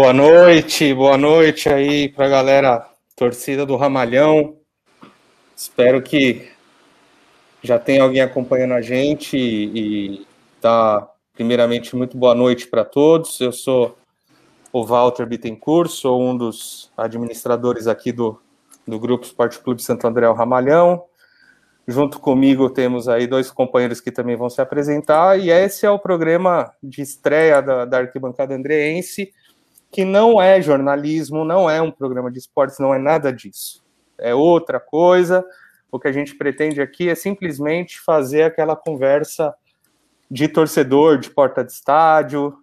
Boa noite, boa noite aí para a galera torcida do Ramalhão. Espero que já tenha alguém acompanhando a gente e, tá primeiramente muito boa noite para todos. Eu sou o Walter Bittencourt, sou um dos administradores aqui do, do Grupo Esporte Clube Santo André Ramalhão. Junto comigo temos aí dois companheiros que também vão se apresentar, e esse é o programa de estreia da, da Arquibancada Andreense, que não é jornalismo, não é um programa de esportes, não é nada disso. É outra coisa. O que a gente pretende aqui é simplesmente fazer aquela conversa de torcedor de porta de estádio,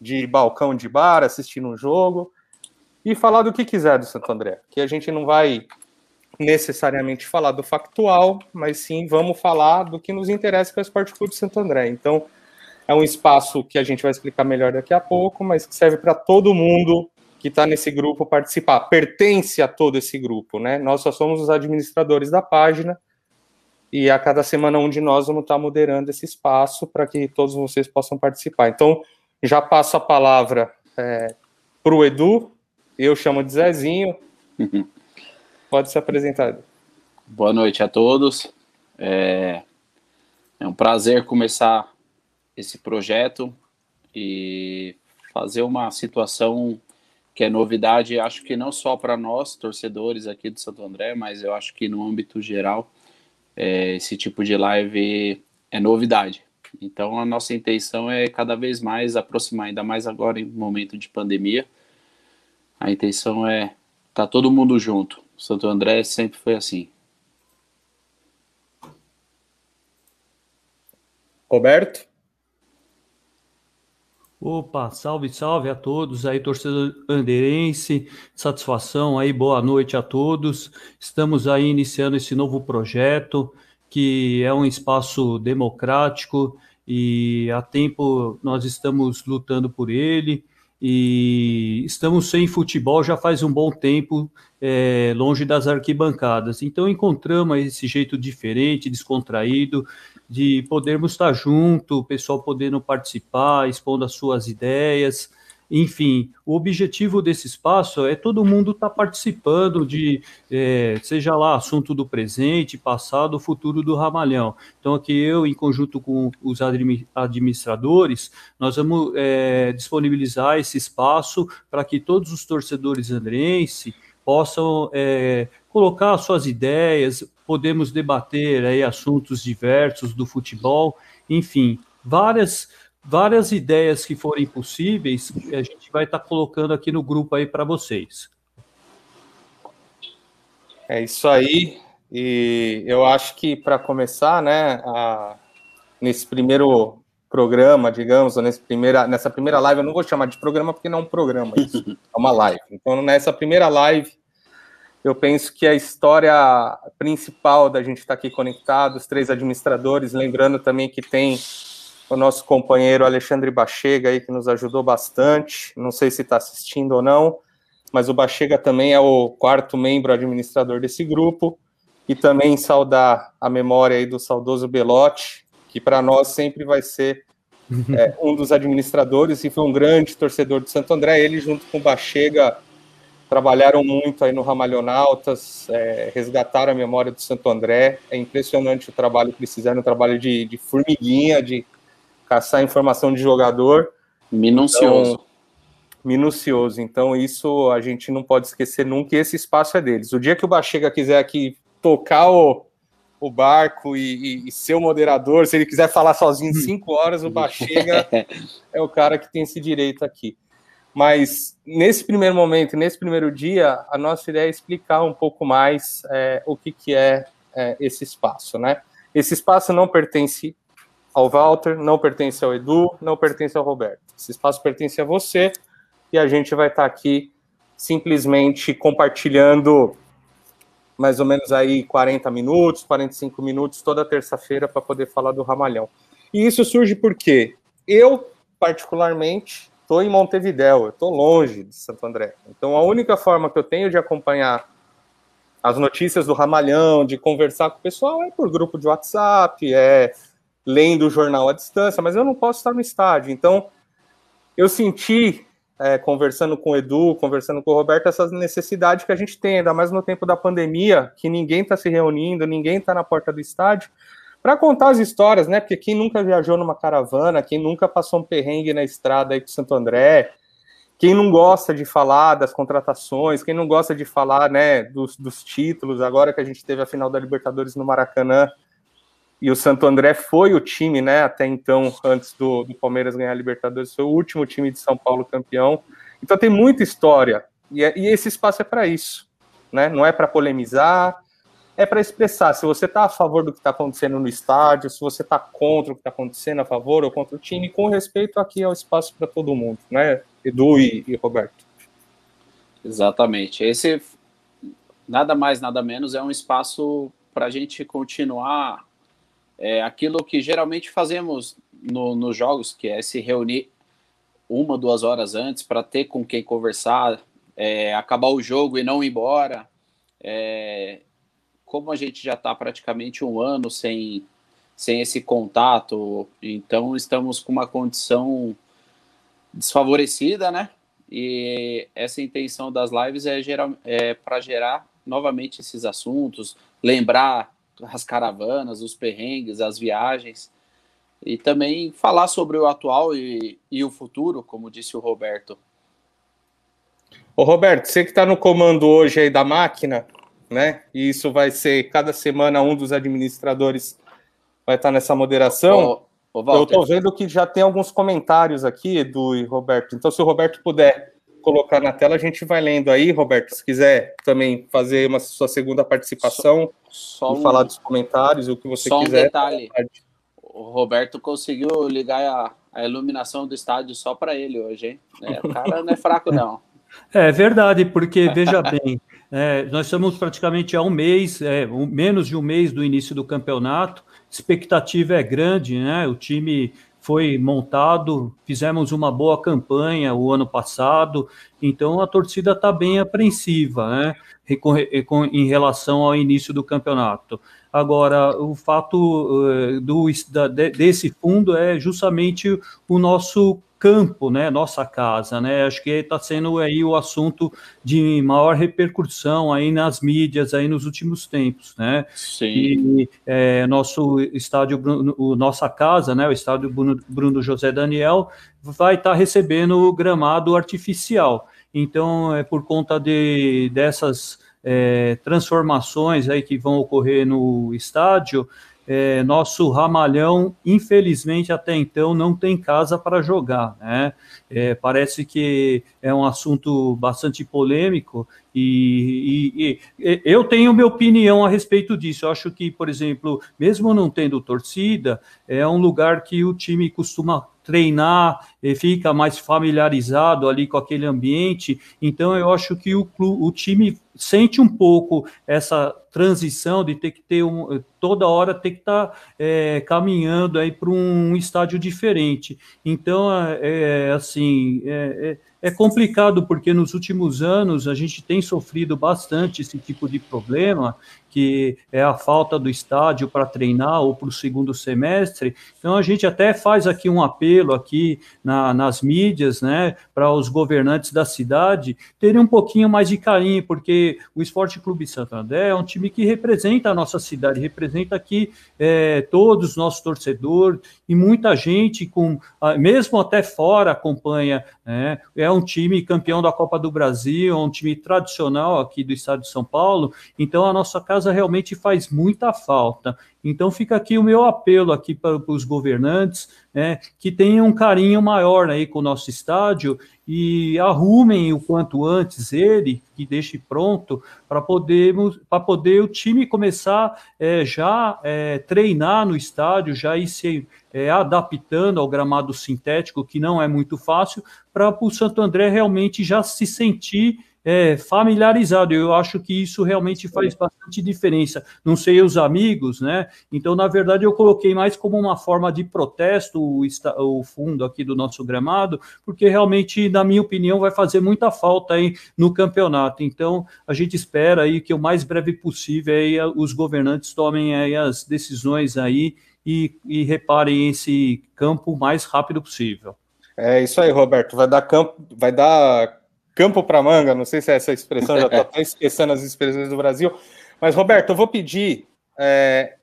de balcão de bar, assistindo um jogo, e falar do que quiser do Santo André. Que a gente não vai necessariamente falar do factual, mas sim vamos falar do que nos interessa que é o Esporte Clube Santo André. Então, é um espaço que a gente vai explicar melhor daqui a pouco, mas que serve para todo mundo que está nesse grupo participar. Pertence a todo esse grupo, né? Nós só somos os administradores da página e a cada semana um de nós vamos estar tá moderando esse espaço para que todos vocês possam participar. Então, já passo a palavra é, para o Edu, eu chamo de Zezinho. Pode se apresentar. Boa noite a todos. É, é um prazer começar esse projeto e fazer uma situação que é novidade, acho que não só para nós, torcedores aqui do Santo André, mas eu acho que no âmbito geral, é, esse tipo de live é novidade. Então a nossa intenção é cada vez mais aproximar, ainda mais agora em momento de pandemia. A intenção é tá todo mundo junto. Santo André sempre foi assim. Roberto? Opa, salve, salve a todos aí, torcedor andeirense, satisfação aí, boa noite a todos. Estamos aí iniciando esse novo projeto, que é um espaço democrático e há tempo nós estamos lutando por ele e estamos sem futebol já faz um bom tempo, é, longe das arquibancadas. Então encontramos esse jeito diferente, descontraído, de podermos estar junto, o pessoal podendo participar, expondo as suas ideias. Enfim, o objetivo desse espaço é todo mundo estar tá participando de, é, seja lá assunto do presente, passado, futuro do Ramalhão. Então, aqui eu, em conjunto com os administradores, nós vamos é, disponibilizar esse espaço para que todos os torcedores andrenses possam é, colocar suas ideias, podemos debater aí assuntos diversos do futebol, enfim, várias várias ideias que forem possíveis, a gente vai estar tá colocando aqui no grupo aí para vocês. É isso aí. E eu acho que para começar, né, a, nesse primeiro programa, digamos, nesse primeira, nessa primeira live, eu não vou chamar de programa porque não é um programa, isso, é uma live. Então, nessa primeira live, eu penso que a história principal da gente estar tá aqui conectado, os três administradores, lembrando também que tem o nosso companheiro Alexandre Bachega aí, que nos ajudou bastante. Não sei se está assistindo ou não, mas o Bachega também é o quarto membro administrador desse grupo. E também saudar a memória aí do saudoso Belotti, que para nós sempre vai ser é, um dos administradores e foi um grande torcedor do Santo André. Ele, junto com o Bachega, trabalharam muito aí no Ramalhonautas, é, resgataram a memória do Santo André. É impressionante o trabalho que eles fizeram, um trabalho de, de formiguinha, de caçar informação de jogador. Minucioso. Então, minucioso. Então, isso a gente não pode esquecer nunca, e esse espaço é deles. O dia que o Bachega quiser aqui tocar o, o barco e, e, e ser o moderador, se ele quiser falar sozinho cinco horas, o Bachega é o cara que tem esse direito aqui. Mas nesse primeiro momento, nesse primeiro dia, a nossa ideia é explicar um pouco mais é, o que, que é, é esse espaço, né? Esse espaço não pertence ao Walter, não pertence ao Edu, não pertence ao Roberto. Esse espaço pertence a você e a gente vai estar aqui simplesmente compartilhando mais ou menos aí 40 minutos, 45 minutos toda terça-feira para poder falar do Ramalhão. E isso surge porque eu, particularmente, estou em Montevidéu, eu estou longe de Santo André. Então a única forma que eu tenho de acompanhar as notícias do Ramalhão, de conversar com o pessoal é por grupo de WhatsApp, é lendo o jornal à distância, mas eu não posso estar no estádio. Então, eu senti é, conversando com o Edu, conversando com o Roberto, essa necessidade que a gente tem, ainda mais no tempo da pandemia, que ninguém está se reunindo, ninguém está na porta do estádio, para contar as histórias, né? Porque quem nunca viajou numa caravana, quem nunca passou um perrengue na estrada aí com Santo André, quem não gosta de falar das contratações, quem não gosta de falar, né, dos, dos títulos, agora que a gente teve a final da Libertadores no Maracanã, e o Santo André foi o time, né, até então, antes do, do, Palmeiras ganhar a Libertadores, foi o último time de São Paulo campeão. Então tem muita história, e, é, e esse espaço é para isso, né? Não é para polemizar, é para expressar se você está a favor do que está acontecendo no estádio, se você está contra o que está acontecendo, a favor ou contra o time, com respeito aqui ao espaço para todo mundo, né, Edu e, e Roberto. Exatamente. Esse nada mais, nada menos é um espaço para a gente continuar é, aquilo que geralmente fazemos no, nos jogos, que é se reunir uma, duas horas antes para ter com quem conversar, é, acabar o jogo e não ir embora. É, como a gente já está praticamente um ano sem, sem esse contato, então estamos com uma condição desfavorecida, né? E essa intenção das lives é, é para gerar novamente esses assuntos, lembrar as caravanas, os perrengues, as viagens, e também falar sobre o atual e, e o futuro, como disse o Roberto. Ô Roberto, você que está no comando hoje aí da máquina, né? E isso vai ser cada semana um dos administradores vai estar nessa moderação. Ô, ô, eu estou vendo que já tem alguns comentários aqui, Edu e Roberto. Então, se o Roberto puder colocar na tela, a gente vai lendo aí, Roberto. Se quiser também fazer uma sua segunda participação só, só e um, falar dos comentários, o que você só quiser. Só um detalhe. O Roberto conseguiu ligar a, a iluminação do estádio só para ele hoje, hein? É, o cara não é fraco, não. É verdade, porque veja bem, é, nós estamos praticamente há um mês, é, um, menos de um mês do início do campeonato. Expectativa é grande, né? O time foi montado, fizemos uma boa campanha o ano passado, então a torcida está bem apreensiva, né? Em relação ao início do campeonato. Agora, o fato uh, do, desse fundo é justamente o nosso campo, né, nossa casa, né, acho que está sendo aí o assunto de maior repercussão aí nas mídias aí nos últimos tempos, né, Sim. e é, nosso estádio, o nossa casa, né, o estádio Bruno, Bruno José Daniel vai estar tá recebendo gramado artificial, então é por conta de dessas é, transformações aí que vão ocorrer no estádio, é, nosso ramalhão, infelizmente, até então, não tem casa para jogar. Né? É, parece que é um assunto bastante polêmico e, e, e, eu tenho minha opinião a respeito disso. Eu acho que, por exemplo, mesmo não tendo torcida, é um lugar que o time costuma treinar e fica mais familiarizado ali com aquele ambiente. Então, eu acho que o, o time sente um pouco essa transição de ter que ter um, toda hora ter que estar tá, é, caminhando aí para um estádio diferente. Então, é, é assim, é, é é complicado porque nos últimos anos a gente tem sofrido bastante esse tipo de problema, que é a falta do estádio para treinar ou para o segundo semestre. Então a gente até faz aqui um apelo aqui na, nas mídias, né, para os governantes da cidade terem um pouquinho mais de carinho, porque o Esporte Clube Santander é um time que representa a nossa cidade, representa aqui é, todos os nossos torcedores e muita gente com, mesmo até fora acompanha, né, é um time campeão da Copa do Brasil, é um time tradicional aqui do estado de São Paulo, então a nossa casa realmente faz muita falta. Então fica aqui o meu apelo aqui para, para os governantes, né, que tenham um carinho maior aí com o nosso estádio e arrumem o quanto antes ele, que deixe pronto para poder, para poder o time começar é, já é, treinar no estádio, já ir se é, adaptando ao gramado sintético, que não é muito fácil, para o Santo André realmente já se sentir é, familiarizado. Eu acho que isso realmente faz bastante diferença. Não sei os amigos, né? Então, na verdade, eu coloquei mais como uma forma de protesto o, o fundo aqui do nosso gramado, porque realmente, na minha opinião, vai fazer muita falta aí no campeonato. Então, a gente espera aí que o mais breve possível aí os governantes tomem aí as decisões aí e, e reparem esse campo o mais rápido possível. É isso aí, Roberto. Vai dar campo, vai dar campo para manga. Não sei se é essa expressão, já estou até esquecendo as expressões do Brasil. Mas, Roberto, eu vou pedir. É,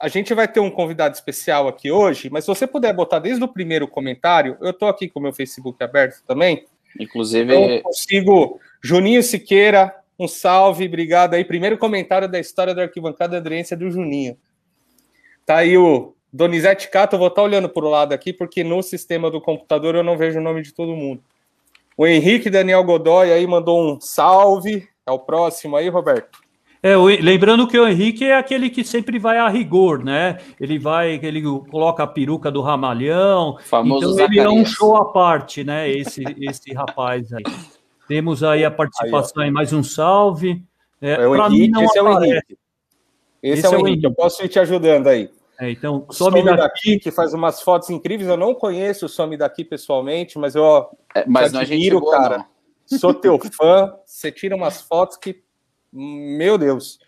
a gente vai ter um convidado especial aqui hoje, mas se você puder botar desde o primeiro comentário, eu estou aqui com o meu Facebook aberto também. Inclusive. Eu consigo. Juninho Siqueira, um salve, obrigado aí. Primeiro comentário da história da arquibancada aderência do Juninho. Tá aí o Donizete Cato, eu vou estar olhando para o lado aqui, porque no sistema do computador eu não vejo o nome de todo mundo. O Henrique Daniel Godoy aí mandou um salve. É o próximo aí, Roberto. É, lembrando que o Henrique é aquele que sempre vai a rigor, né? Ele vai, ele coloca a peruca do ramalhão. Famoso então ele é um show à parte, né? Esse, esse rapaz aí. Temos aí a participação aí, mais um salve. É, é o Henrique, esse é o Henrique. Esse, esse é, o Henrique. Henrique, eu posso ir te ajudando aí. É, então, some, some daqui, daqui, que faz umas fotos incríveis. Eu não conheço o Some daqui pessoalmente, mas eu é, mas não admiro, boa, cara. Não. Sou teu fã. Você tira umas fotos que, meu Deus.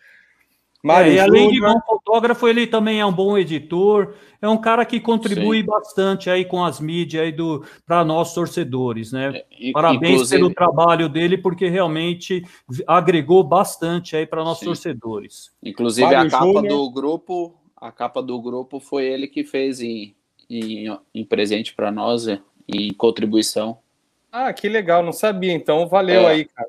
Mário é, e além de bom fotógrafo, ele também é um bom editor. É um cara que contribui Sim. bastante aí com as mídias aí do para nós torcedores, né? É, Parabéns inclusive... pelo trabalho dele, porque realmente agregou bastante aí para nós Sim. torcedores. Inclusive Mário a capa Júnior... do grupo a capa do grupo foi ele que fez em, em, em presente para nós, em contribuição. Ah, que legal, não sabia, então valeu é. aí, cara.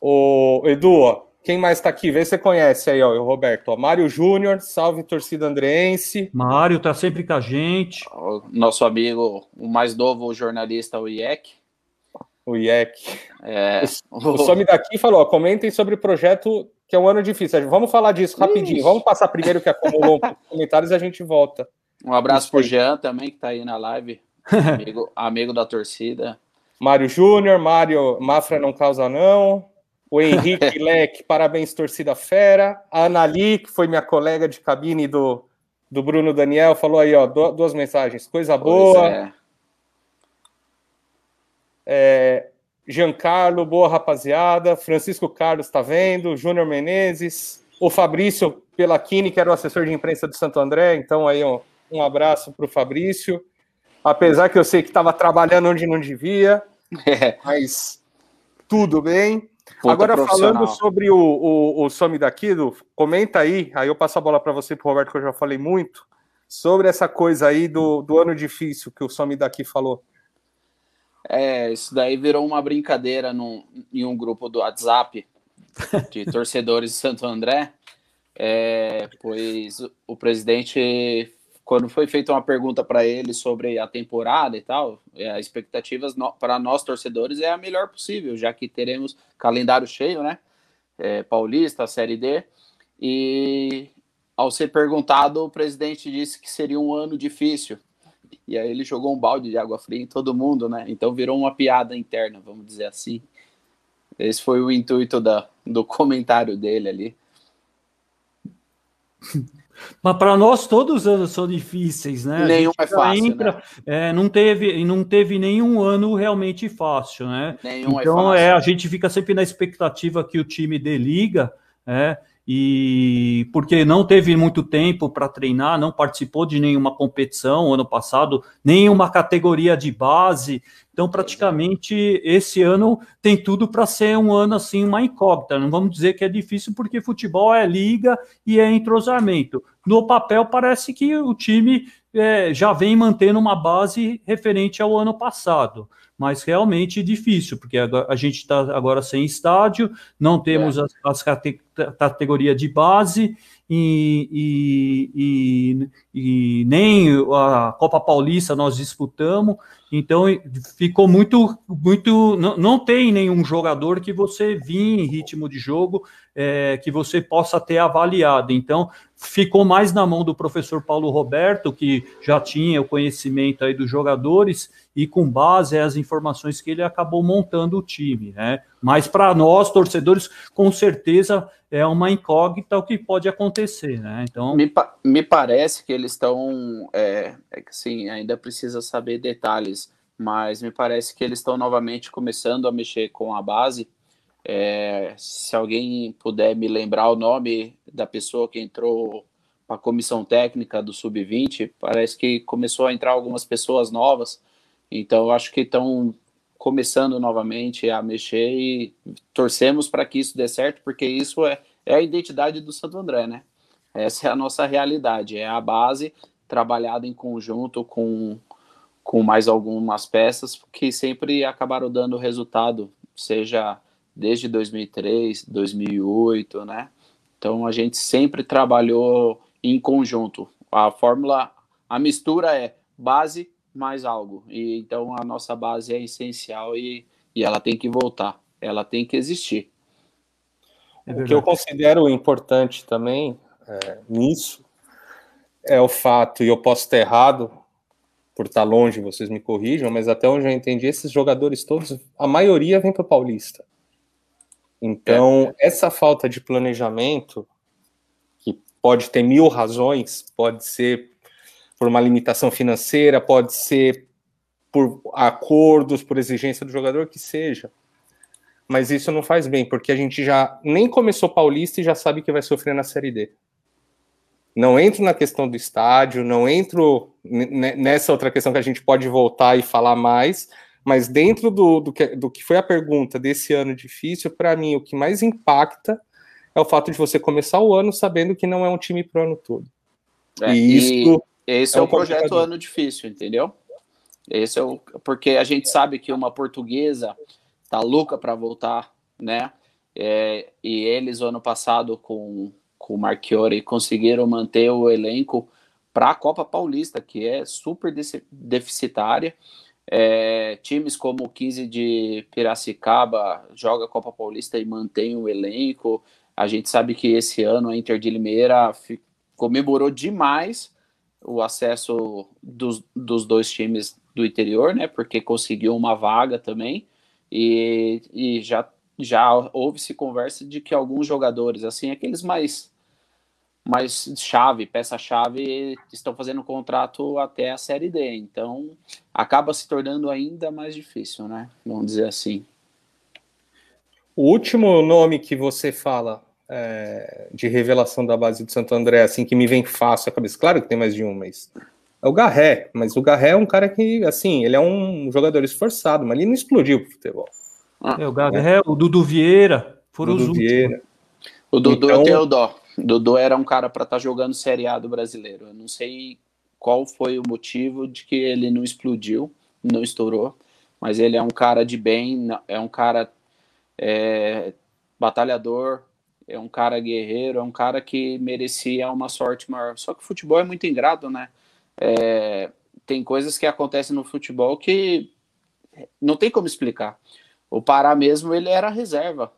O Edu, ó, quem mais está aqui? Vê se você conhece aí, ó, o Roberto. Ó, Mário Júnior, salve torcida andreense. Mário tá sempre com a gente. O nosso amigo, o mais novo jornalista, o IEC. O IEC. É. O, o Some daqui falou: ó, comentem sobre o projeto que é um ano difícil. Vamos falar disso rapidinho. Ixi. Vamos passar primeiro que acumulou comentários e a gente volta. Um abraço para o Jean também, que está aí na live. Amigo, amigo da torcida. Mário Júnior, Mário Mafra não causa não. O Henrique Leque, parabéns, torcida fera. A Anali, que foi minha colega de cabine do, do Bruno Daniel, falou aí, ó, duas mensagens. Coisa boa. É. É, Giancarlo, boa rapaziada. Francisco Carlos está vendo. Júnior Menezes. O Fabrício Pelachini, que era o assessor de imprensa do Santo André. Então, aí, ó, um abraço para o Fabrício. Apesar que eu sei que estava trabalhando onde não devia, é. mas tudo bem. Agora, falando sobre o, o, o Some daqui, do, comenta aí, aí eu passo a bola para você, para Roberto, que eu já falei muito, sobre essa coisa aí do, do ano difícil que o Some daqui falou. É, isso daí virou uma brincadeira num, em um grupo do WhatsApp de torcedores de Santo André, é, pois o presidente, quando foi feita uma pergunta para ele sobre a temporada e tal, é, as expectativas para nós torcedores é a melhor possível, já que teremos calendário cheio, né? É, Paulista, Série D, e ao ser perguntado, o presidente disse que seria um ano difícil, e aí ele jogou um balde de água fria em todo mundo, né? Então virou uma piada interna, vamos dizer assim. Esse foi o intuito da, do comentário dele ali. Mas para nós todos os anos são difíceis, né? Nenhum é fácil. Entra, né? é, não teve, não teve nenhum ano realmente fácil, né? Nenhum é então é, é, a gente fica sempre na expectativa que o time dê liga, é, e porque não teve muito tempo para treinar, não participou de nenhuma competição ano passado, nenhuma categoria de base. Então, praticamente esse ano tem tudo para ser um ano assim, uma incógnita. Não vamos dizer que é difícil, porque futebol é liga e é entrosamento. No papel, parece que o time é, já vem mantendo uma base referente ao ano passado mas realmente difícil, porque a, gente está agora sem estádio, não temos é. as, as cate, categorias de base e, e, e, e, nem a Copa Paulista nós disputamos, então ficou muito, muito. Não, não tem nenhum jogador que você vinha em ritmo de jogo é, que você possa ter avaliado. Então, ficou mais na mão do professor Paulo Roberto, que já tinha o conhecimento aí dos jogadores, e com base as informações que ele acabou montando o time, né? Mas para nós, torcedores, com certeza é uma incógnita o que pode acontecer, né? Então. Me, pa me parece que eles estão. É, é que sim, ainda precisa saber detalhes, mas me parece que eles estão novamente começando a mexer com a base é, se alguém puder me lembrar o nome da pessoa que entrou para a comissão técnica do Sub-20, parece que começou a entrar algumas pessoas novas. Então, eu acho que estão começando novamente a mexer e torcemos para que isso dê certo, porque isso é, é a identidade do Santo André, né? Essa é a nossa realidade, é a base trabalhada em conjunto com, com mais algumas peças que sempre acabaram dando resultado, seja desde 2003, 2008, né? Então a gente sempre trabalhou em conjunto. A fórmula, a mistura é base mais algo. E então a nossa base é essencial e, e ela tem que voltar, ela tem que existir. É o que eu considero importante também é, nisso é o fato, e eu posso estar errado, por estar longe, vocês me corrijam, mas até onde eu entendi, esses jogadores todos, a maioria vem para o Paulista. Então, é. essa falta de planejamento, que pode ter mil razões, pode ser por uma limitação financeira, pode ser por acordos, por exigência do jogador, que seja. Mas isso não faz bem, porque a gente já nem começou Paulista e já sabe que vai sofrer na Série D. Não entro na questão do estádio, não entro nessa outra questão que a gente pode voltar e falar mais, mas dentro do, do, que, do que foi a pergunta desse ano difícil, para mim, o que mais impacta é o fato de você começar o ano sabendo que não é um time pro ano todo. É, e isso esse é, é o projeto ano difícil, entendeu? Esse é o porque a gente sabe que uma portuguesa tá louca para voltar, né? É, e eles ano passado com com o Marchiori conseguiram manter o elenco para a Copa Paulista, que é super deficitária. É, times como o 15 de Piracicaba joga a Copa Paulista e mantém o elenco. A gente sabe que esse ano a Inter de Limeira comemorou demais o acesso dos, dos dois times do interior, né? Porque conseguiu uma vaga também e, e já já houve-se conversa de que alguns jogadores, assim, aqueles mais mais chave, peça-chave, estão fazendo contrato até a Série D. Então, acaba se tornando ainda mais difícil, né? Vamos dizer assim. O último nome que você fala é, de revelação da base do Santo André, assim, que me vem fácil à cabeça. Claro que tem mais de um, mas é o Garré. Mas o Garré é um cara que, assim, ele é um jogador esforçado, mas ele não explodiu pro futebol. Ah, é, o Garré, é. o Dudu Vieira, foram Dudu os Vieira. O Dudu então, eu tenho dó. O Dudu era um cara para estar tá jogando Série A do brasileiro. Eu não sei qual foi o motivo de que ele não explodiu, não estourou, mas ele é um cara de bem, é um cara é, batalhador, é um cara guerreiro, é um cara que merecia uma sorte maior. Só que o futebol é muito ingrato, né? É, tem coisas que acontecem no futebol que não tem como explicar. O Pará mesmo, ele era reserva.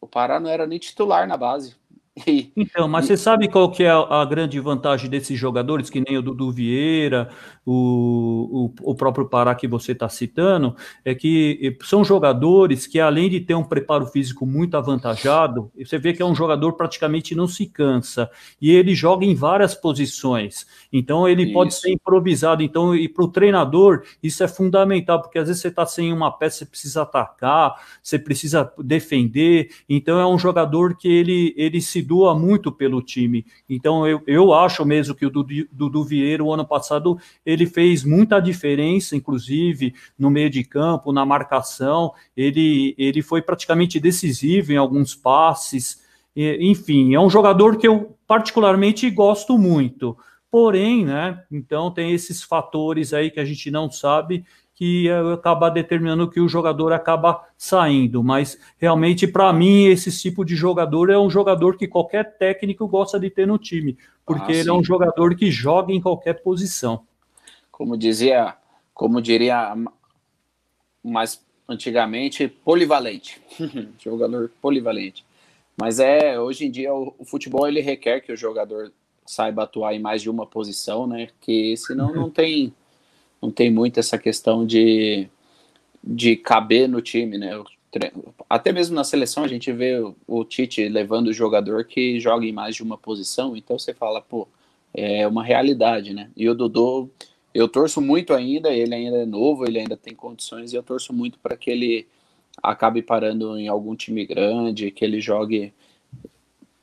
O Pará não era nem titular na base. Então, mas você sabe qual que é a, grande vantagem desses jogadores, que nem o Dudu Vieira, o, o, o próprio Pará que você está citando, é que são jogadores que, além de ter um preparo físico muito avantajado, você vê que é um jogador praticamente não se cansa, e ele joga em várias posições, então ele isso. pode ser improvisado, então, e para o treinador, isso é fundamental, porque às vezes você está sem uma peça, você precisa atacar, você precisa defender, então é um jogador que ele, ele se doa muito pelo time. Então eu, eu acho mesmo que o Dudu, Dudu Vieira, o ano passado, ele fez muita diferença, inclusive no meio de campo, na marcação. Ele, ele foi praticamente decisivo em alguns passes. Enfim, é um jogador que eu particularmente gosto muito. Porém, né? Então tem esses fatores aí que a gente não sabe que acaba determinando que o jogador acaba saindo. Mas realmente, para mim, esse tipo de jogador é um jogador que qualquer técnico gosta de ter no time, porque ah, ele é um jogador que joga em qualquer posição. Como dizia, como diria mais antigamente, polivalente, jogador polivalente. Mas é hoje em dia o, o futebol ele requer que o jogador saiba atuar em mais de uma posição, né? Que senão não tem não tem muito essa questão de, de caber no time, né? Até mesmo na seleção a gente vê o Tite levando o jogador que joga em mais de uma posição, então você fala, pô, é uma realidade, né? E o Dudu, eu torço muito ainda, ele ainda é novo, ele ainda tem condições, e eu torço muito para que ele acabe parando em algum time grande, que ele jogue.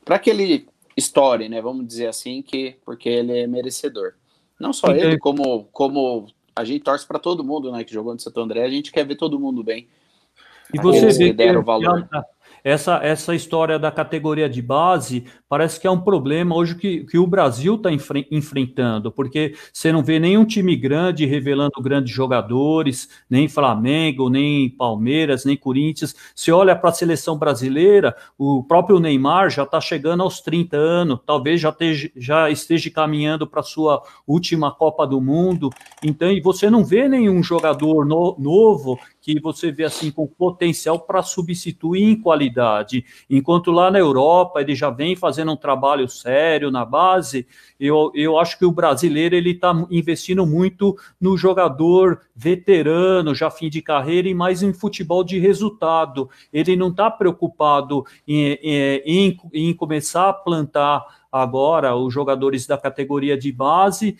para que ele estoure, né? Vamos dizer assim, que porque ele é merecedor. Não só ele, como, como a gente torce para todo mundo, né, que jogou no Santo André, a gente quer ver todo mundo bem. E você vê que, o valor. Essa, essa história da categoria de base parece que é um problema hoje que, que o Brasil está enfre enfrentando, porque você não vê nenhum time grande revelando grandes jogadores, nem Flamengo, nem Palmeiras, nem Corinthians. Se olha para a seleção brasileira, o próprio Neymar já está chegando aos 30 anos, talvez já, esteja, já esteja caminhando para a sua última Copa do Mundo. Então, e você não vê nenhum jogador no, novo que você vê assim com potencial para substituir em qualidade. Enquanto lá na Europa ele já vem fazendo um trabalho sério na base, eu, eu acho que o brasileiro ele está investindo muito no jogador veterano, já fim de carreira, e mais em futebol de resultado. Ele não está preocupado em, em, em começar a plantar agora os jogadores da categoria de base,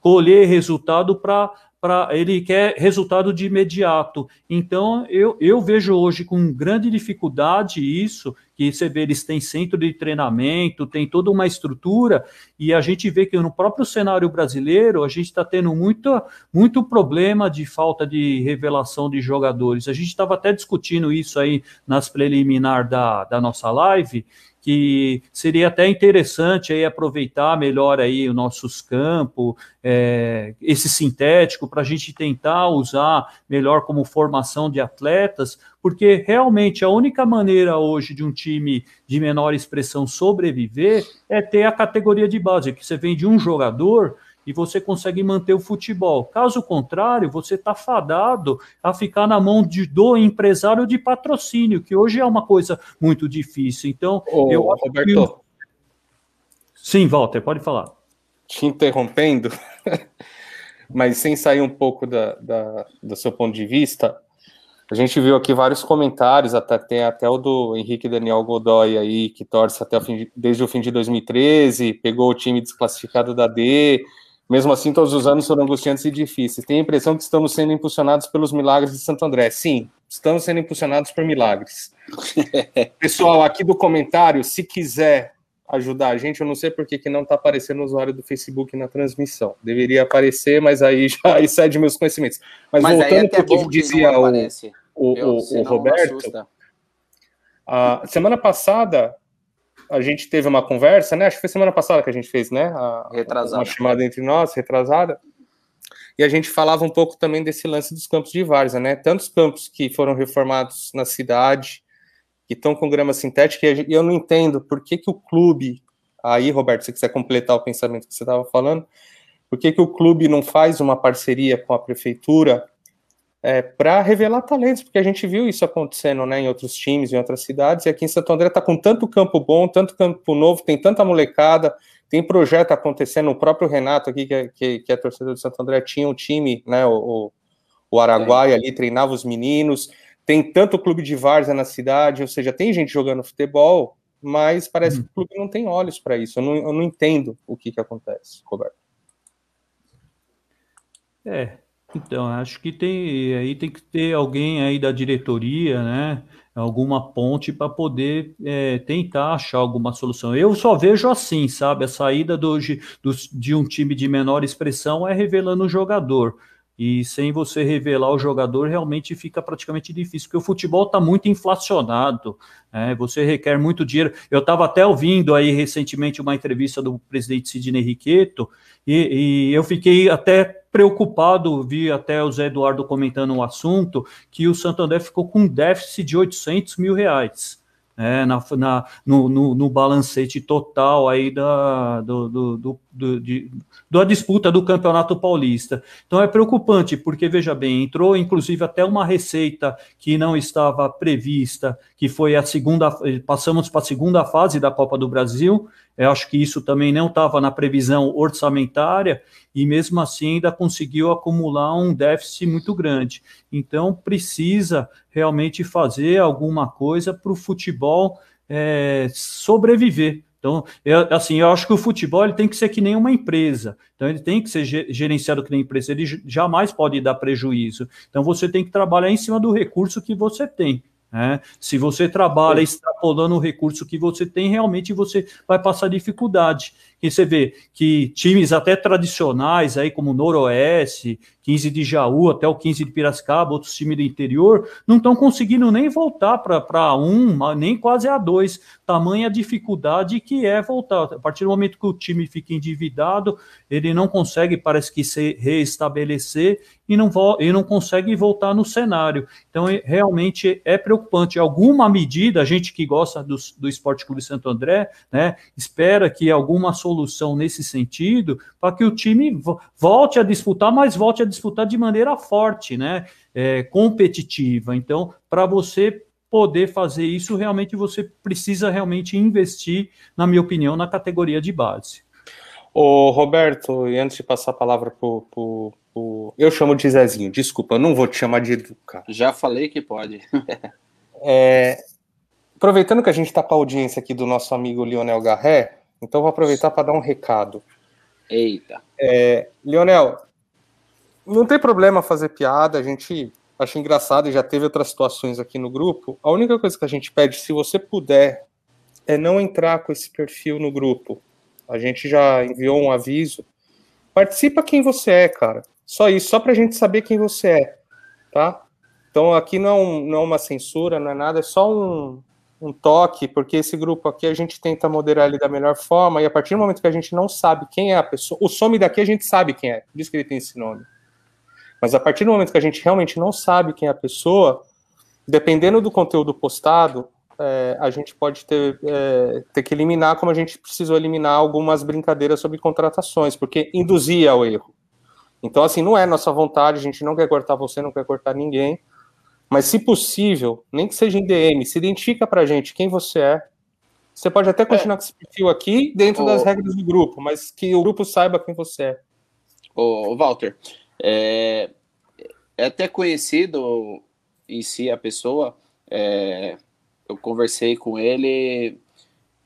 colher resultado para para ele quer resultado de imediato. Então, eu, eu vejo hoje com grande dificuldade isso, que você vê, eles têm centro de treinamento, tem toda uma estrutura, e a gente vê que no próprio cenário brasileiro, a gente está tendo muito, muito problema de falta de revelação de jogadores. A gente estava até discutindo isso aí nas preliminar da, da nossa live, que seria até interessante aí aproveitar melhor aí os nossos campos, é, esse sintético, para a gente tentar usar melhor como formação de atletas, porque realmente a única maneira hoje de um time de menor expressão sobreviver é ter a categoria de base, que você vem de um jogador e você consegue manter o futebol. Caso contrário, você está fadado a ficar na mão de, do empresário de patrocínio, que hoje é uma coisa muito difícil. Então, Ô, eu Roberto. Que... Sim, Walter, pode falar. Te interrompendo, mas sem sair um pouco da, da, do seu ponto de vista, a gente viu aqui vários comentários, até, tem até o do Henrique Daniel Godoy aí, que torce até o fim de, desde o fim de 2013, pegou o time desclassificado da D, mesmo assim, todos os anos foram angustiantes e difíceis. Tenho a impressão que estamos sendo impulsionados pelos milagres de Santo André. Sim, estamos sendo impulsionados por milagres. Pessoal, aqui do comentário, se quiser ajudar a gente, eu não sei por que, que não está aparecendo o usuário do Facebook na transmissão. Deveria aparecer, mas aí já excede meus conhecimentos. Mas, mas voltando para o que dizia o, o, Meu, o Roberto, a semana passada a gente teve uma conversa, né? Acho que foi semana passada que a gente fez, né? A, retrasada. Uma chamada entre nós, retrasada. E a gente falava um pouco também desse lance dos campos de várzea, né? Tantos campos que foram reformados na cidade, que estão com grama sintética, e eu não entendo por que, que o clube. Aí, Roberto, se você quiser completar o pensamento que você estava falando, por que, que o clube não faz uma parceria com a prefeitura é, para revelar talentos, porque a gente viu isso acontecendo né, em outros times, em outras cidades, e aqui em Santo André está com tanto campo bom, tanto campo novo, tem tanta molecada, tem projeto acontecendo, o próprio Renato aqui, que, é, que, que é torcedor de Santo André, tinha um time, né, o, o Araguai ali, treinava os meninos, tem tanto clube de várzea na cidade, ou seja, tem gente jogando futebol, mas parece hum. que o clube não tem olhos para isso, eu não, eu não entendo o que, que acontece, Roberto. É, então, acho que tem aí tem que ter alguém aí da diretoria, né? Alguma ponte para poder é, tentar achar alguma solução. Eu só vejo assim, sabe? A saída do, do, de um time de menor expressão é revelando o jogador. E sem você revelar o jogador, realmente fica praticamente difícil, porque o futebol está muito inflacionado, né? você requer muito dinheiro. Eu estava até ouvindo aí recentemente uma entrevista do presidente Sidney Riqueto, e, e eu fiquei até preocupado, vi até o Zé Eduardo comentando o assunto, que o Santander ficou com um déficit de 800 mil reais é, na, na, no, no, no, balancete total aí da, do, do, do, do de, da disputa do Campeonato Paulista. Então é preocupante, porque, veja bem, entrou inclusive até uma receita que não estava prevista, que foi a segunda, passamos para a segunda fase da Copa do Brasil, eu acho que isso também não estava na previsão orçamentária, e mesmo assim ainda conseguiu acumular um déficit muito grande. Então precisa realmente fazer alguma coisa para o futebol é, sobreviver. Então, eu, assim, eu acho que o futebol ele tem que ser que nem uma empresa. Então, ele tem que ser gerenciado que nem empresa. Ele jamais pode dar prejuízo. Então, você tem que trabalhar em cima do recurso que você tem. Né? Se você trabalha extrapolando o recurso que você tem, realmente você vai passar dificuldade. E você vê que times até tradicionais, aí como Noroeste, 15 de Jaú até o 15 de Piracicaba, outros times do interior, não estão conseguindo nem voltar para um, nem quase a dois. Tamanha dificuldade que é voltar. A partir do momento que o time fica endividado, ele não consegue, parece que, se reestabelecer e não, e não consegue voltar no cenário. Então, é, realmente é preocupante. Alguma medida, a gente que gosta do, do Esporte Clube Santo André, né, espera que alguma solução nesse sentido, para que o time volte a disputar, mas volte a disputar de maneira forte, né? É, competitiva. Então, para você poder fazer isso, realmente você precisa realmente investir, na minha opinião, na categoria de base. Ô, Roberto, e antes de passar a palavra para o. Eu chamo de Zezinho, desculpa, eu não vou te chamar de Educa. Já falei que pode. é, aproveitando que a gente está com a audiência aqui do nosso amigo Lionel Garré, então vou aproveitar para dar um recado. Eita. É, Lionel, não tem problema fazer piada, a gente acha engraçado e já teve outras situações aqui no grupo. A única coisa que a gente pede, se você puder, é não entrar com esse perfil no grupo. A gente já enviou um aviso. Participa quem você é, cara. Só isso, só pra gente saber quem você é, tá? Então aqui não é, não é uma censura, não é nada, é só um, um toque, porque esse grupo aqui a gente tenta moderar ele da melhor forma, e a partir do momento que a gente não sabe quem é a pessoa, o some daqui a gente sabe quem é, por isso que ele tem esse nome. Mas a partir do momento que a gente realmente não sabe quem é a pessoa, dependendo do conteúdo postado, é, a gente pode ter, é, ter que eliminar, como a gente precisou eliminar algumas brincadeiras sobre contratações, porque induzia ao erro. Então, assim, não é nossa vontade, a gente não quer cortar você, não quer cortar ninguém, mas se possível, nem que seja em DM, se identifica pra gente quem você é. Você pode até continuar é. com esse perfil aqui dentro das regras do grupo, mas que o grupo saiba quem você é. Ô, Walter, é, é até conhecido em si a pessoa. É, eu conversei com ele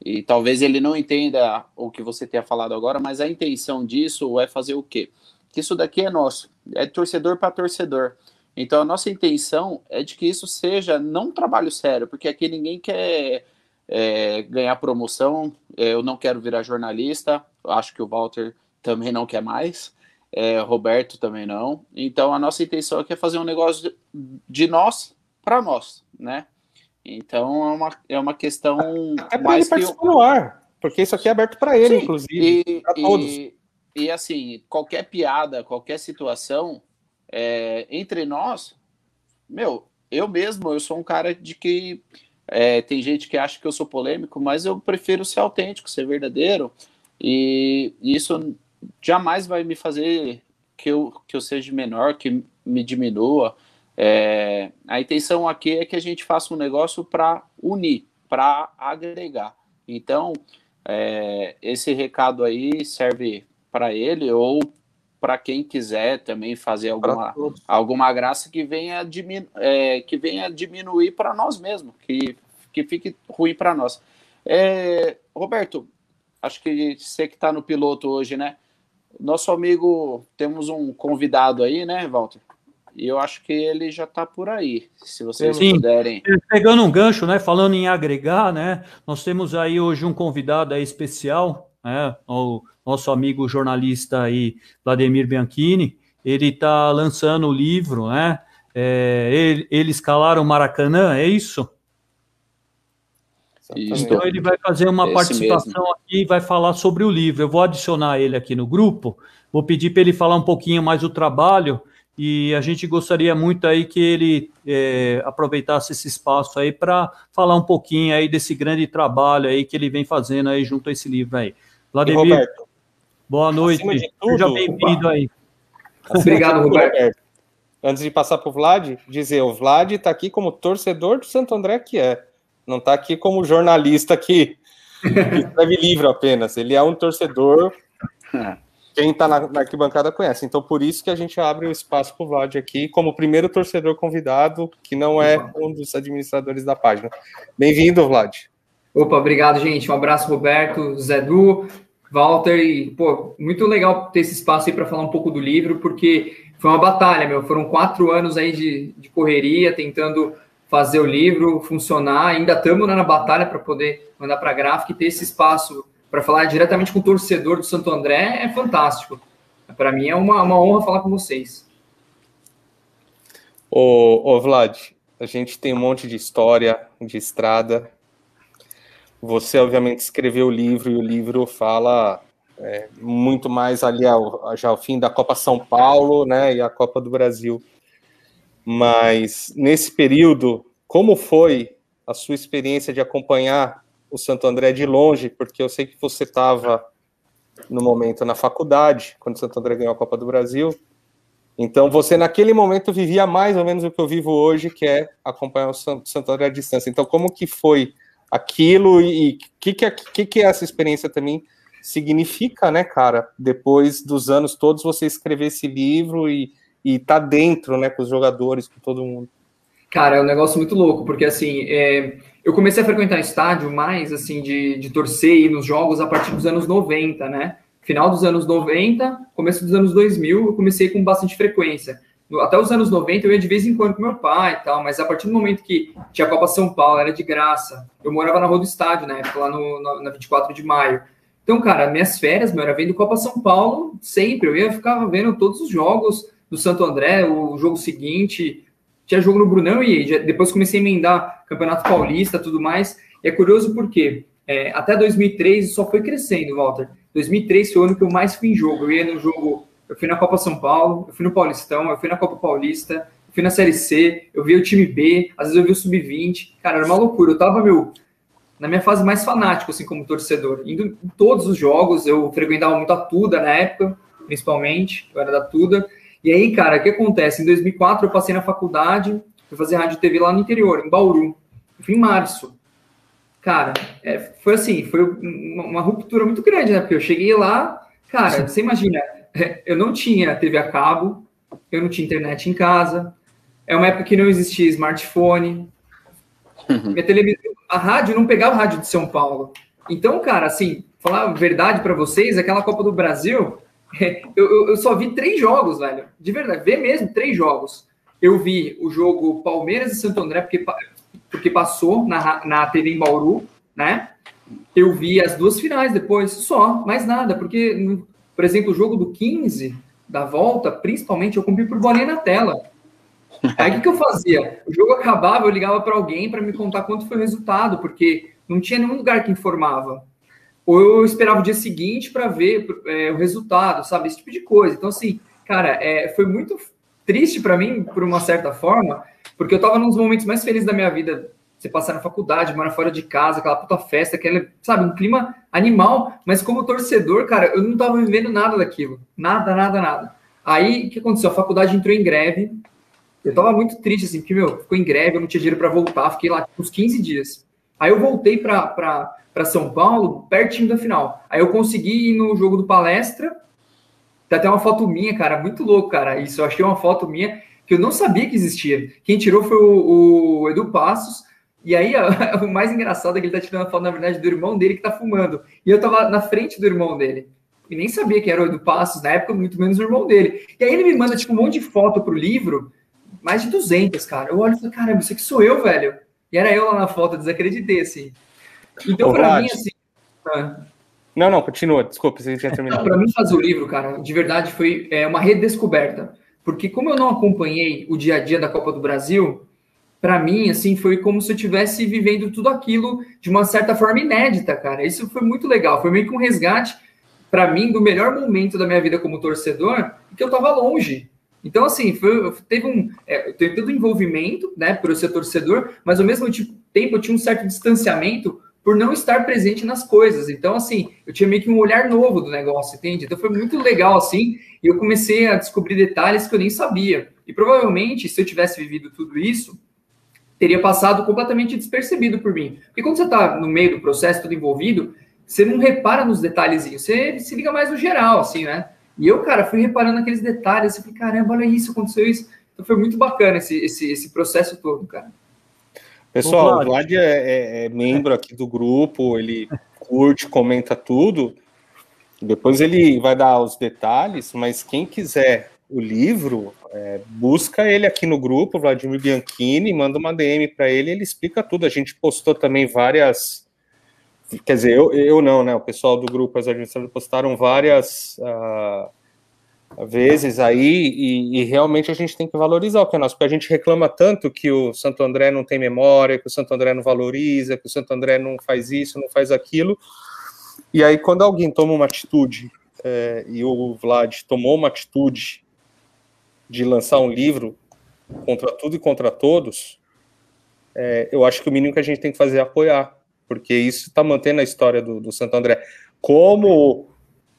e talvez ele não entenda o que você tenha falado agora, mas a intenção disso é fazer o quê? Que isso daqui é nosso, é torcedor para torcedor. Então a nossa intenção é de que isso seja não um trabalho sério, porque aqui ninguém quer é, ganhar promoção. Eu não quero virar jornalista, acho que o Walter também não quer mais é, Roberto também não. Então a nossa intenção aqui é fazer um negócio de, de nós para nós, né? Então é uma, é uma questão. É para ele participar eu... no ar, porque isso aqui é aberto para ele, Sim, inclusive, para todos. E, e, assim, qualquer piada, qualquer situação é, entre nós, meu, eu mesmo, eu sou um cara de que é, tem gente que acha que eu sou polêmico, mas eu prefiro ser autêntico, ser verdadeiro. E isso jamais vai me fazer que eu, que eu seja menor, que me diminua. É, a intenção aqui é que a gente faça um negócio para unir, para agregar. Então, é, esse recado aí serve para ele ou para quem quiser também fazer alguma, alguma graça que venha, diminu é, que venha diminuir para nós mesmos, que, que fique ruim para nós. É, Roberto, acho que você que está no piloto hoje, né? Nosso amigo, temos um convidado aí, né, Walter? E eu acho que ele já está por aí, se vocês Sim. puderem. Pegando um gancho, né, falando em agregar, né, nós temos aí hoje um convidado aí especial, né, o nosso amigo jornalista aí, Vladimir Bianchini, ele está lançando o livro, né, é, ele, eles calaram o Maracanã, é isso? Então ele vai fazer uma Esse participação mesmo. aqui, vai falar sobre o livro. Eu vou adicionar ele aqui no grupo. Vou pedir para ele falar um pouquinho mais do trabalho e a gente gostaria muito aí que ele é, aproveitasse esse espaço aí para falar um pouquinho aí desse grande trabalho aí que ele vem fazendo aí junto a esse livro aí. Vladimir, Roberto, boa noite, seja bem-vindo aí. Obrigado, Roberto. Antes de passar para o Vlad, dizer, o Vlad está aqui como torcedor do Santo André que é não está aqui como jornalista que, que escreve livro apenas. Ele é um torcedor. Quem está na, na, arquibancada conhece. Então, por isso que a gente abre o espaço para o Vlad aqui, como primeiro torcedor convidado, que não é um dos administradores da página. Bem-vindo, Vlad. Opa, obrigado, gente. Um abraço, Roberto, Zé Du, Walter. E, pô, muito legal ter esse espaço aí para falar um pouco do livro, porque foi uma batalha, meu. Foram quatro anos aí de, de correria, tentando fazer o livro funcionar. Ainda estamos na batalha para poder mandar para a gráfica e ter esse espaço para falar diretamente com o torcedor do Santo André é fantástico. Para mim é uma, uma honra falar com vocês. Ô, ô Vlad, a gente tem um monte de história de estrada. Você, obviamente, escreveu o livro e o livro fala é, muito mais ali ao, já ao fim da Copa São Paulo né, e a Copa do Brasil. Mas nesse período, como foi a sua experiência de acompanhar o Santo André de longe? Porque eu sei que você estava no momento na faculdade, quando o Santo André ganhou a Copa do Brasil. Então, você naquele momento vivia mais ou menos o que eu vivo hoje, que é acompanhar o Santo André à distância. Então, como que foi aquilo e o que, que, que, que essa experiência também significa, né, cara? Depois dos anos todos, você escrever esse livro e, e tá dentro, né, com os jogadores, com todo mundo. Cara, é um negócio muito louco, porque assim, é, eu comecei a frequentar estádio mais, assim, de, de torcer e ir nos jogos a partir dos anos 90, né? Final dos anos 90, começo dos anos 2000, eu comecei com bastante frequência. Até os anos 90 eu ia de vez em quando com meu pai e tal, mas a partir do momento que tinha a Copa São Paulo, era de graça. Eu morava na rua do estádio, né? Lá no, na 24 de maio. Então, cara, minhas férias, meu, era vendo Copa São Paulo sempre. Eu ia ficar vendo todos os jogos do Santo André, o jogo seguinte. Tinha jogo no Brunão e depois comecei a emendar Campeonato Paulista tudo mais. E é curioso porque é, até 2003 só foi crescendo, Walter. 2003 foi o ano que eu mais fui em jogo. Eu ia no jogo, eu fui na Copa São Paulo, eu fui no Paulistão, eu fui na Copa Paulista, eu fui na Série C, eu vi o time B, às vezes eu vi o Sub-20. Cara, era uma loucura. Eu tava, meu, na minha fase mais fanática, assim, como torcedor. Indo em todos os jogos, eu frequentava muito a Tuda na época, principalmente, eu era da Tuda. E aí, cara, o que acontece? Em 2004 eu passei na faculdade, fui fazer rádio e TV lá no interior, em Bauru. Eu fui em março. Cara, é, foi assim, foi uma, uma, ruptura muito grande, né? Porque eu cheguei lá, cara, você imagina, eu não tinha TV a cabo, eu não tinha internet em casa, é uma época que não existia smartphone, uhum. minha televisão, a rádio não pegava a rádio de São Paulo. Então, cara, assim, falar a verdade para vocês, aquela Copa do Brasil, eu, eu, só vi três jogos, velho. De verdade, ver mesmo três jogos. Eu vi o jogo Palmeiras e Santo André, porque, porque passou na, na TV em Bauru, né? Eu vi as duas finais depois, só, mais nada, porque, por exemplo, o jogo do 15, da volta, principalmente, eu comprei por bolinha na tela. Aí o que, que eu fazia? O jogo acabava, eu ligava para alguém para me contar quanto foi o resultado, porque não tinha nenhum lugar que informava ou eu esperava o dia seguinte para ver é, o resultado, sabe? Esse tipo de coisa. Então, assim, cara, é, foi muito triste para mim, por uma certa forma, porque eu estava nos momentos mais felizes da minha vida. Você passar na faculdade, morar fora de casa, aquela puta festa, aquela, sabe, um clima animal, mas como torcedor, cara, eu não estava vivendo nada daquilo. Nada, nada, nada. Aí, o que aconteceu? A faculdade entrou em greve. Eu estava muito triste, assim, porque, meu, ficou em greve, eu não tinha dinheiro para voltar, fiquei lá uns 15 dias. Aí eu voltei para São Paulo, pertinho da final. Aí eu consegui ir no jogo do palestra. Tem até uma foto minha, cara, muito louco, cara. Isso, eu achei uma foto minha que eu não sabia que existia. Quem tirou foi o, o Edu Passos. E aí, o mais engraçado é que ele tá tirando a foto, na verdade, do irmão dele que tá fumando. E eu tava na frente do irmão dele. E nem sabia que era o Edu Passos, na época, muito menos o irmão dele. E aí ele me manda, tipo, um monte de foto pro livro, mais de 200, cara. Eu olho e falo, caramba, isso aqui sou eu, velho. E era eu lá na foto, desacreditei, assim. Então, para mim, assim. Ah, não, não, continua, desculpa, você tinha terminado. Para mim, fazer o livro, cara, de verdade foi é, uma redescoberta. Porque, como eu não acompanhei o dia a dia da Copa do Brasil, para mim, assim, foi como se eu estivesse vivendo tudo aquilo de uma certa forma inédita, cara. Isso foi muito legal. Foi meio que um resgate, para mim, do melhor momento da minha vida como torcedor, que eu tava longe. Então, assim, foi, teve um. É, teve todo envolvimento, né, por eu ser torcedor, mas ao mesmo tempo eu tinha um certo distanciamento por não estar presente nas coisas. Então, assim, eu tinha meio que um olhar novo do negócio, entende? Então foi muito legal, assim, e eu comecei a descobrir detalhes que eu nem sabia. E provavelmente, se eu tivesse vivido tudo isso, teria passado completamente despercebido por mim. Porque quando você está no meio do processo, tudo envolvido, você não repara nos detalhezinhos, você se liga mais no geral, assim, né? E eu, cara, fui reparando naqueles detalhes, eu falei, caramba, olha isso, aconteceu isso. Então foi muito bacana esse, esse, esse processo todo, cara. Pessoal, o Vlad é, é, é, membro aqui do grupo, ele curte, comenta tudo. Depois ele vai dar os detalhes, mas quem quiser o livro, é, busca ele aqui no grupo, Vladimir Bianchini, manda uma DM para ele, ele explica tudo. A gente postou também várias quer dizer, eu, eu não, né? O pessoal do grupo, as administradoras postaram várias uh, vezes aí e, e, realmente a gente tem que valorizar o que é nosso, porque a gente reclama tanto que o Santo André não tem memória, que o Santo André não valoriza, que o Santo André não faz isso, não faz aquilo. E aí, quando alguém toma uma atitude, é, e o Vlad tomou uma atitude de lançar um livro contra tudo e contra todos, é, eu acho que o mínimo que a gente tem que fazer é apoiar, porque isso está mantendo a história do, do Santo André. Como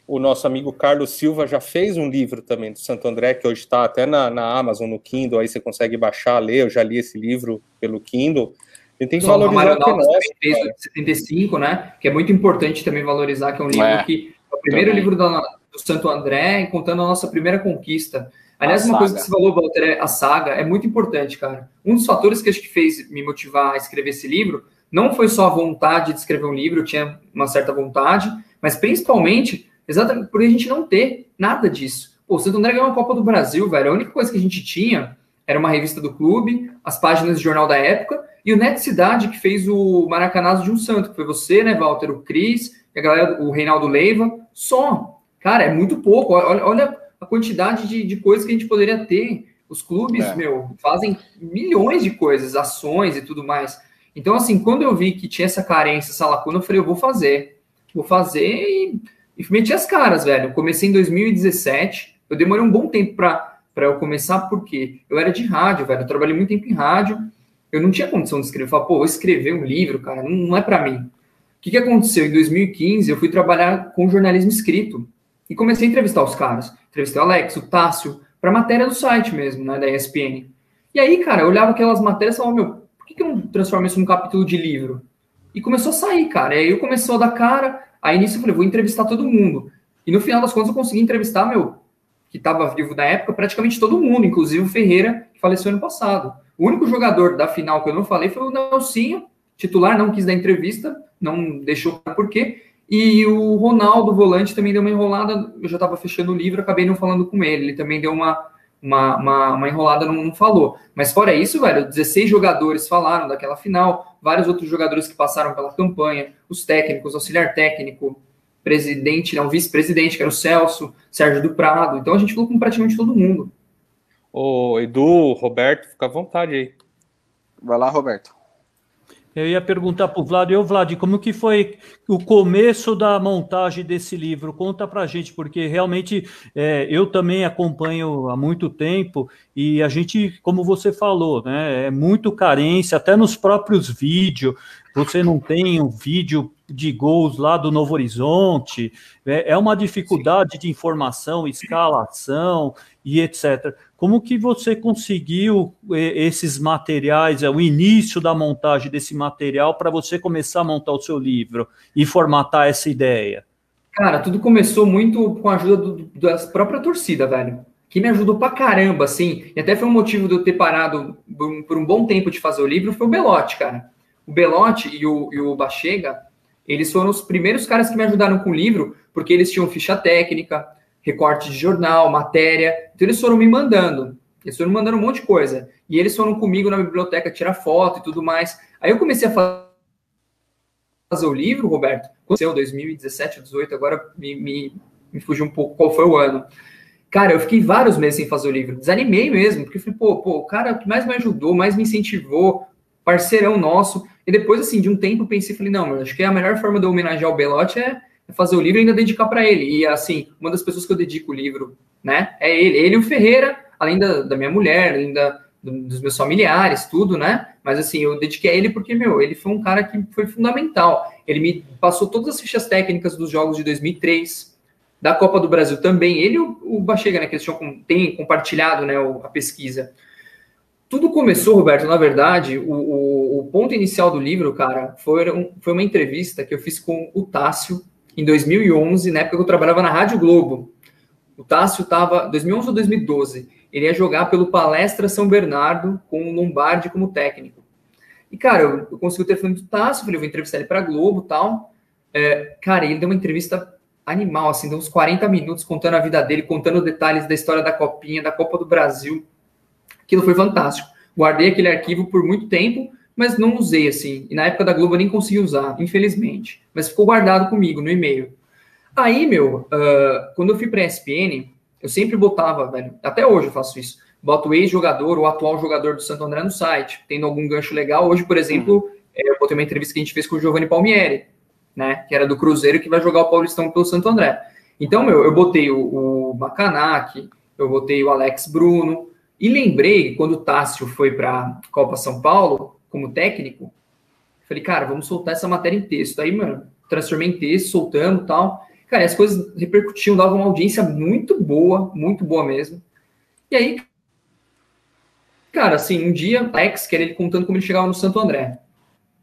o nosso amigo Carlos Silva já fez um livro também do Santo André, que hoje está até na, na, Amazon, no Kindle, aí você consegue baixar, ler, eu já li esse livro pelo Kindle. Gente tem que Só valorizar o que é nosso. fez o 75, né? Que é muito importante também valorizar, que é um livro é, que é o primeiro também. livro do, do Santo André, contando a nossa primeira conquista. Aliás, a uma saga. coisa que você falou, Walter, é a saga é muito importante, cara. Um dos fatores que acho que fez me motivar a escrever esse livro não foi só a vontade de escrever um livro, eu tinha uma certa vontade, mas principalmente exatamente por a gente não ter nada disso. Pô, o Santo André ganhou uma Copa do Brasil, velho. A única coisa que a gente tinha era uma revista do clube, as páginas de jornal da época e o Net Cidade, que fez o Maracanazo de um Santo, que foi você, né, Walter, o Cris, a galera, o Reinaldo Leiva. Só. Cara, é muito pouco. Olha, olha quantidade de, de coisas que a gente poderia ter. Os clubes, é. meu, fazem milhões de coisas, ações e tudo mais. Então, assim, quando eu vi que tinha essa carência, essa lacuna, eu falei, eu vou fazer. Vou fazer e, e meti as caras, velho. Eu comecei em 2017. Eu demorei um bom tempo para eu começar, porque eu era de rádio, velho. Eu trabalhei muito tempo em rádio. Eu não tinha condição de escrever. Eu falei, pô, vou escrever um livro, cara, não, não é para mim. O que, que aconteceu? Em 2015, eu fui trabalhar com jornalismo escrito. E comecei a entrevistar os caras. Entrevistei o Alex, o Tássio, para matéria do site mesmo, né, da ESPN. E aí, cara, eu olhava aquelas matérias e falava, meu, por que, que eu não transformo isso num capítulo de livro? E começou a sair, cara. E aí eu começou a dar cara, aí nisso eu falei, vou entrevistar todo mundo. E no final das contas eu consegui entrevistar, meu, que estava vivo na época, praticamente todo mundo, inclusive o Ferreira, que faleceu ano passado. O único jogador da final que eu não falei foi o Nelsinho, titular, não quis dar entrevista, não deixou por quê. E o Ronaldo, volante, também deu uma enrolada. Eu já estava fechando o livro, acabei não falando com ele. Ele também deu uma, uma, uma, uma enrolada, não, não, falou. Mas fora isso, velho, 16 jogadores falaram daquela final, vários outros jogadores que passaram pela campanha, os técnicos, auxiliar técnico, presidente, não, vice-presidente, que era o Celso, Sérgio do Prado. Então a gente falou com praticamente todo mundo. Ô, Edu, Roberto, fica à vontade aí. Vai lá, Roberto. Eu ia perguntar para o Vlad, eu, Vlad, como que foi o começo da montagem desse livro? Conta para a gente, porque realmente é, eu também acompanho há muito tempo e a gente, como você falou, né, é muito carência, até nos próprios vídeos, você não tem um vídeo de gols lá do Novo Horizonte, é, é uma dificuldade de informação, escalação e etc. Como que você conseguiu esses materiais, é, o início da montagem desse material para você começar a montar o seu livro e formatar essa ideia? Cara, tudo começou muito com a ajuda do, da própria torcida, velho. Que me ajudou pra caramba, assim. E até foi um motivo de eu ter parado por um bom tempo de fazer o livro, foi o Belote, cara. O Belote e o, e o Bachega, eles foram os primeiros caras que me ajudaram com o livro, porque eles tinham ficha técnica, recorte de jornal, matéria. Então eles foram me mandando. Eles foram me mandando um monte de coisa. E eles foram comigo na biblioteca tirar foto e tudo mais. Aí eu comecei a fazer o livro, Roberto. Aconteceu 2017, 2018, agora me, me, me fugiu um pouco qual foi o ano. Cara, eu fiquei vários meses sem fazer o livro. Desanimei mesmo, porque falei, pô, pô, o cara que mais me ajudou, mais me incentivou, parceirão nosso. E depois, assim, de um tempo, pensei, falei, não, acho que a melhor forma de homenagear o Belote é fazer o livro e ainda dedicar para ele. E assim, uma das pessoas que eu dedico o livro, né, é ele. Ele e o Ferreira, além da, da minha mulher, além da, dos meus familiares, tudo, né? Mas assim, eu dediquei a ele porque, meu, ele foi um cara que foi fundamental. Ele me passou todas as fichas técnicas dos jogos de 2003, da Copa do Brasil também. Ele e o, o Bachega, né, que eles tinham, têm compartilhado, né, a pesquisa. Tudo começou, Roberto, na verdade, o, o, o ponto inicial do livro, cara, foi, um, foi uma entrevista que eu fiz com o Tássio, em 2011, na época que eu trabalhava na Rádio Globo. O Tássio estava, 2011 ou 2012, ele ia jogar pelo Palestra São Bernardo com o Lombardi como técnico. E, cara, eu, eu consegui o telefone do Tássio, falei, eu vou entrevistar ele para Globo tal. É, cara, ele deu uma entrevista animal, assim, deu uns 40 minutos contando a vida dele, contando detalhes da história da Copinha, da Copa do Brasil. Aquilo foi fantástico. Guardei aquele arquivo por muito tempo, mas não usei assim. E na época da Globo eu nem consegui usar, infelizmente. Mas ficou guardado comigo no e-mail. Aí, meu, uh, quando eu fui para a ESPN, eu sempre botava, velho, até hoje eu faço isso. Boto o ex-jogador ou atual jogador do Santo André no site, tendo algum gancho legal. Hoje, por exemplo, uhum. eu botei uma entrevista que a gente fez com o Giovanni Palmieri, né? Que era do Cruzeiro que vai jogar o Paulistão pelo Santo André. Então, meu, eu botei o, o Macanac, eu botei o Alex Bruno, e lembrei, quando o Tássio foi para Copa São Paulo, como técnico, falei, cara, vamos soltar essa matéria em texto. Aí, mano, transformei em texto, soltando tal. Cara, as coisas repercutiam, davam uma audiência muito boa, muito boa mesmo. E aí, cara, assim, um dia, Alex, que era ele contando como ele chegava no Santo André,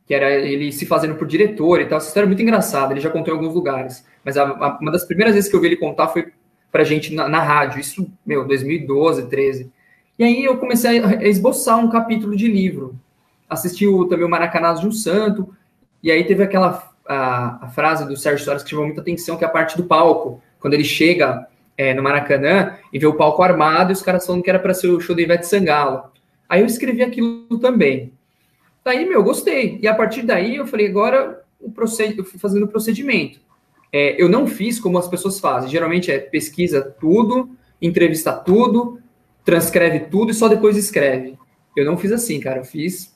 que era ele se fazendo por diretor e tal. Essa história é muito engraçada, ele já contou em alguns lugares. Mas a, a, uma das primeiras vezes que eu vi ele contar foi pra gente na, na rádio, isso, meu, 2012, 13. E aí eu comecei a esboçar um capítulo de livro. Assisti o, também o Maracanã de um Santo, e aí teve aquela a, a, frase do Sérgio Soares que chamou muita atenção, que é a parte do palco. Quando ele chega é, no Maracanã e vê o palco armado e os caras falando que era para ser o show do Ivete Sangalo. Aí eu escrevi aquilo também. Daí, meu, gostei. E a partir daí eu falei, agora o eu fui fazendo o procedimento. É, eu não fiz como as pessoas fazem. Geralmente é pesquisa tudo, entrevista tudo, transcreve tudo e só depois escreve. Eu não fiz assim, cara. Eu fiz,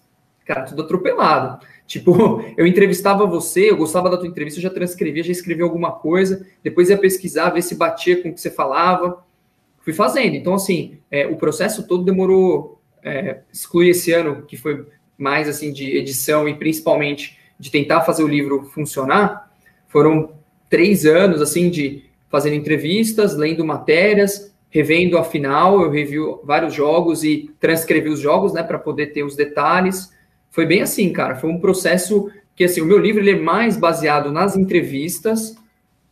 cara, tudo atropelado. Tipo, eu entrevistava você, eu gostava da tua entrevista, eu já transcrevia, já escrevia alguma coisa, depois ia pesquisar, ver se batia com o que você falava. Fui fazendo. Então, assim, é, o processo todo demorou, é, exclui esse ano, que foi mais, assim, de edição e principalmente de tentar fazer o livro funcionar, foram três anos, assim, de fazendo entrevistas, lendo matérias, revendo a final, eu revi vários jogos e transcrevi os jogos, né, para poder ter os detalhes, foi bem assim, cara. Foi um processo que, assim, o meu livro ele é mais baseado nas entrevistas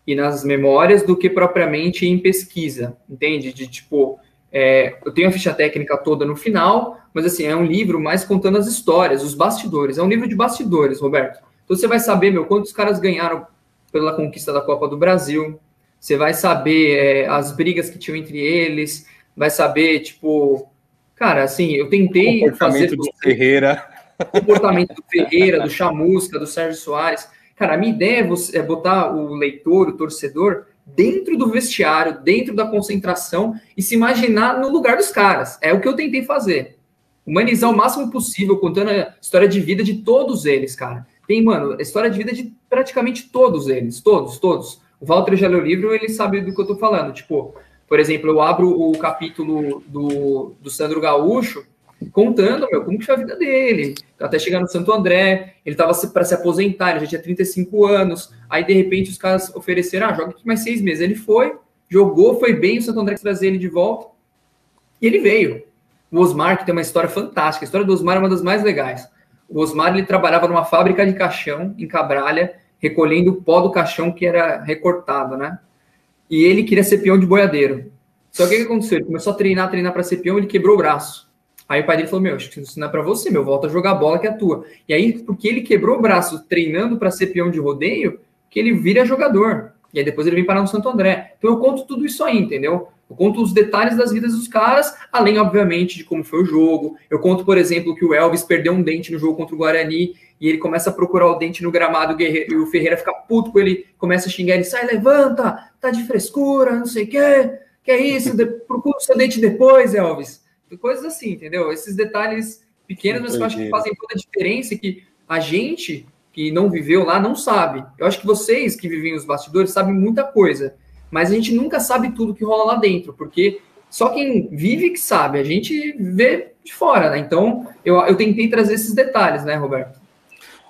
e nas memórias do que propriamente em pesquisa, entende? De tipo, é, eu tenho a ficha técnica toda no final, mas assim, é um livro mais contando as histórias, os bastidores. É um livro de bastidores, Roberto. Então você vai saber, meu, quantos caras ganharam pela conquista da Copa do Brasil. Você vai saber é, as brigas que tinham entre eles. Vai saber, tipo, cara, assim, eu tentei o fazer do Ferreira comportamento do Ferreira, do Chamusca, do Sérgio Soares. Cara, a minha ideia é, é botar o leitor, o torcedor, dentro do vestiário, dentro da concentração e se imaginar no lugar dos caras. É o que eu tentei fazer. Humanizar o máximo possível, contando a história de vida de todos eles, cara. Tem, mano, a história de vida de praticamente todos eles. Todos, todos. O Walter já leu o livro, ele sabe do que eu tô falando. Tipo, por exemplo, eu abro o capítulo do, do Sandro Gaúcho, contando, meu, como que foi a vida dele, até chegar no Santo André, ele estava para se aposentar, ele já tinha 35 anos, aí de repente os caras ofereceram, ah, joga aqui mais seis meses. Ele foi, jogou, foi bem, o Santo André trazer ele de volta, e ele veio. O Osmar, que tem uma história fantástica, a história do Osmar é uma das mais legais. O Osmar, ele trabalhava numa fábrica de caixão, em Cabralha, recolhendo o pó do caixão que era recortado, né? E ele queria ser peão de boiadeiro. Só que o que aconteceu? Ele começou a treinar, treinar para ser peão, ele quebrou o braço. Aí o pai dele falou: Meu, acho que isso não é para você, meu, volta a jogar bola que é tua. E aí, porque ele quebrou o braço treinando para ser peão de rodeio, que ele vira jogador. E aí depois ele vem parar no Santo André. Então eu conto tudo isso aí, entendeu? Eu conto os detalhes das vidas dos caras, além, obviamente, de como foi o jogo. Eu conto, por exemplo, que o Elvis perdeu um dente no jogo contra o Guarani e ele começa a procurar o dente no gramado e o Ferreira fica puto com ele, começa a xingar ele, sai, levanta, tá de frescura, não sei o quê, que é isso, procura o seu dente depois, Elvis coisas assim, entendeu? Esses detalhes pequenos, mas que eu acho que fazem toda a diferença que a gente que não viveu lá não sabe. Eu acho que vocês que vivem os bastidores sabem muita coisa, mas a gente nunca sabe tudo que rola lá dentro, porque só quem vive que sabe, a gente vê de fora, né? Então, eu, eu tentei trazer esses detalhes, né, Roberto?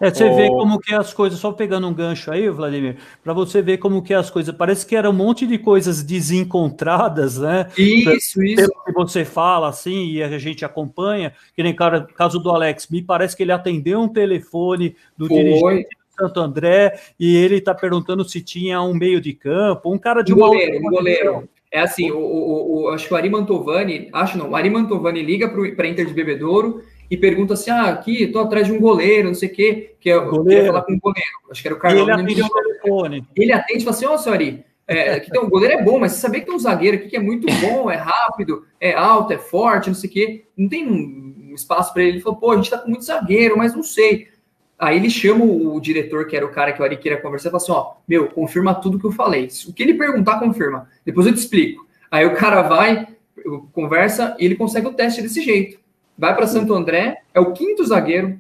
É, você oh. vê como que as coisas, só pegando um gancho aí, Vladimir, para você ver como que as coisas, parece que era um monte de coisas desencontradas, né? Isso, isso. Que você fala, assim, e a gente acompanha, que nem cara, caso do Alex, me parece que ele atendeu um telefone do Foi. dirigente do Santo André e ele está perguntando se tinha um meio de campo, um cara de um goleiro, um goleiro. É assim, o, o, o, acho que o Ari Mantovani, acho não, o Ari Mantovani liga para Inter de Bebedouro e pergunta assim: ah, aqui, tô atrás de um goleiro, não sei o quê, que é goleiro. falar com um goleiro. Acho que era o Carlos. Ele atende o telefone. Ele atende e fala assim: ó, oh, senhor é, que tem um goleiro é bom, mas você sabia que tem um zagueiro aqui que é muito bom, é rápido, é alto, é forte, não sei o quê. Não tem um espaço para ele. Ele falou, pô, a gente tá com muito zagueiro, mas não sei. Aí ele chama o diretor, que era o cara que o Ari queria conversar, e fala assim: ó, meu, confirma tudo que eu falei. O que ele perguntar, confirma. Depois eu te explico. Aí o cara vai, conversa e ele consegue o teste desse jeito. Vai para Santo André, é o quinto zagueiro.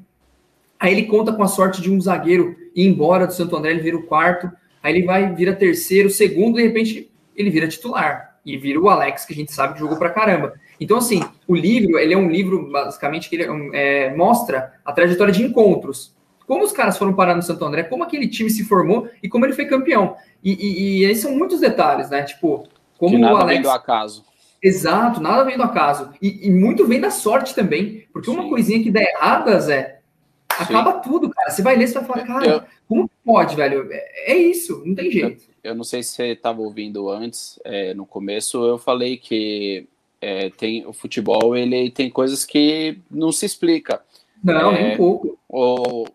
Aí ele conta com a sorte de um zagueiro ir embora do Santo André, ele vira o quarto. Aí ele vai, vira terceiro, segundo, de repente ele vira titular. E vira o Alex, que a gente sabe que jogou pra caramba. Então, assim, o livro, ele é um livro, basicamente, que ele é, mostra a trajetória de encontros como os caras foram parar no Santo André, como aquele time se formou e como ele foi campeão. E, e, e aí são muitos detalhes, né? Tipo, como que nada o Alex. Vem do acaso. Exato, nada vem do acaso. E, e muito vem da sorte também. Porque Sim. uma coisinha que der errada, Zé, acaba Sim. tudo, cara. Você vai ler, você vai falar, cara, eu, como pode, velho? É, é, isso, não tem jeito. Eu, eu não sei se você estava ouvindo antes, é, no começo eu falei que é, tem o futebol, ele tem coisas que não se explica. Não, nem um pouco. O,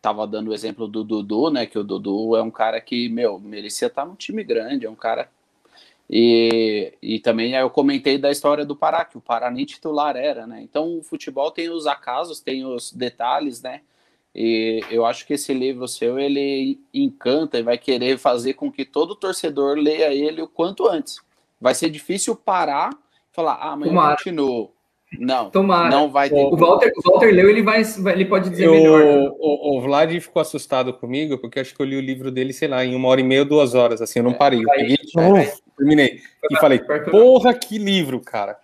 tava dando o exemplo do Dudu, né? Que o Dudu é um cara que, meu, merecia estar num time grande, é um cara. E, e também eu comentei da história do Pará, que o Pará nem titular era, né? Então o futebol tem os acasos, tem os detalhes, né? E eu acho que esse livro seu ele encanta e vai querer fazer com que todo torcedor leia ele o quanto antes. Vai ser difícil parar e falar, ah, mas eu continuo. Não, Tomara. não vai ter. O Walter, o Walter leu, ele, vai, ele pode dizer eu, melhor. Né? O, o, Vlad ficou assustado comigo, porque acho que eu li o livro dele, sei lá, em uma hora e meia, duas horas, assim, eu não é, parei. Eu peguei, é, terminei. E falei, porra, que livro, cara.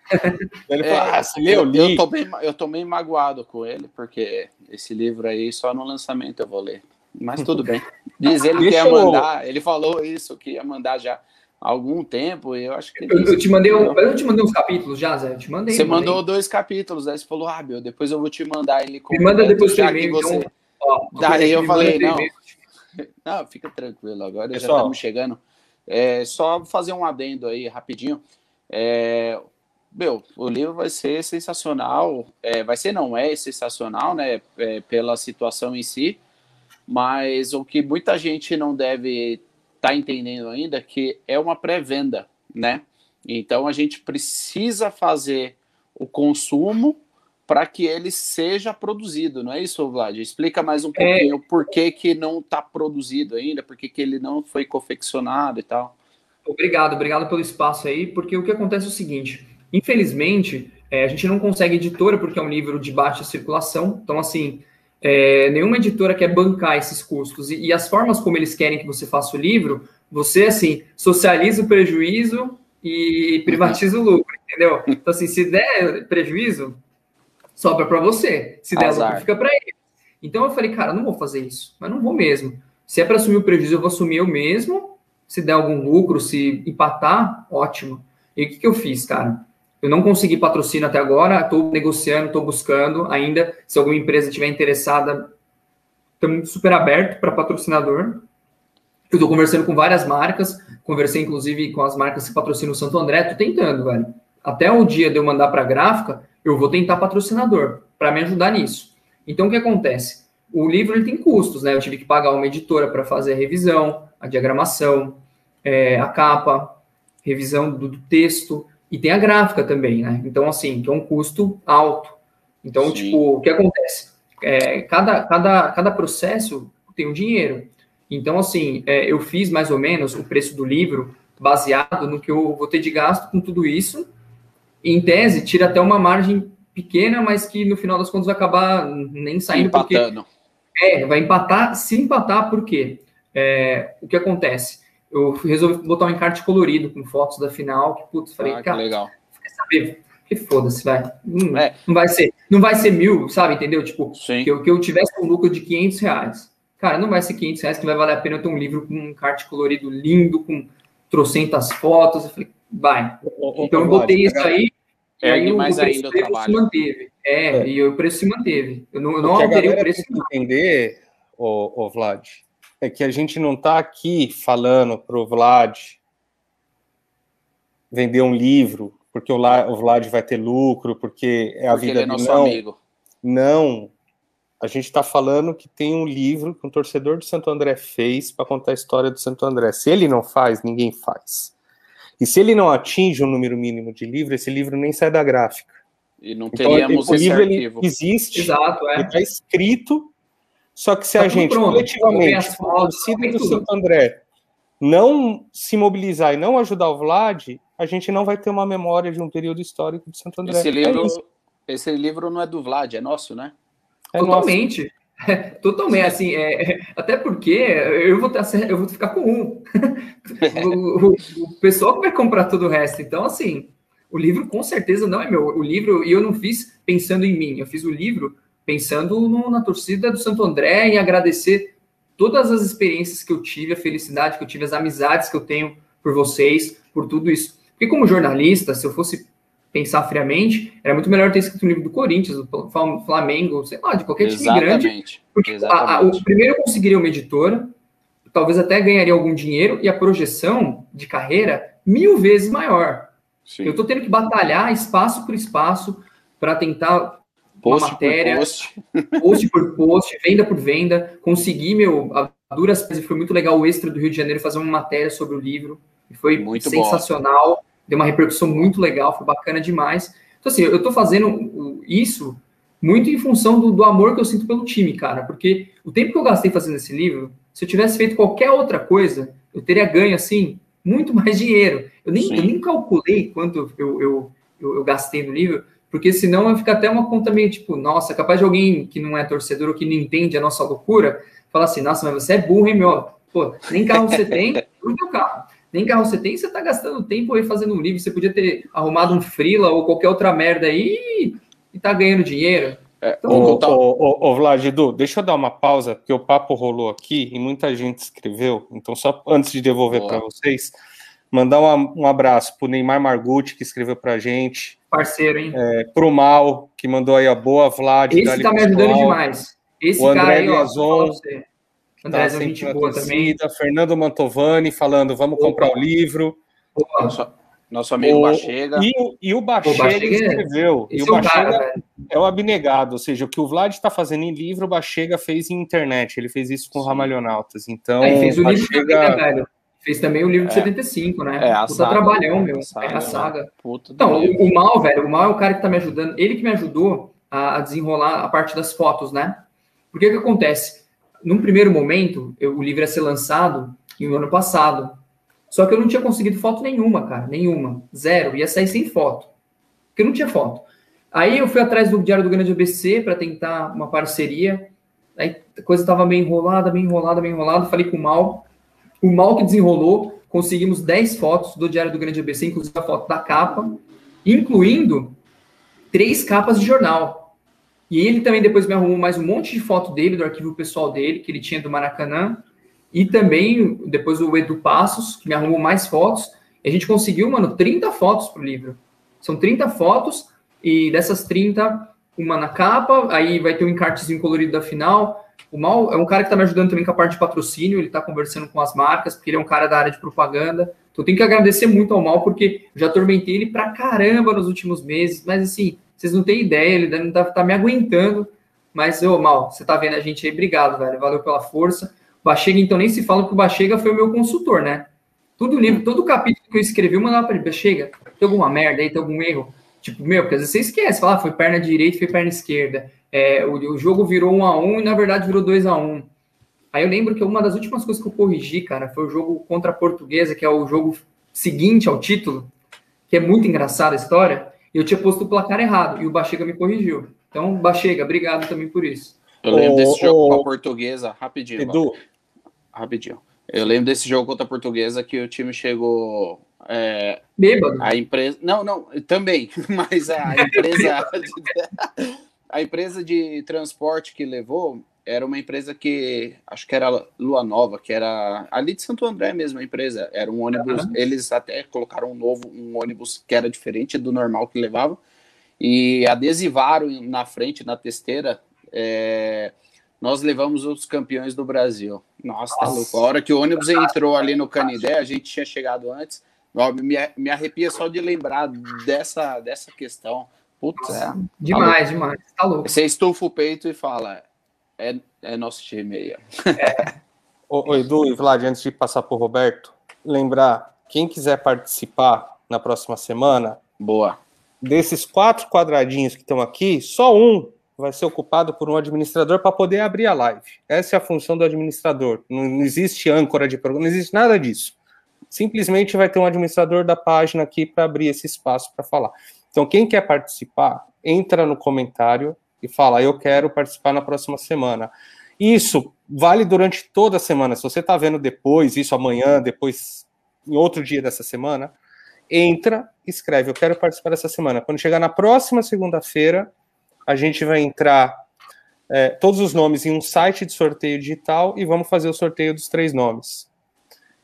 ele falou, é, ah, você leu? Eu, eu, tô bem, eu tô bem magoado com ele, porque esse livro aí, só no lançamento eu vou ler. Mas tudo bem. Diz ele que ia mandar, ele falou isso, que ia mandar já algum tempo, eu acho que. Eu, eu te mandei, um, eu te mandei uns capítulos já, Zé. Eu te mandei. Você mandei. mandou dois capítulos, aí você falou, ah, meu, depois eu vou te mandar ele. Me manda depois já que você. Então, ó, Daí eu falei, não. Não, fica tranquilo, agora Pessoal, já estamos chegando. É, só fazer um adendo aí rapidinho. É, meu, o livro vai ser sensacional. É, vai ser, não é sensacional, né? É, pela situação em si. Mas o que muita gente não deve está entendendo ainda que é uma pré-venda, né? Então a gente precisa fazer o consumo para que ele seja produzido, não é isso, Vlad? Explica mais um é. pouquinho é... por que, que não está produzido ainda, por que, que ele não foi confeccionado e tal. Obrigado, obrigado pelo espaço aí, porque o que acontece é o seguinte: infelizmente, é, a gente não consegue editora porque é um livro de baixa circulação, então assim, é, nenhuma editora quer bancar esses custos. E, e, as formas como eles querem que você faça o livro, você, assim, socializa o prejuízo e privatiza o lucro, entendeu? Então, assim, se der prejuízo, sobra para você. Se der lucro, fica para ele. Então, eu falei, cara, não vou fazer isso. Mas não vou mesmo. Se é para assumir o prejuízo, eu vou assumir eu mesmo. Se der algum lucro, se empatar, ótimo. E o que, que eu fiz, cara? Eu não consegui patrocínio até agora, estou negociando, estou buscando ainda. Se alguma empresa estiver interessada, estamos super aberto para patrocinador. Eu estou conversando com várias marcas, conversei inclusive com as marcas que patrocinam o Santo André, estou tentando, velho. Até o dia de eu mandar para a gráfica, eu vou tentar patrocinador para me ajudar nisso. Então, o que acontece? O livro ele tem custos, né? Eu tive que pagar uma editora para fazer a revisão, a diagramação, é, a capa, revisão do, do texto, e tem a gráfica também, né? Então, assim, que é um custo alto. Então, Sim. tipo, o que acontece? É, cada, cada, cada processo tem um dinheiro. Então, assim, é, eu fiz mais ou menos o preço do livro baseado no que eu vou ter de gasto com tudo isso. Em tese, tira até uma margem pequena, mas que no final das contas vai acabar nem saindo. Empatando. Porque, é, vai empatar. Se empatar, por quê? É, o que acontece? eu resolvi botar um encarte colorido com fotos da final, que putz, falei, ah, cara, legal. quer saber? Que foda-se, vai. Hum, é. Não vai ser, não vai ser mil, sabe? Entendeu? Tipo, Sim. que eu, que eu tivesse um lucro de 500 reais. Cara, não vai ser 500 reais que vai valer a pena eu ter um livro com um encarte colorido lindo, com trocentas fotos. Eu falei, vai. então eu botei isso aí. É, e aí o, preço, ainda o preço se manteve. É, é, e o preço se manteve. Eu não, eu não alterei o preço. Tem que entender, o, o Vlad, é que a gente não está aqui falando para o Vlad vender um livro, porque o, o, Vlad vai ter lucro, porque é a porque vida ele é nosso não. amigo. Não. A gente está falando que tem um livro que um torcedor de Santo André fez para contar a história do Santo André. Se ele não faz, ninguém faz. E se ele não atinge o um número mínimo de livro, esse livro nem sai da gráfica. E não então, teríamos então, esse arquivo. existe, Exato, é. ele está escrito, só que se tá a gente pronto. coletivamente, a torcida do Santo André, não se mobilizar e não ajudar o Vlad, a gente não vai ter uma memória de um período histórico de Santo André. Esse livro, é esse livro não é do Vlad, é nosso, né? É Totalmente. Nosso. Totalmente, assim, é, até porque eu vou, ter, eu vou ficar com um. o, o, o, pessoal que vai comprar todo o resto. Então, assim, o livro com certeza não é meu. O livro, e eu não fiz pensando em mim, eu fiz o livro pensando no, na torcida do Santo André e agradecer todas as experiências que eu tive, a felicidade que eu tive, as amizades que eu tenho por vocês, por tudo isso. Porque como jornalista, se eu fosse pensar friamente, era muito melhor ter escrito um livro do Corinthians, do Flamengo, sei lá, de qualquer Exatamente. time grande. Porque. A, a, o primeiro eu conseguiria uma editora, talvez até ganharia algum dinheiro, e a projeção de carreira mil vezes maior. Sim. Eu estou tendo que batalhar espaço por espaço para tentar post uma matéria, por post. post por post, venda por venda, conseguir, meu, a duras foi muito legal o Extra do Rio de Janeiro fazer uma matéria sobre o livro, e foi muito sensacional, bom. Deu uma repercussão muito legal, foi bacana demais. Então, assim, eu estou fazendo isso muito em função do, do, amor que eu sinto pelo time, cara, porque o tempo que eu gastei fazendo esse livro, se eu tivesse feito qualquer outra coisa, eu teria ganho, assim, muito mais dinheiro. Eu nem, eu nem calculei quanto eu, eu, eu, eu, gastei no livro, porque senão vai ficar até uma conta meio tipo, nossa, capaz de alguém que não é torcedor ou que não entende a nossa loucura, falar assim, nossa, mas você é burro, hein, meu? Pô, nem carro você tem, o teu carro. Nem carro você tem, você tá gastando tempo aí fazendo um livro, você podia ter arrumado um freela ou qualquer outra merda aí e tá ganhando dinheiro. É, então, ô, ô, ô, Vlad, Edu, deixa eu dar uma pausa, porque o papo rolou aqui e muita gente escreveu. Então, só antes de devolver para vocês, mandar um, um abraço para o Neymar Margutti, que escreveu para a gente. Parceiro, hein? É, para o Mal, que mandou aí a boa, Vlad. Esse está me ajudando demais. Esse o André cara aí, ó, André tá é gente boa também. Fernando Mantovani falando, vamos Opa. comprar o livro. Opa. Nosso amigo o, Bachega. E, e o Bachega, Bachega é- escreveu. E o Bachega cara, é o abnegado, ou seja, o que o Vlad está fazendo em livro, o Bachega fez em internet. Ele fez isso com o Ramalhonautas. Então, é, fez o Bachega... livro também, né, velho? Fez também o livro de é. 75, né? É, a Puta saga, trabalhão, meu. A saga, é a saga. Puta então, o, o, Mal, velho, o Mal é o cara que tá me ajudando. Ele que me ajudou a, a desenrolar a parte das fotos, né? Porque o que acontece? Num primeiro momento, eu, o livro ia ser lançado no ano passado. Só que eu não tinha conseguido foto nenhuma, cara, nenhuma. Zero. Ia sair sem foto. Porque não tinha foto. Aí eu fui atrás do Diário do Grande ABC para tentar uma parceria. Aí a coisa estava meio enrolada, meio enrolada, meio enrolada. Falei com o Mal. O Mal que desenrolou, conseguimos 10 fotos do Diário do Grande ABC, inclusive a foto da capa, incluindo três capas de jornal. E ele também depois me arrumou mais um monte de foto dele, do arquivo pessoal dele, que ele tinha do Maracanã. E também, depois o Edu Passos, que me arrumou mais fotos. E a gente conseguiu, mano, 30 fotos pro livro. São 30 fotos, e dessas 30, uma na capa, aí vai ter um encartezinho colorido da final. O Mal é um cara que tá me ajudando também com a parte de patrocínio, ele tá conversando com as marcas, porque ele é um cara da área de propaganda. Então tenho que agradecer muito ao Mal, porque já atormentei ele pra caramba nos últimos meses, mas assim, vocês não têm ideia, ele não tá, tá me aguentando. Mas, ô, Mal, você tá vendo a gente aí, obrigado, velho. Valeu pela força. Bachega, então, nem se fala que o Bachega foi o meu consultor, né? Todo livro, todo capítulo que eu escrevi, eu mandava para ele, Bachega, tem alguma merda aí, tem algum erro? Tipo, meu, porque às vezes você esquece, fala, ah, foi perna direita, foi perna esquerda. É, o, o, jogo virou um a um e na verdade virou dois a um. Aí eu lembro que uma das últimas coisas que eu corrigi, cara, foi o jogo contra a Portuguesa, que é o jogo seguinte ao título, que é muito engraçada a história. Eu tinha posto o placar errado e o Bachega me corrigiu. Então, Bachega, obrigado também por isso. Eu lembro desse jogo com a Portuguesa, rapidinho. Edu, rapidinho. Eu lembro desse jogo contra a Portuguesa que o time chegou. É, Bêbado. A empresa. Não, não, também, mas a empresa. a empresa de transporte que levou era uma empresa que acho que era Lua Nova, que era ali de Santo André mesmo a empresa. Era um ônibus, uhum. eles até colocaram um novo, um ônibus que era diferente do normal que levava e adesivaram na frente, na testeira, é, nós levamos os campeões do Brasil. Nossa, tá louco. A hora que o ônibus entrou ali no Canidé, a gente tinha chegado antes. Me, me arrepia só de lembrar dessa, dessa questão. Putz, é, demais, tá demais. Tá louco. Você estufa o peito e fala: é, é nosso time aí. É. Ô, Edu e Vlad, antes de passar para o Roberto, lembrar: quem quiser participar na próxima semana, boa. desses quatro quadradinhos que estão aqui, só um vai ser ocupado por um administrador para poder abrir a live. Essa é a função do administrador. Não, não existe âncora de programa, não existe nada disso. Simplesmente vai ter um administrador da página aqui para abrir esse espaço para falar. Então, quem quer participar, entra no comentário e fala: Eu quero participar na próxima semana. Isso vale durante toda a semana. Se você está vendo depois, isso amanhã, depois, em outro dia dessa semana, entra, escreve: Eu quero participar dessa semana. Quando chegar na próxima segunda-feira, a gente vai entrar é, todos os nomes em um site de sorteio digital e vamos fazer o sorteio dos três nomes.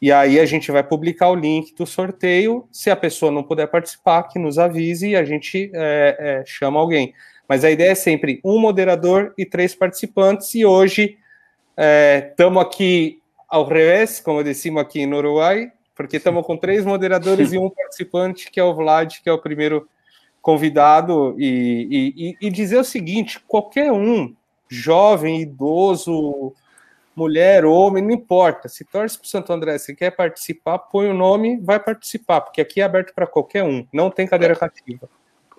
E aí a gente vai publicar o link do sorteio. Se a pessoa não puder participar, que nos avise e a gente é, é, chama alguém. Mas a ideia é sempre um moderador e três participantes. E hoje estamos é, aqui ao revés, como decimos aqui no Uruguai, porque estamos com três moderadores e um participante, que é o Vlad, que é o primeiro convidado e, e, e, dizer o seguinte: qualquer um, jovem, idoso, mulher, homem, não importa. Se torce para o Santo André, se quer participar, põe o nome, vai participar, porque aqui é aberto para qualquer um, não tem cadeira cativa.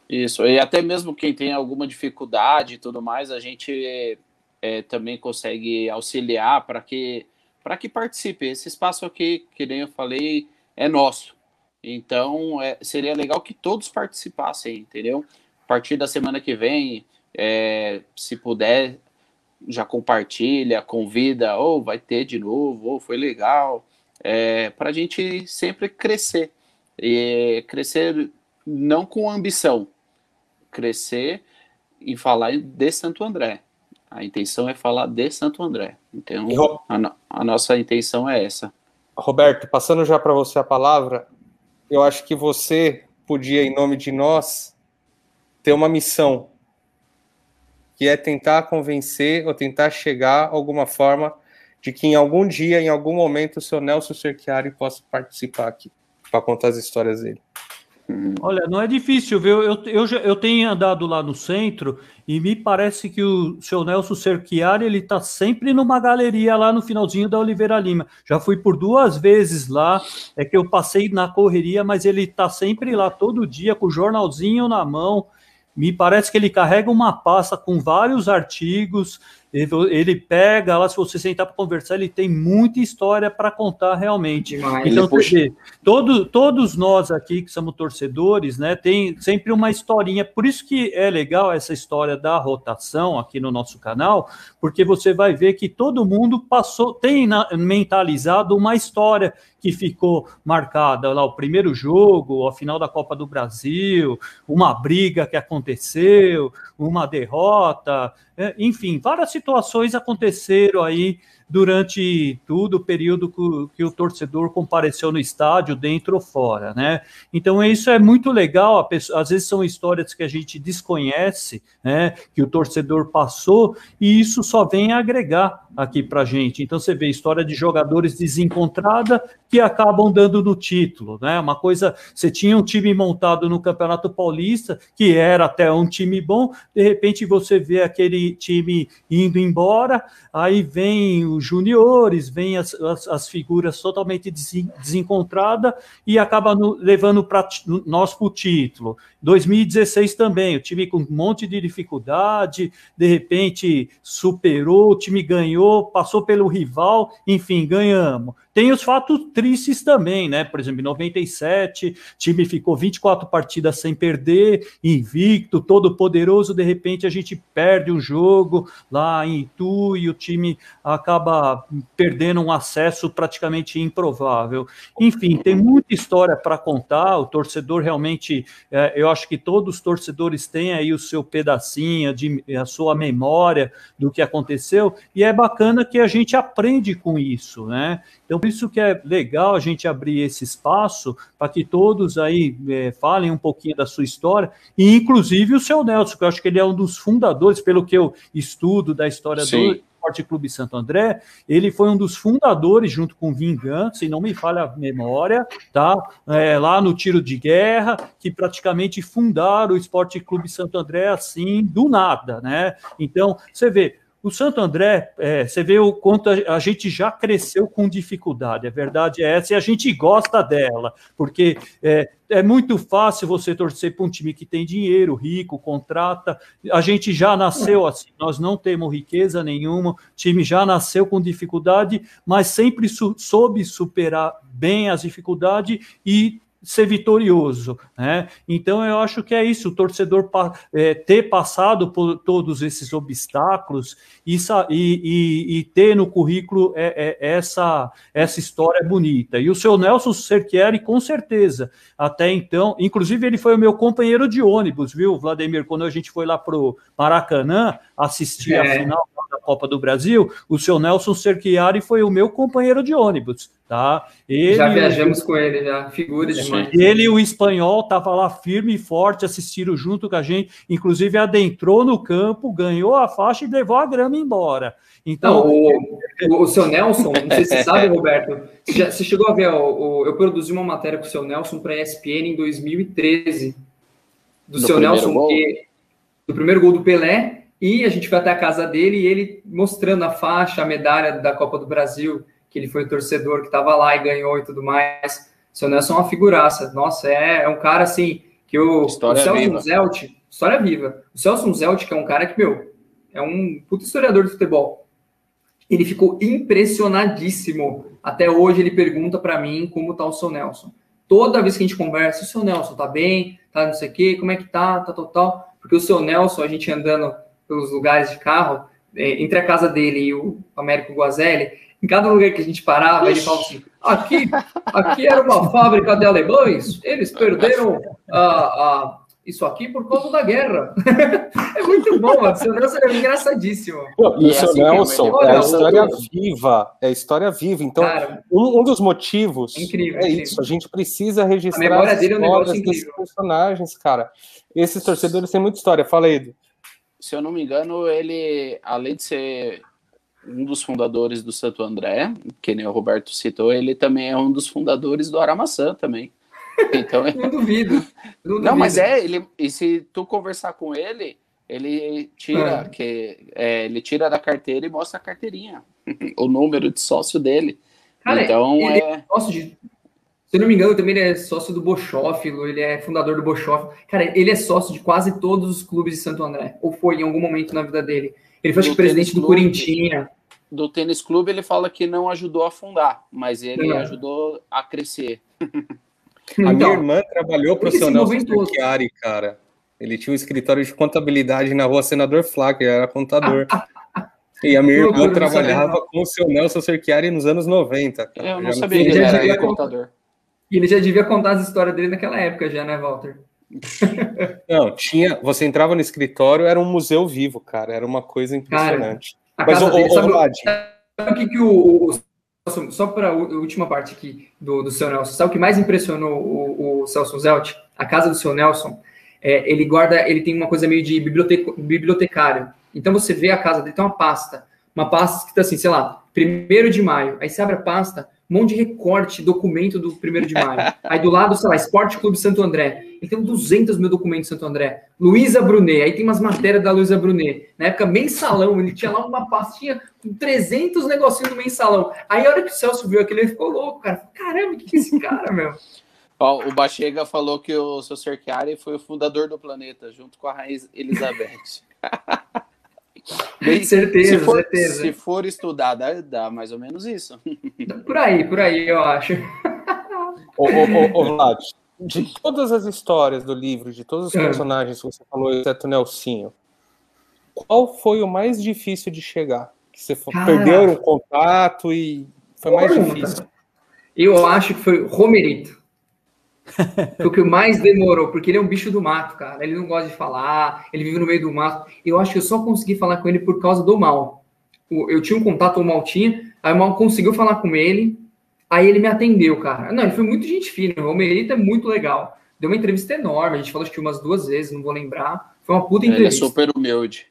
Isso, e até mesmo quem tem alguma dificuldade e tudo mais, a gente é, também consegue auxiliar para que que participe. Esse espaço aqui, que nem eu falei, é nosso. Então, é, seria legal que todos participassem, entendeu? A partir da semana que vem, é, se puder, já compartilha, convida, ou oh, vai ter de novo, ou oh, foi legal, é, para a gente sempre crescer. E crescer não com ambição, crescer e falar de Santo André. A intenção é falar de Santo André. Então, a, a nossa intenção é essa. Roberto, passando já para você a palavra, eu acho que você podia, em nome de nós, ter uma missão, que é tentar convencer ou tentar chegar a alguma forma de que em algum dia, em algum momento, o seu Nelson Cerchiari possa participar aqui para contar as histórias dele. Olha, não é difícil, viu? Eu, eu, eu tenho andado lá no centro e me parece que o seu Nelson Cerchiari, ele tá sempre numa galeria lá no finalzinho da Oliveira Lima. Já fui por duas vezes lá, é que eu passei na correria, mas ele tá sempre lá todo dia com o jornalzinho na mão. Me parece que ele carrega uma pasta com vários artigos, ele, ele pega lá, se você sentar para conversar, ele tem muita história para contar realmente. Mas então, puxa... todo, todos nós aqui que somos torcedores, né, tem sempre uma historinha. Por isso que é legal essa história da rotação aqui no nosso canal, porque você vai ver que todo mundo passou, tem na, mentalizado uma história que ficou marcada lá o primeiro jogo, a final da Copa do Brasil, uma briga que aconteceu, uma derrota, é, enfim, várias situações aconteceram aí durante tudo o período que, o torcedor compareceu no estádio, dentro ou fora, né? Então isso é muito legal. Às vezes são histórias que a gente desconhece, né? Que o torcedor passou e isso só vem agregar aqui para gente. Então você vê história de jogadores desencontrada que acabam dando no título, né? Uma coisa, você tinha um time montado no Campeonato Paulista que era até um time bom, de repente você vê aquele time indo embora, aí vem os juniores, vem as, as, as figuras totalmente desencontradas e acaba no, levando nós para o título. 2016 também, o time com um monte de dificuldade, de repente superou, o time ganhou, passou pelo rival, enfim, ganhamos. Tem os fatos tristes também, né? Por exemplo, em 97, o time ficou 24 partidas sem perder, invicto, todo poderoso, de repente a gente perde um jogo lá em Itu e o time acaba perdendo um acesso praticamente improvável. Enfim, tem muita história para contar, o torcedor realmente, é, eu acho que todos os torcedores têm aí o seu pedacinho, de, a sua memória do que aconteceu, e é bacana que a gente aprende com isso, né? Então, por isso que é legal a gente abrir esse espaço para que todos aí é, falem um pouquinho da sua história, e inclusive o seu Nelson, que eu acho que ele é um dos fundadores, pelo que eu estudo da história Sim. do Esporte Clube Santo André, ele foi um dos fundadores, junto com Vingança, se não me falha a memória, tá? É, lá no tiro de guerra, que praticamente fundaram o Esporte Clube Santo André assim, do nada, né? Então, você vê, o Santo André, é, você vê o quanto a, gente já cresceu com dificuldade, a verdade é essa, e a gente gosta dela, porque é, é muito fácil você torcer para um time que tem dinheiro, rico, contrata. A gente já nasceu assim, nós não temos riqueza nenhuma, o time já nasceu com dificuldade, mas sempre su soube superar bem as dificuldades e ser vitorioso. Né? Então, eu acho que é isso, o torcedor é, ter passado por todos esses obstáculos e, e, e ter no currículo é, é, essa, essa história bonita. E o seu Nelson Cerchieri, com certeza, até então, inclusive ele foi o meu companheiro de ônibus, viu, Vladimir? Quando a gente foi lá para o Maracanã assistir a é. final da Copa do Brasil, o seu Nelson Cerchiari foi o meu companheiro de ônibus. Tá? Ele, já viajamos com ele, já, figura demais. Ele e o espanhol tava lá firme e forte, assistiram junto com a gente, inclusive adentrou no campo, ganhou a faixa e levou a grama embora. Então, não, o, o, seu Nelson, não sei se você sabe, Roberto, você, já, você chegou a ver, ó, o, eu produzi uma matéria com o seu Nelson para a ESPN em 2013, do, do seu Nelson, que, do primeiro gol do Pelé, e a gente foi até a casa dele e ele mostrando a faixa, a medalha da Copa do Brasil que ele foi o torcedor que estava lá e ganhou e tudo mais. O seu Nelson é uma figuraça. Nossa, é, é um cara assim que o, história o Celso viva. Zelt, história viva. O Celso Zelt, que é um cara que, meu, é um puto historiador de futebol. Ele ficou impressionadíssimo. Até hoje ele pergunta para mim como tá o seu Nelson. Toda vez que a gente conversa, o seu Nelson tá bem, tá não sei o quê, como é que tá, tá total. Porque o seu Nelson, a gente andando pelos lugares de carro, é, entre a casa dele e o Américo Guazelli, em cada lugar que a gente parava, ele falava assim: aqui, aqui era uma fábrica de alemães, eles perderam a, a, isso aqui por causa da guerra. é muito bom. O seu Nelson é engraçadíssimo. Pô, e o seu assim Nelson é a história viva, é a história viva. Então, Cara, um, um, dos motivos incrível, é incrível. isso. A gente precisa registrar as dele histórias é um desses personagens, cara. Esses torcedores têm muita história. Fala aí. Se eu não me engano, ele, além de ser um dos fundadores do Santo André, que nem o Roberto citou, ele também é um dos fundadores do Aramaçã também. Então, não duvido. Não, duvido. não, mas é, ele, e se tu conversar com ele, ele tira é. que é, ele tira da carteira e mostra a carteirinha, o número de sócio dele. Cara, então ele é, é sócio de, se eu não me engano, também ele é sócio do Bochoff, ele é fundador do Bochoff. Cara, ele é sócio de quase todos os clubes de Santo André, ou foi em algum momento na vida dele. Ele foi do presidente do Corinthians. Do tênis clube, ele fala que não ajudou a fundar, mas ele não. ajudou a crescer. a minha então, irmã trabalhou para o seu Nelson Cerchiari, cara. Ele tinha um escritório de contabilidade na rua Senador Flá, que era contador. e a minha irmã trabalhava com o seu Nelson Cerchiari nos anos 90. Cara. Eu não já sabia que ele era contador. E ele já devia contar as histórias dele naquela época, já, né, Walter? Não, tinha. Você entrava no escritório, era um museu vivo, cara. Era uma coisa impressionante. Cara, Mas o, dele, sabe, sabe o que, que o, o só para a última parte aqui do, do seu Nelson, sabe o que mais impressionou o, o Celso Zelt? A casa do seu Nelson, é, ele guarda, ele tem uma coisa meio de biblioteco, bibliotecário. Então você vê a casa dele, tem uma pasta, uma pasta que está assim, sei lá, primeiro de maio. Aí você abre a pasta, um monte de recorte, documento do 1 de maio. Aí do lado, sei lá, Esporte Clube Santo André. Ele tem 200 mil documentos Santo André. Luísa Brunet, aí tem umas matérias da Luísa Brunet. Na época, mensalão, ele tinha lá uma pastinha com 300 negocinhos do mensalão. Aí a hora que o Celso viu aquilo, ele ficou louco, cara. Caramba, o que, que é esse cara, meu? Ó, o Bachega falou que o seu Cerchiari foi o fundador do planeta, junto com a Rainha Elizabeth. Bem, certeza, se for, certeza. Se for estudar, dá, dá, mais ou menos isso. Por aí, por aí, eu acho. Ô, ô, ô, Vlad, de todas as histórias do livro, de todos os personagens que você falou, exceto o Nelsinho, qual foi o mais difícil de chegar? Que você perdeu o contato e foi mais difícil? Eu acho que foi Romerito. Foi o que mais demorou, porque ele é um bicho do mato, cara. Ele não gosta de falar, ele vive no meio do mato. Eu acho que eu só consegui falar com ele por causa do mal. Eu tinha um contato com o Maltinha, aí o Mal conseguiu falar com ele, aí ele me atendeu, cara. Não, ele foi muito gente fina, o Romerito é muito legal. Deu uma entrevista enorme, a gente falou acho que umas duas vezes, não vou lembrar. Foi uma puta entrevista. Ele é super humilde.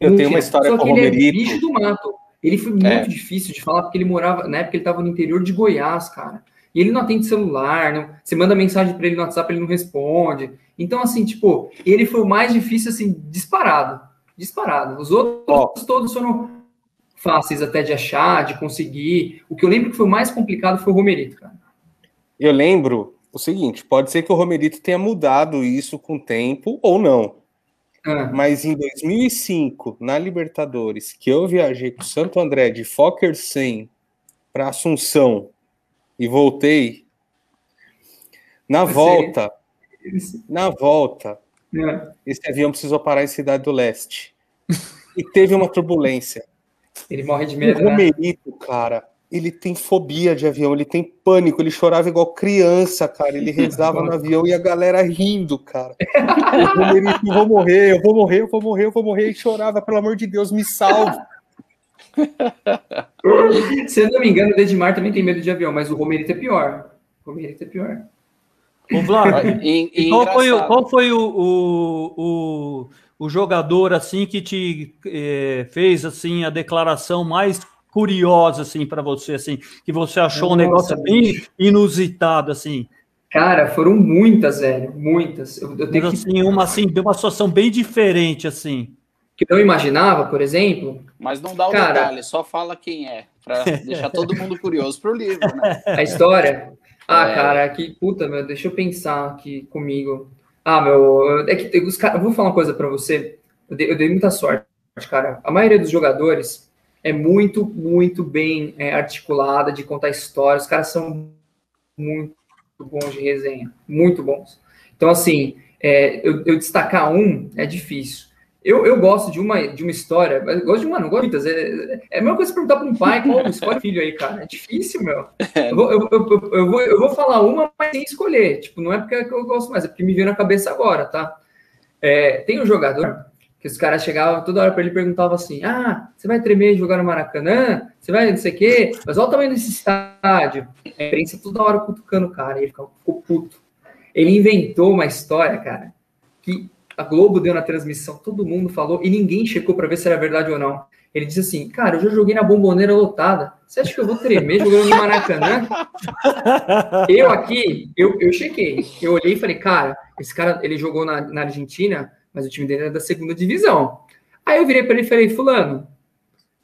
Eu tenho uma história Só com o Romerito. Ele é bicho do mato. Ele foi muito é. difícil de falar, porque ele morava, na época ele estava no interior de Goiás, cara. E ele não atende celular, não, você manda mensagem para ele no WhatsApp, ele não responde. Então, assim, tipo, ele foi o mais difícil, assim, disparado. Disparado. Os outros oh. todos foram fáceis até de achar, de conseguir. O que eu lembro que foi mais complicado foi o Romerito, cara. Eu lembro o seguinte: pode ser que o Romerito tenha mudado isso com o tempo ou não. Ah. Mas em 2005, na Libertadores, que eu viajei com o Santo André de Fokker 100 para Assunção e voltei, na volta, na volta, é. esse avião precisou parar em Cidade do Leste. E teve uma turbulência. Ele morre de medo. O Romerito, né? cara, ele tem fobia de avião, ele tem pânico, ele chorava igual criança, cara. Ele rezava no avião e a galera rindo, cara. O Romerito, eu vou morrer, eu vou morrer, eu vou morrer, eu vou morrer. E chorava, pelo amor de Deus, me salve. Se eu não me engano, o Dedimar também tem medo de avião, mas o Romerito é pior. O Romerito é pior. Ô, Vlad, e, e qual, foi, o, qual foi o, o, o, o jogador assim que te eh, fez assim a declaração mais curiosa assim para você assim que você achou Nossa, um negócio bem inusitado assim? Cara, foram muitas, velho, muitas. Eu, eu tenho Mas, que... assim, uma assim, uma situação bem diferente assim. Que eu não imaginava, por exemplo. Mas não dá o Cara, detalhe, só fala quem é, para deixar todo mundo curioso pro livro, né? A história. Ah, é. cara, que puta, meu, deixa eu pensar aqui comigo. Ah, meu, é que os cara, eu vou falar uma coisa para você. Eu dei, eu dei, muita sorte, cara. A maioria dos jogadores é muito, muito bem é, articulada de contar histórias. Os caras são muito bons de resenha, muito bons. Então, assim, é, eu, eu destacar um é difícil. Eu, eu gosto de uma, de uma história, gosto de uma, não gosto de muitas. É, é a mesma coisa perguntar para um pai qual escolhe filho aí, cara. É difícil, meu. É. Eu vou, eu, eu, eu, vou, eu vou falar uma, mas sem escolher. Tipo, não é porque eu gosto mais, é porque me veio na cabeça agora, tá? É, tem um jogador que os caras chegavam toda hora para ele e perguntavam assim: Ah, você vai tremer e jogar no Maracanã? Você vai não sei o quê? Mas olha o tamanho desse estádio. A imprensa toda hora cutucando o cara, e ele ficou puto. Ele inventou uma história, cara, que a Globo deu na transmissão, todo mundo falou e ninguém checou para ver se era verdade ou não. Ele disse assim: Cara, eu já joguei na bomboneira lotada. Você acha que eu vou tremer jogando no Maracanã? eu aqui, eu, eu chequei. Eu olhei e falei: Cara, esse cara, ele jogou na, na Argentina, mas o time dele era da segunda divisão. Aí eu virei para ele e falei: Fulano,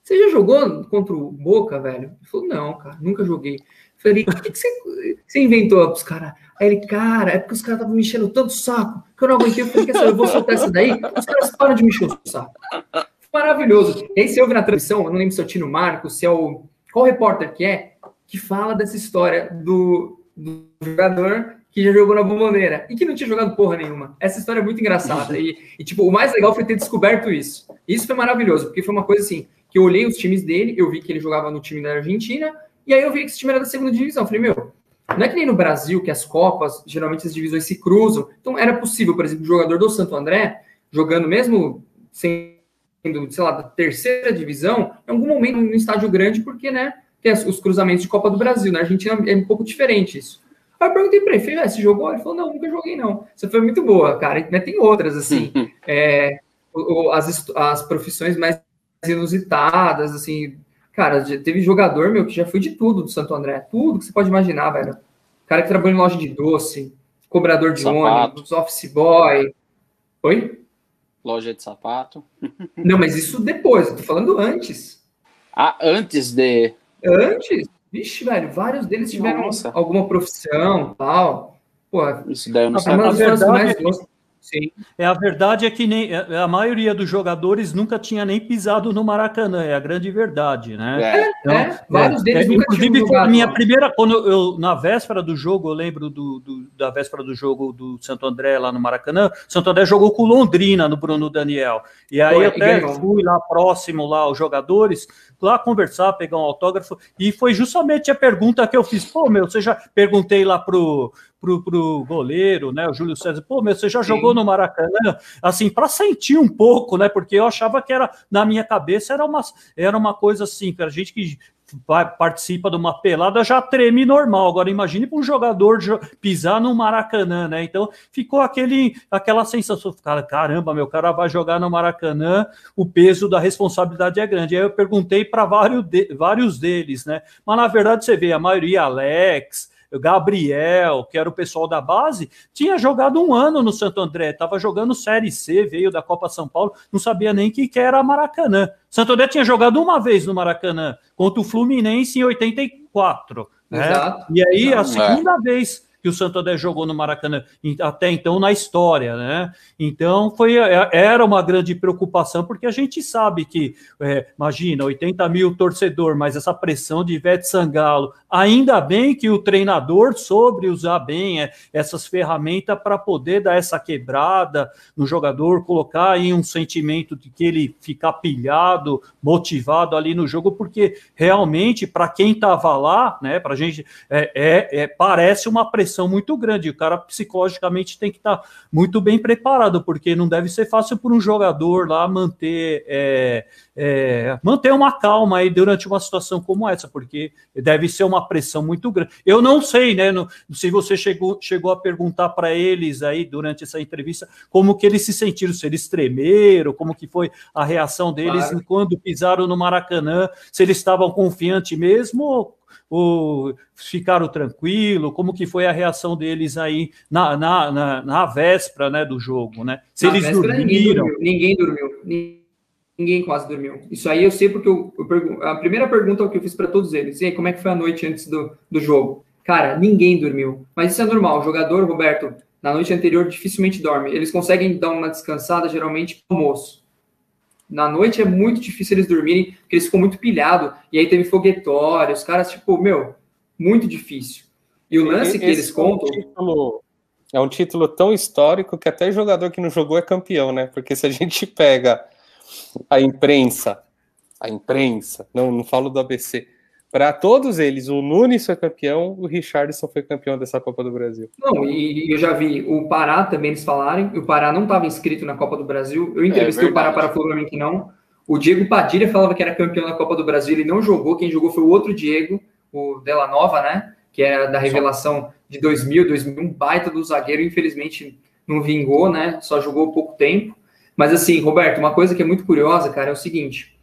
você já jogou contra o Boca, velho? Ele falou: Não, cara, nunca joguei. Falei, o que, que você, você inventou pros caras? Aí ele, cara, é porque os caras estavam me enchendo tanto saco que eu não aguentei. Eu falei, quer saber, eu vou soltar essa daí, os caras param de me encher o saco. Maravilhoso. E aí você ouve na transmissão, eu não lembro se é o Tino Marcos, se é o. Qual repórter que é, que fala dessa história do, do jogador que já jogou na bomboneira e que não tinha jogado porra nenhuma. Essa história é muito engraçada. E, e, tipo, o mais legal foi ter descoberto isso. Isso foi maravilhoso, porque foi uma coisa assim, que eu olhei os times dele, eu vi que ele jogava no time da Argentina, e aí eu vi que esse time era da segunda divisão. Eu falei, meu, não é que nem no Brasil, que as Copas, geralmente as divisões se cruzam. Então era possível, por exemplo, o jogador do Santo André, jogando mesmo sendo, sei lá, da terceira divisão, em algum momento no estádio grande, porque, né, tem os cruzamentos de Copa do Brasil. Na Argentina é um pouco diferente isso. Aí eu perguntei para ele, falei, ah, você jogou? Ele falou, não, nunca joguei, não. Você foi muito boa, cara. Mas tem outras, assim, é, as, as profissões mais inusitadas, assim, Cara, teve jogador, meu, que já foi de tudo do Santo André. Tudo que você pode imaginar, velho. Cara que trabalha em loja de doce, cobrador de sapato. ônibus, office boy. Oi? Loja de sapato. Não, mas isso depois, eu tô falando antes. Ah, antes de. Antes? Vixe, velho, vários deles tiveram Nossa. alguma profissão tal. Pô, isso daí eu não sabia. mais Sim. É a verdade é que nem é, a maioria dos jogadores nunca tinha nem pisado no Maracanã, é a grande verdade, né? É, então, é, vários deles é, nunca inclusive foi a minha primeira quando eu na véspera do jogo, eu lembro do, do, da véspera do jogo do Santo André lá no Maracanã, Santo André jogou com Londrina no Bruno Daniel. E aí eu até fui lá próximo lá os jogadores lá conversar, pegar um autógrafo, e foi justamente a pergunta que eu fiz. Pô, meu, você já perguntei lá pro, pro, pro goleiro, né, o Júlio César, pô, meu, você já Sim. jogou no Maracanã? Assim, para sentir um pouco, né, porque eu achava que era, na minha cabeça, era uma, era uma coisa assim, para gente que participa de uma pelada já treme normal. Agora imagine para um jogador pisar no Maracanã, né? Então ficou aquele, aquela sensação, cara, caramba, meu cara vai jogar no Maracanã, o peso da responsabilidade é grande. Aí eu perguntei para vários, de, vários deles, né? Mas na verdade você vê a maioria Alex, Gabriel, que era o pessoal da base, tinha jogado um ano no Santo André, estava jogando Série C, veio da Copa São Paulo, não sabia nem que, que era Maracanã. Santo André tinha jogado uma vez no Maracanã, contra o Fluminense em 84. Né? E aí, a segunda é. vez que o Santo André jogou no Maracanã até então na história, né? Então foi é, era uma grande preocupação porque a gente sabe que é, imagina 80 mil torcedor, mas essa pressão de Ivete Sangalo, ainda bem que o treinador soube usar bem é, essas ferramentas para poder dar essa quebrada no jogador, colocar aí um sentimento de que ele ficar pilhado, motivado ali no jogo, porque realmente para quem estava lá, né? Para gente é, é, é parece uma pressão pressão muito grande. O cara psicologicamente tem que estar tá muito bem preparado, porque não deve ser fácil para um jogador lá manter é, é, manter uma calma aí durante uma situação como essa, porque deve ser uma pressão muito grande. Eu não sei, né? No, se você chegou, chegou a perguntar para eles aí durante essa entrevista como que eles se sentiram, se eles tremeram, como que foi a reação deles claro. quando pisaram no Maracanã, se eles estavam confiantes mesmo ou ficaram tranquilo? Como que foi a reação deles aí na, na, na, na véspera né, do jogo, né? Se na eles dormiram. Ninguém dormiu, ninguém dormiu. Ninguém quase dormiu. Isso aí eu sei porque eu, eu a primeira pergunta que eu fiz para todos eles, e aí, como é que foi a noite antes do, do jogo? Cara, ninguém dormiu. Mas isso é normal. O jogador, Roberto, na noite anterior dificilmente dorme. Eles conseguem dar uma descansada geralmente no almoço. Na noite é muito difícil eles dormirem, porque eles ficam muito pilhados. E aí teve foguetório, os caras, tipo, meu, muito difícil. E o lance Esse que eles contam. É um, título, é um título tão histórico que até jogador que não jogou é campeão, né? Porque se a gente pega a imprensa, a imprensa, não, não falo do ABC, para todos eles, o Nunes foi campeão, o Richardson foi campeão dessa Copa do Brasil. Não, e, eu já vi o Pará também eles falarem, o Pará não estava inscrito na Copa do Brasil. Eu entrevistei é o Pará para falar que não. O Diego Padilha falava que era campeão da Copa do Brasil, ele não jogou, quem jogou foi o outro Diego, o Della Nova, né? Que era da revelação de 2000, 2001, um baita do zagueiro, infelizmente não vingou, né? Só jogou pouco tempo. Mas assim, Roberto, uma coisa que é muito curiosa, cara, é o seguinte: